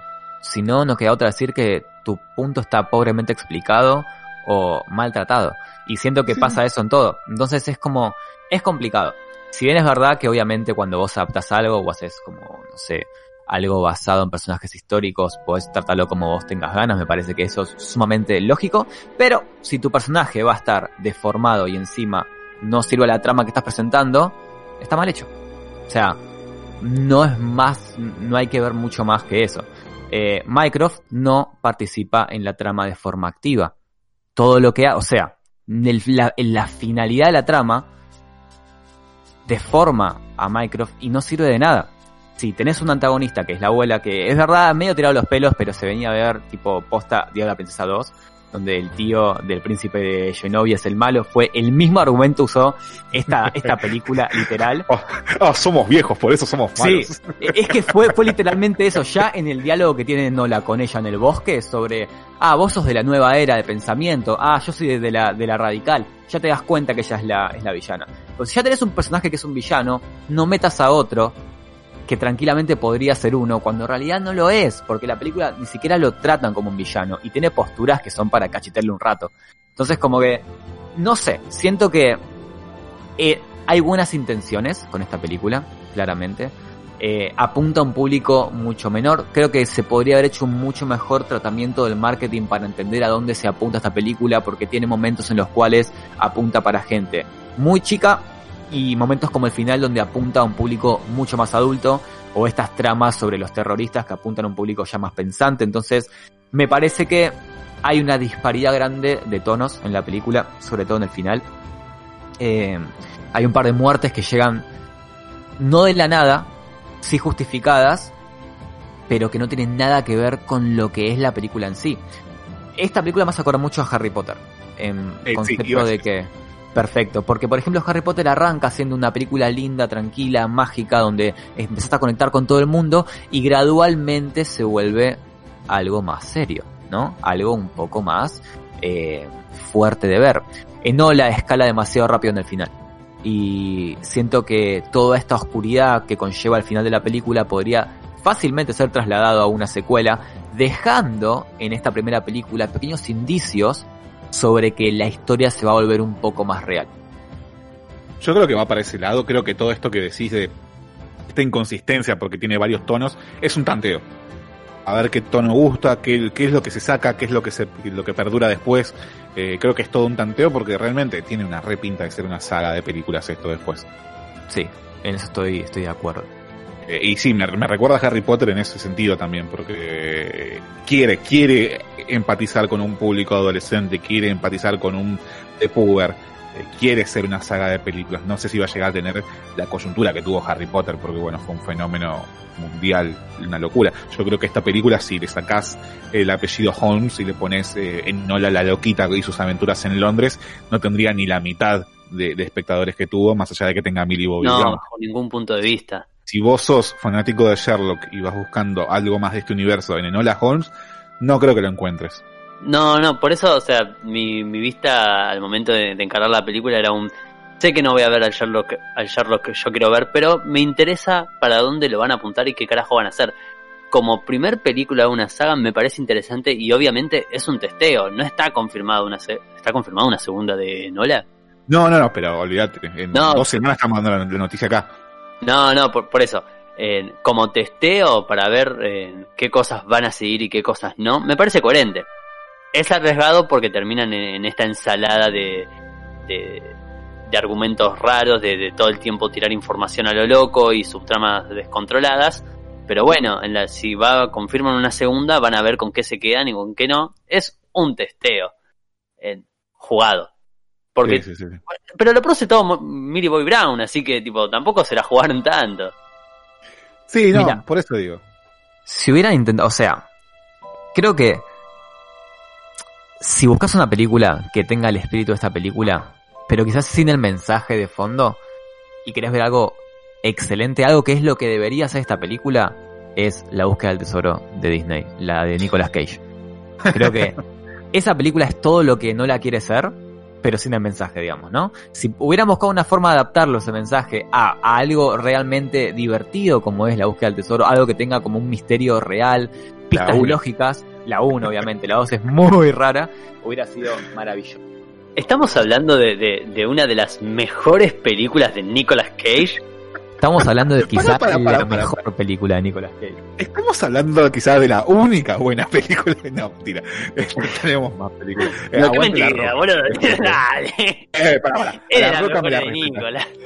H: Si no, no queda otra decir que tu punto está pobremente explicado o maltratado. Y siento que pasa eso en todo. Entonces es como, es complicado. Si bien es verdad que obviamente cuando vos adaptas algo o haces como, no sé, algo basado en personajes históricos, podés tratarlo como vos tengas ganas, me parece que eso es sumamente lógico, pero si tu personaje va a estar deformado y encima no sirve a la trama que estás presentando, está mal hecho. O sea, no es más, no hay que ver mucho más que eso. Eh, Mycroft no participa en la trama de forma activa. Todo lo que ha, o sea, el- la, finalidad de la trama deforma a Mycroft y no sirve de nada. Si tenés un antagonista que es la abuela, que es verdad, medio tirado los pelos, pero se venía a ver tipo posta Día de la Princesa 2, donde el tío del príncipe de Genovia es el malo, fue el mismo argumento usó esta, esta película literal.
E: Ah, somos viejos, por eso somos
H: Sí,
E: malos.
H: es que fue, fue literalmente eso, ya en el diálogo que tiene Nola con ella en el bosque sobre, ah, vos sos de la nueva era de pensamiento, ah, yo soy de, de la, de la radical, ya te das cuenta que ella es la, es la villana. Pues si ya tenés un personaje que es un villano, no metas a otro que tranquilamente podría ser uno, cuando en realidad no lo es, porque la película ni siquiera lo tratan como un villano y tiene posturas que son para cachetearle un rato. Entonces como que, no sé, siento que eh, hay buenas intenciones con esta película, claramente. Eh, apunta a un público mucho menor. Creo que se podría haber hecho un mucho mejor tratamiento del marketing para entender a dónde se apunta esta película, porque tiene momentos en los cuales apunta para gente muy chica y momentos como el final donde apunta a un público mucho más adulto. o estas tramas sobre los terroristas que apuntan a un público ya más pensante. Entonces, me parece que hay una disparidad grande de tonos en la película, sobre todo en el final. Eh, hay un par de muertes que llegan no de la nada, sí justificadas, pero que no tienen nada que ver con lo que es la película en sí. Esta película me hace acordar mucho a Harry Potter, en
E: Eh,
H: concepto de que... Perfecto, porque por ejemplo Harry Potter arranca siendo una película linda, tranquila, mágica, donde empezaste a conectar con todo el mundo y gradualmente se vuelve algo más serio, ¿no? Algo un poco más eh, fuerte de ver. Enola escala demasiado rápido en el final. Y siento que toda esta oscuridad que conlleva el final de la película podría fácilmente ser trasladado a una secuela, dejando en esta primera película pequeños indicios sobre que la historia se va a volver un poco más real.
E: Yo creo que va para ese lado. Creo que todo esto que decís de esta inconsistencia, porque tiene varios tonos, es un tanteo. A ver qué tono gusta, qué, qué es lo que se saca, qué es lo que se, lo que perdura después. Eh, creo que es todo un tanteo porque realmente tiene una repinta de ser una saga de películas esto después.
H: Sí, en eso estoy, estoy de acuerdo.
E: Eh, y sí, me, me recuerda a Harry Potter en ese sentido también, porque quiere, quiere empatizar con un público adolescente, quiere empatizar con un de puber, eh, quiere ser una saga de películas. No sé si va a llegar a tener la coyuntura que tuvo Harry Potter, porque bueno, fue un fenómeno mundial, una locura. Yo creo que esta película, si le sacás el apellido Holmes y le pones eh, en Nola la loquita y sus aventuras en Londres, no tendría ni la mitad de, de espectadores que tuvo, más allá de que tenga Millie Bobby
F: No,
E: Brown
F: bajo ningún punto de vista.
E: Si vos sos fanático de Sherlock y vas buscando algo más de este universo en Enola Holmes, no creo que lo encuentres.
F: No, no, por eso, o sea, mi, mi vista al momento de, de encarar la película era un... Sé que no voy a ver al Sherlock, al Sherlock que yo quiero ver, pero me interesa para dónde lo van a apuntar y qué carajo van a hacer. Como primer película de una saga me parece interesante y obviamente es un testeo, no está confirmado una se- está confirmada una segunda de Nola.
E: No, no, no, pero olvídate. En
F: No.
E: dos semanas estamos dando la noticia acá.
F: No, no, por, por eso. Eh, como testeo para ver eh, qué cosas van a seguir y qué cosas no, me parece coherente. Es arriesgado porque terminan en, esta ensalada de, de, de argumentos raros, de, de todo el tiempo tirar información a lo loco y subtramas descontroladas. Pero bueno, en la, si va, confirman una segunda, van a ver con qué se quedan y con qué no. Es un testeo jugado. Porque
E: Sí, sí, sí.
F: pero lo produce todo Millie Boy Brown, así que tipo tampoco se la jugaron tanto.
E: Sí, no,
H: Mira.
E: por eso digo.
H: Si hubieran intentado, o sea, creo que si buscas una película que tenga el espíritu de esta película, pero quizás sin el mensaje de fondo, y querés ver algo excelente, algo que es lo que debería ser esta película, es La búsqueda del tesoro de Disney, la de Nicolas Cage. Creo que esa película es todo lo que no la quiere ser, pero sin el mensaje, digamos, ¿no? Si hubieran buscado una forma de adaptarlo ese mensaje a, a algo realmente divertido como es la búsqueda del tesoro, algo que tenga como un misterio real, pistas lógicas, la 1 obviamente, la 2 es muy rara, hubiera sido maravilloso.
F: Estamos hablando de, de, de una de las mejores películas de Nicolas Cage.
H: Estamos hablando de quizás
E: para, para,
H: la
E: para,
H: mejor película de Nicolas Cage.
E: Estamos hablando quizás de la única buena película. No, mentira. Tenemos más películas. Eh,
F: No, qué mentira,
E: roca.
F: boludo. Dale.
E: Eh, pará.
F: Era
E: La
F: la
E: roca me
F: mejor
E: la
F: de. Nicolas.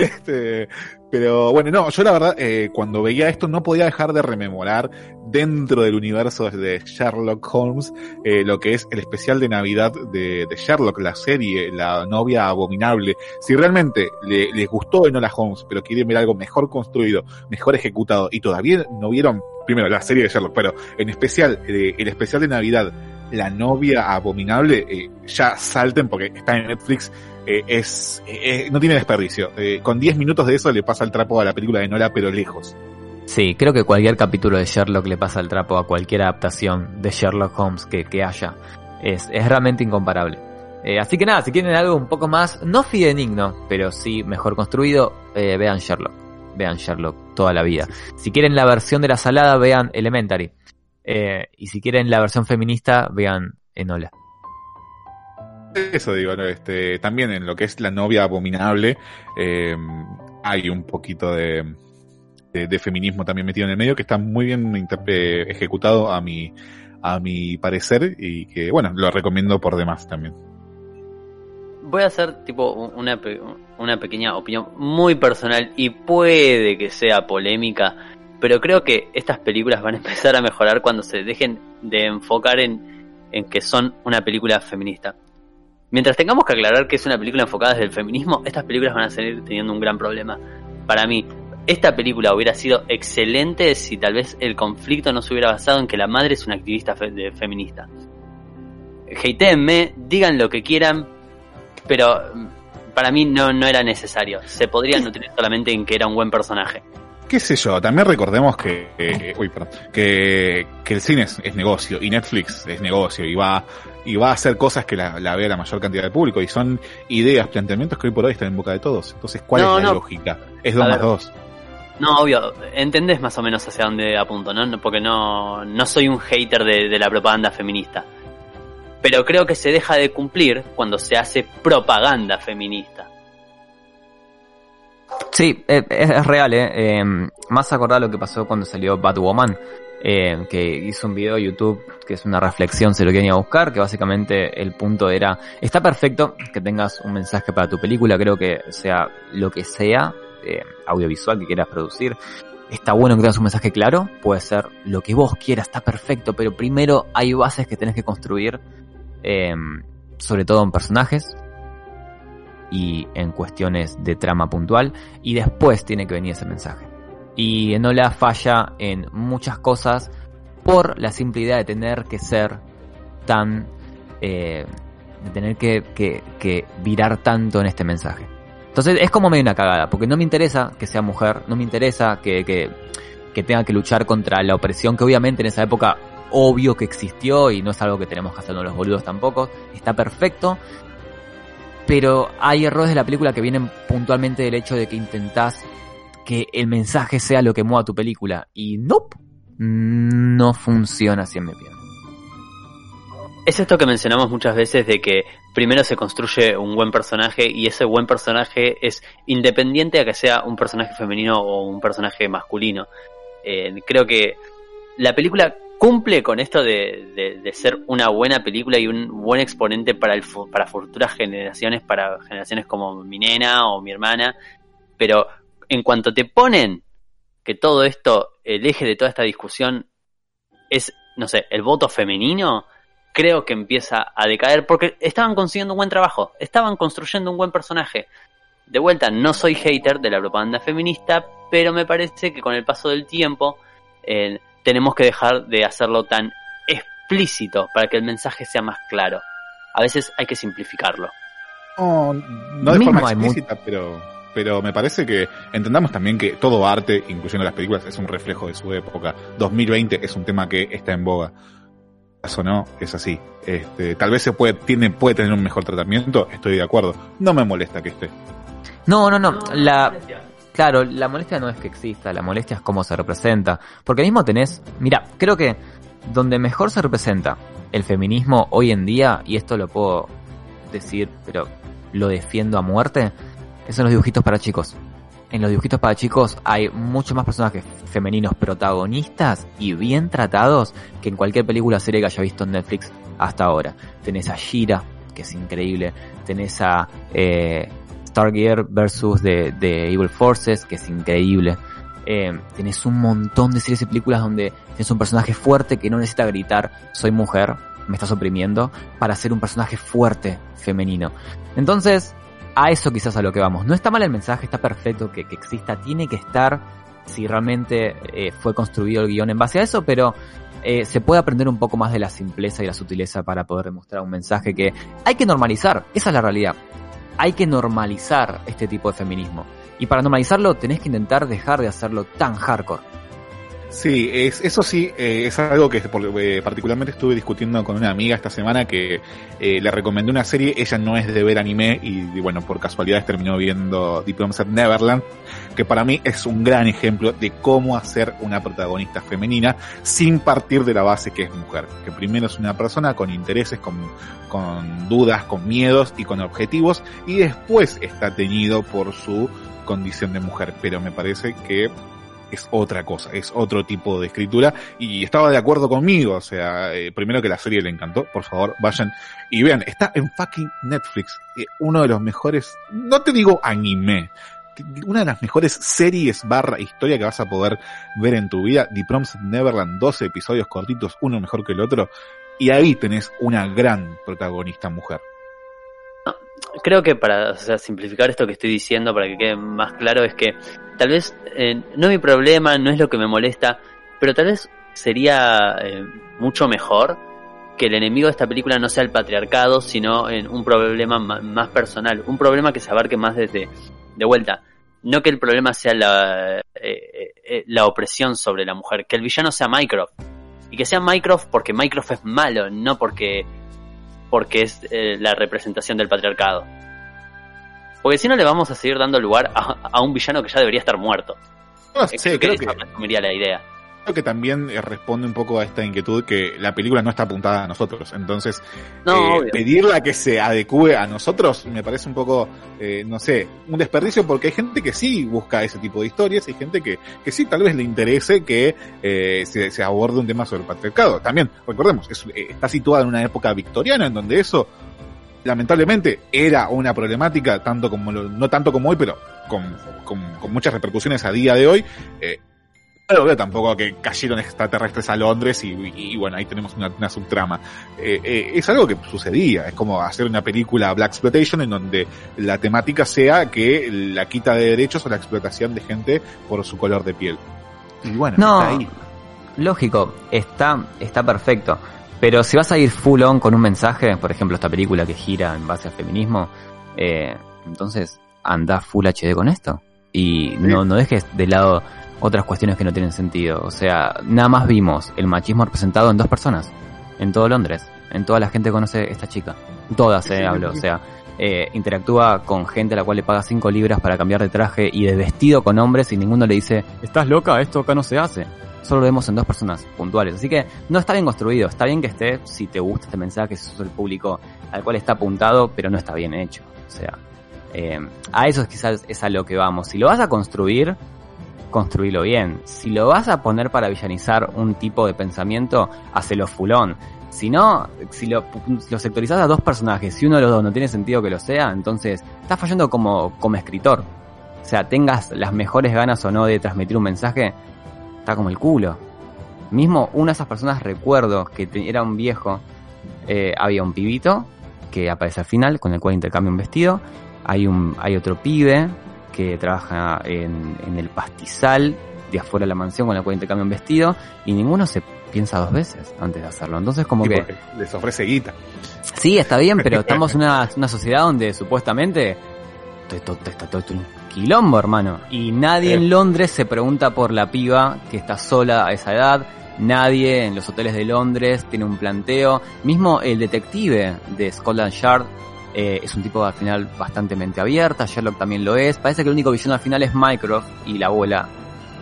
E: Este, pero bueno, no, yo la verdad, eh, cuando veía esto no podía dejar de rememorar dentro del universo de Sherlock Holmes eh, lo que es el especial de Navidad de, de Sherlock, la serie, la novia abominable. Si realmente le- les gustó Enola Holmes, pero quieren ver algo mejor construido, mejor ejecutado, y todavía no vieron, primero, la serie de Sherlock, pero en especial, eh, el especial de Navidad, la novia abominable, eh, ya salten porque está en Netflix eh, es eh, no tiene desperdicio. Eh, con 10 minutos de eso le pasa el trapo a la película de Nola, pero lejos.
H: Sí, creo que cualquier capítulo de Sherlock le pasa el trapo a cualquier adaptación de Sherlock Holmes que, que haya. Es, es realmente incomparable. Eh, así que nada, si quieren algo un poco más, no fidedigno, pero sí mejor construido, eh, vean Sherlock. Vean Sherlock toda la vida. Si quieren la versión de la salada, vean Elementary. Eh, y si quieren la versión feminista, vean Enola.
E: Eso digo, este, también en lo que es la novia abominable, eh, hay un poquito de, de, de feminismo también metido en el medio que está muy bien eh, ejecutado a mi, a mi parecer y que, bueno, lo recomiendo por demás también.
F: Voy a hacer tipo un- una, pe- una pequeña opinión muy personal y puede que sea polémica, pero creo que estas películas van a empezar a mejorar cuando se dejen de enfocar en, en que son una película feminista. Mientras tengamos que aclarar que es una película enfocada desde el feminismo, estas películas van a seguir teniendo un gran problema. Para mí, esta película hubiera sido excelente si tal vez el conflicto no se hubiera basado en que la madre es una activista fe- de- feminista. Hateenme, digan lo que quieran, pero mm, para mí no, no era necesario. Se podría nutrir solamente en que era un buen personaje.
E: Qué sé yo, también recordemos que, eh, uy, perdón, que, que el cine es, es negocio y Netflix es negocio y va, y va a hacer cosas que la, la vea la mayor cantidad de público y son ideas, planteamientos que hoy por hoy están en boca de todos. Entonces, ¿cuál
F: No,
E: es la
F: no.
E: lógica? Es dos más dos.
F: No, obvio, entendés más o menos hacia dónde apunto, ¿no? No, Porque no, no soy un hater de, de la propaganda feminista. Pero creo que se deja de cumplir cuando se hace propaganda feminista.
H: Sí, eh, es, real, ¿eh? Eh, Más acordar lo que pasó cuando salió Batwoman, eh, que hizo un video de YouTube que es una reflexión, se lo quería a buscar, que básicamente el punto era, está perfecto que tengas un mensaje para tu película, creo que sea lo que sea, eh, audiovisual que quieras producir, está bueno que tengas un mensaje claro, puede ser lo que vos quieras, está perfecto, pero primero hay bases que tenés que construir, sobre todo en personajes, y en cuestiones de trama puntual y después tiene que venir ese mensaje. Y Enola falla en muchas cosas por la simple idea de tener que ser tan... eh, de tener que, que, que virar tanto en este mensaje. Entonces es como medio una cagada, porque no me interesa que sea mujer, no me interesa que, que, que tenga que luchar contra la opresión que obviamente en esa época obvio que existió y no es algo que tenemos que hacernos los boludos tampoco, está perfecto, pero hay errores de la película que vienen puntualmente del hecho de que intentás que el mensaje sea lo que mueva tu película y nope, no funciona así en.
F: Es esto que mencionamos muchas veces de que primero se construye un buen personaje y ese buen personaje es independiente a que sea un personaje femenino o un personaje masculino. Eh, creo que la película cumple con esto de, de- ser una buena película y un buen exponente para, el, para futuras generaciones, para generaciones como mi nena o mi hermana, pero en cuanto te ponen que todo esto, el eje de toda esta discusión es, no sé, el voto femenino, creo que empieza a decaer porque estaban consiguiendo un buen trabajo, estaban construyendo un buen personaje. De vuelta, no soy hater de la propaganda feminista, pero me parece que con el paso del tiempo eh, tenemos que dejar de hacerlo tan explícito para que el mensaje sea más claro. A veces hay que simplificarlo.
E: No, no de forma explícita, pero, pero me parece que entendamos también que todo arte, incluyendo las películas, es un reflejo de su época. 2020 es un tema que está en boga. Eso no, es así. Este, tal vez se puede, tiene, puede tener un mejor tratamiento, estoy de acuerdo. No me molesta que esté.
H: No, no, no, la... Claro, la molestia no es que exista, la molestia es cómo se representa. Porque mismo tenés, mira, creo que donde mejor se representa el feminismo hoy en día, y esto lo puedo decir, pero lo defiendo a muerte, es en los dibujitos para chicos. En los dibujitos para chicos hay muchos más personajes femeninos protagonistas y bien tratados que en cualquier película o serie que haya visto en Netflix hasta ahora. Tenés a Shira, que es increíble. Tenés a eh, Stargear versus de, de Evil Forces, que es increíble. Eh, tenés un montón de series y películas donde tienes un personaje fuerte que no necesita gritar soy mujer, me estás oprimiendo, para ser un personaje fuerte, femenino. Entonces, a eso quizás a lo que vamos. No está mal el mensaje, está perfecto que, que exista, tiene que estar si realmente eh, fue construido el guion en base a eso, pero eh, se puede aprender un poco más de la simpleza y la sutileza para poder demostrar un mensaje que hay que normalizar, esa es la realidad. Hay que normalizar este tipo de feminismo. Y para normalizarlo tenés que intentar dejar de hacerlo tan hardcore.
E: Sí, es, eso sí, eh, es algo que eh, particularmente estuve discutiendo con una amiga esta semana que eh, le recomendé una serie, ella no es de ver anime y, bueno, por casualidades terminó viendo Diplomacy Neverland, que para mí es un gran ejemplo de cómo hacer una protagonista femenina sin partir de la base que es mujer, que primero es una persona con intereses, con, con dudas, con miedos y con objetivos y después está teñido por su condición de mujer, pero me parece que es otra cosa, es otro tipo de escritura y estaba de acuerdo conmigo, o sea, eh, primero que la serie le encantó, por favor, vayan y vean, está en fucking Netflix, eh, uno de los mejores, no te digo anime, una de las mejores series barra historia que vas a poder ver en tu vida, The Promised Neverland, 12 episodios cortitos, uno mejor que el otro, y ahí tenés una gran protagonista mujer.
F: Creo que para simplificar esto que estoy diciendo, para que quede más claro, es que tal vez eh, no es mi problema, no es lo que me molesta, pero tal vez sería eh, mucho mejor que el enemigo de esta película no sea el patriarcado, sino en un problema más personal, un problema que se abarque más desde de vuelta. No que el problema sea la, eh, la opresión sobre la mujer, que el villano sea Mycroft. Y que sea Mycroft porque Mycroft es malo, no porque porque es eh, la representación del patriarcado. Porque si no le vamos a seguir dando lugar a, un villano que ya debería estar muerto.
E: No, sí, creo que,
F: la idea.
E: Creo que también eh, responde un poco a esta inquietud que la película no está apuntada a nosotros. Entonces, eh, pedirla que se adecue a nosotros me parece un poco, eh, no sé, un desperdicio porque hay gente que sí busca ese tipo de historias y gente que, que sí tal vez le interese que eh, se, se, aborde un tema sobre el patriarcado. También, recordemos, es, está situada en una época victoriana en donde eso lamentablemente era una problemática tanto como lo, no tanto como hoy, pero con, con, con muchas repercusiones a día de hoy. Eh, no veo tampoco que cayeron extraterrestres a Londres y, bueno, ahí tenemos una, subtrama. Eh, eh, es algo que sucedía, es como hacer una película Black Exploitation en donde la temática sea que la quita de derechos o la explotación de gente por su color de piel. Y bueno,
H: no,
E: está ahí.
H: Lógico, está, está perfecto. Pero si vas a ir full on con un mensaje, por ejemplo, esta película que gira en base al feminismo, eh, entonces anda full HD con esto. Y no, no dejes de lado otras cuestiones que no tienen sentido. O sea, nada más vimos el machismo representado en dos personas, en todo Londres. En toda la gente conoce esta chica. Todas se eh, hablo, o sea, eh, interactúa con gente a la cual le paga 5 libras para cambiar de traje y de vestido con hombres y ninguno le dice, ¿estás loca? Esto acá no se hace. Solo lo vemos en dos personas puntuales. Así que no está bien construido. Está bien que esté, si te gusta este mensaje, si sos el público al cual está apuntado, pero no está bien hecho. O sea, eh, a eso es quizás es a lo que vamos. Si lo vas a construir, construirlo bien. Si lo vas a poner para villanizar un tipo de pensamiento, hacelo fulón. Si no, si lo, lo sectorizás a dos personajes, si uno de los dos no tiene sentido que lo sea, entonces estás fallando como, como escritor. O sea, tengas las mejores ganas o no de transmitir un mensaje, está como el culo. Mismo una de esas personas recuerdo que era un viejo, eh, había un pibito que aparece al final con el cual intercambia un vestido, hay un hay otro pibe que trabaja en, el pastizal de afuera de la mansión con la cual intercambia un vestido y ninguno se piensa dos veces antes de hacerlo. Entonces como que...
E: Les ofrece guita.
H: Sí, está bien, pero estamos en una, una sociedad donde supuestamente está todo un quilombo, hermano. Y nadie en Londres se pregunta por la piba que está sola a esa edad. Nadie en los hoteles de Londres tiene un planteo. Mismo el detective de Scotland Yard eh, es un tipo al final bastante mente abierta, Sherlock también lo es. Parece que el único villano al final es Mycroft y la abuela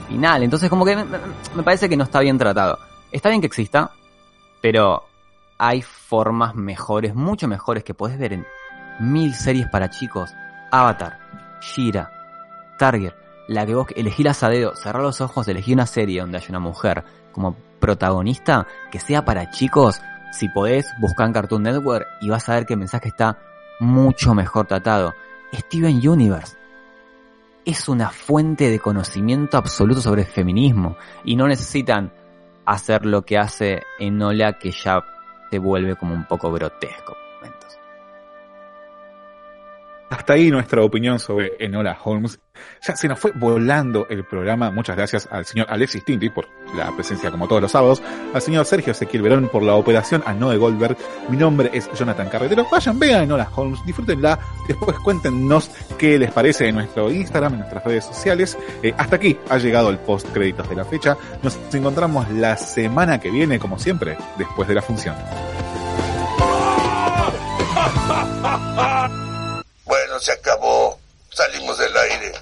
H: final. Entonces como que me, parece que no está bien tratado. Está bien que exista, pero hay formas mejores, mucho mejores que podés ver en mil series para chicos. Avatar, Shira, Target, la que vos elegí a dedo, cerrar los ojos, elegí una serie donde haya una mujer como protagonista que sea para chicos. Si podés, buscar en Cartoon Network y vas a ver que el mensaje está mucho mejor tratado. Steven Universe es una fuente de conocimiento absoluto sobre el feminismo y no necesitan hacer lo que hace Enola que ya te vuelve como un poco grotesco.
E: Hasta ahí nuestra opinión sobre Enola Holmes. Ya se nos fue volando el programa. Muchas gracias al señor Alexis Tinti por la presencia como todos los sábados. Al señor Sergio Ezequiel Verón por la operación. A Noé Goldberg. Mi nombre es Jonathan Carretero. Vayan, vean Enola Holmes. Disfrútenla. Después cuéntenos qué les parece en nuestro Instagram, en nuestras redes sociales. Eh, hasta aquí ha llegado el post créditos de la fecha. Nos encontramos la semana que viene, como siempre, después de la función.
R: Se acabó. Salimos del aire.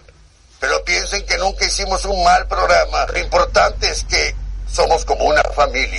R: Pero piensen que nunca hicimos un mal programa. Lo importante es que somos como una familia.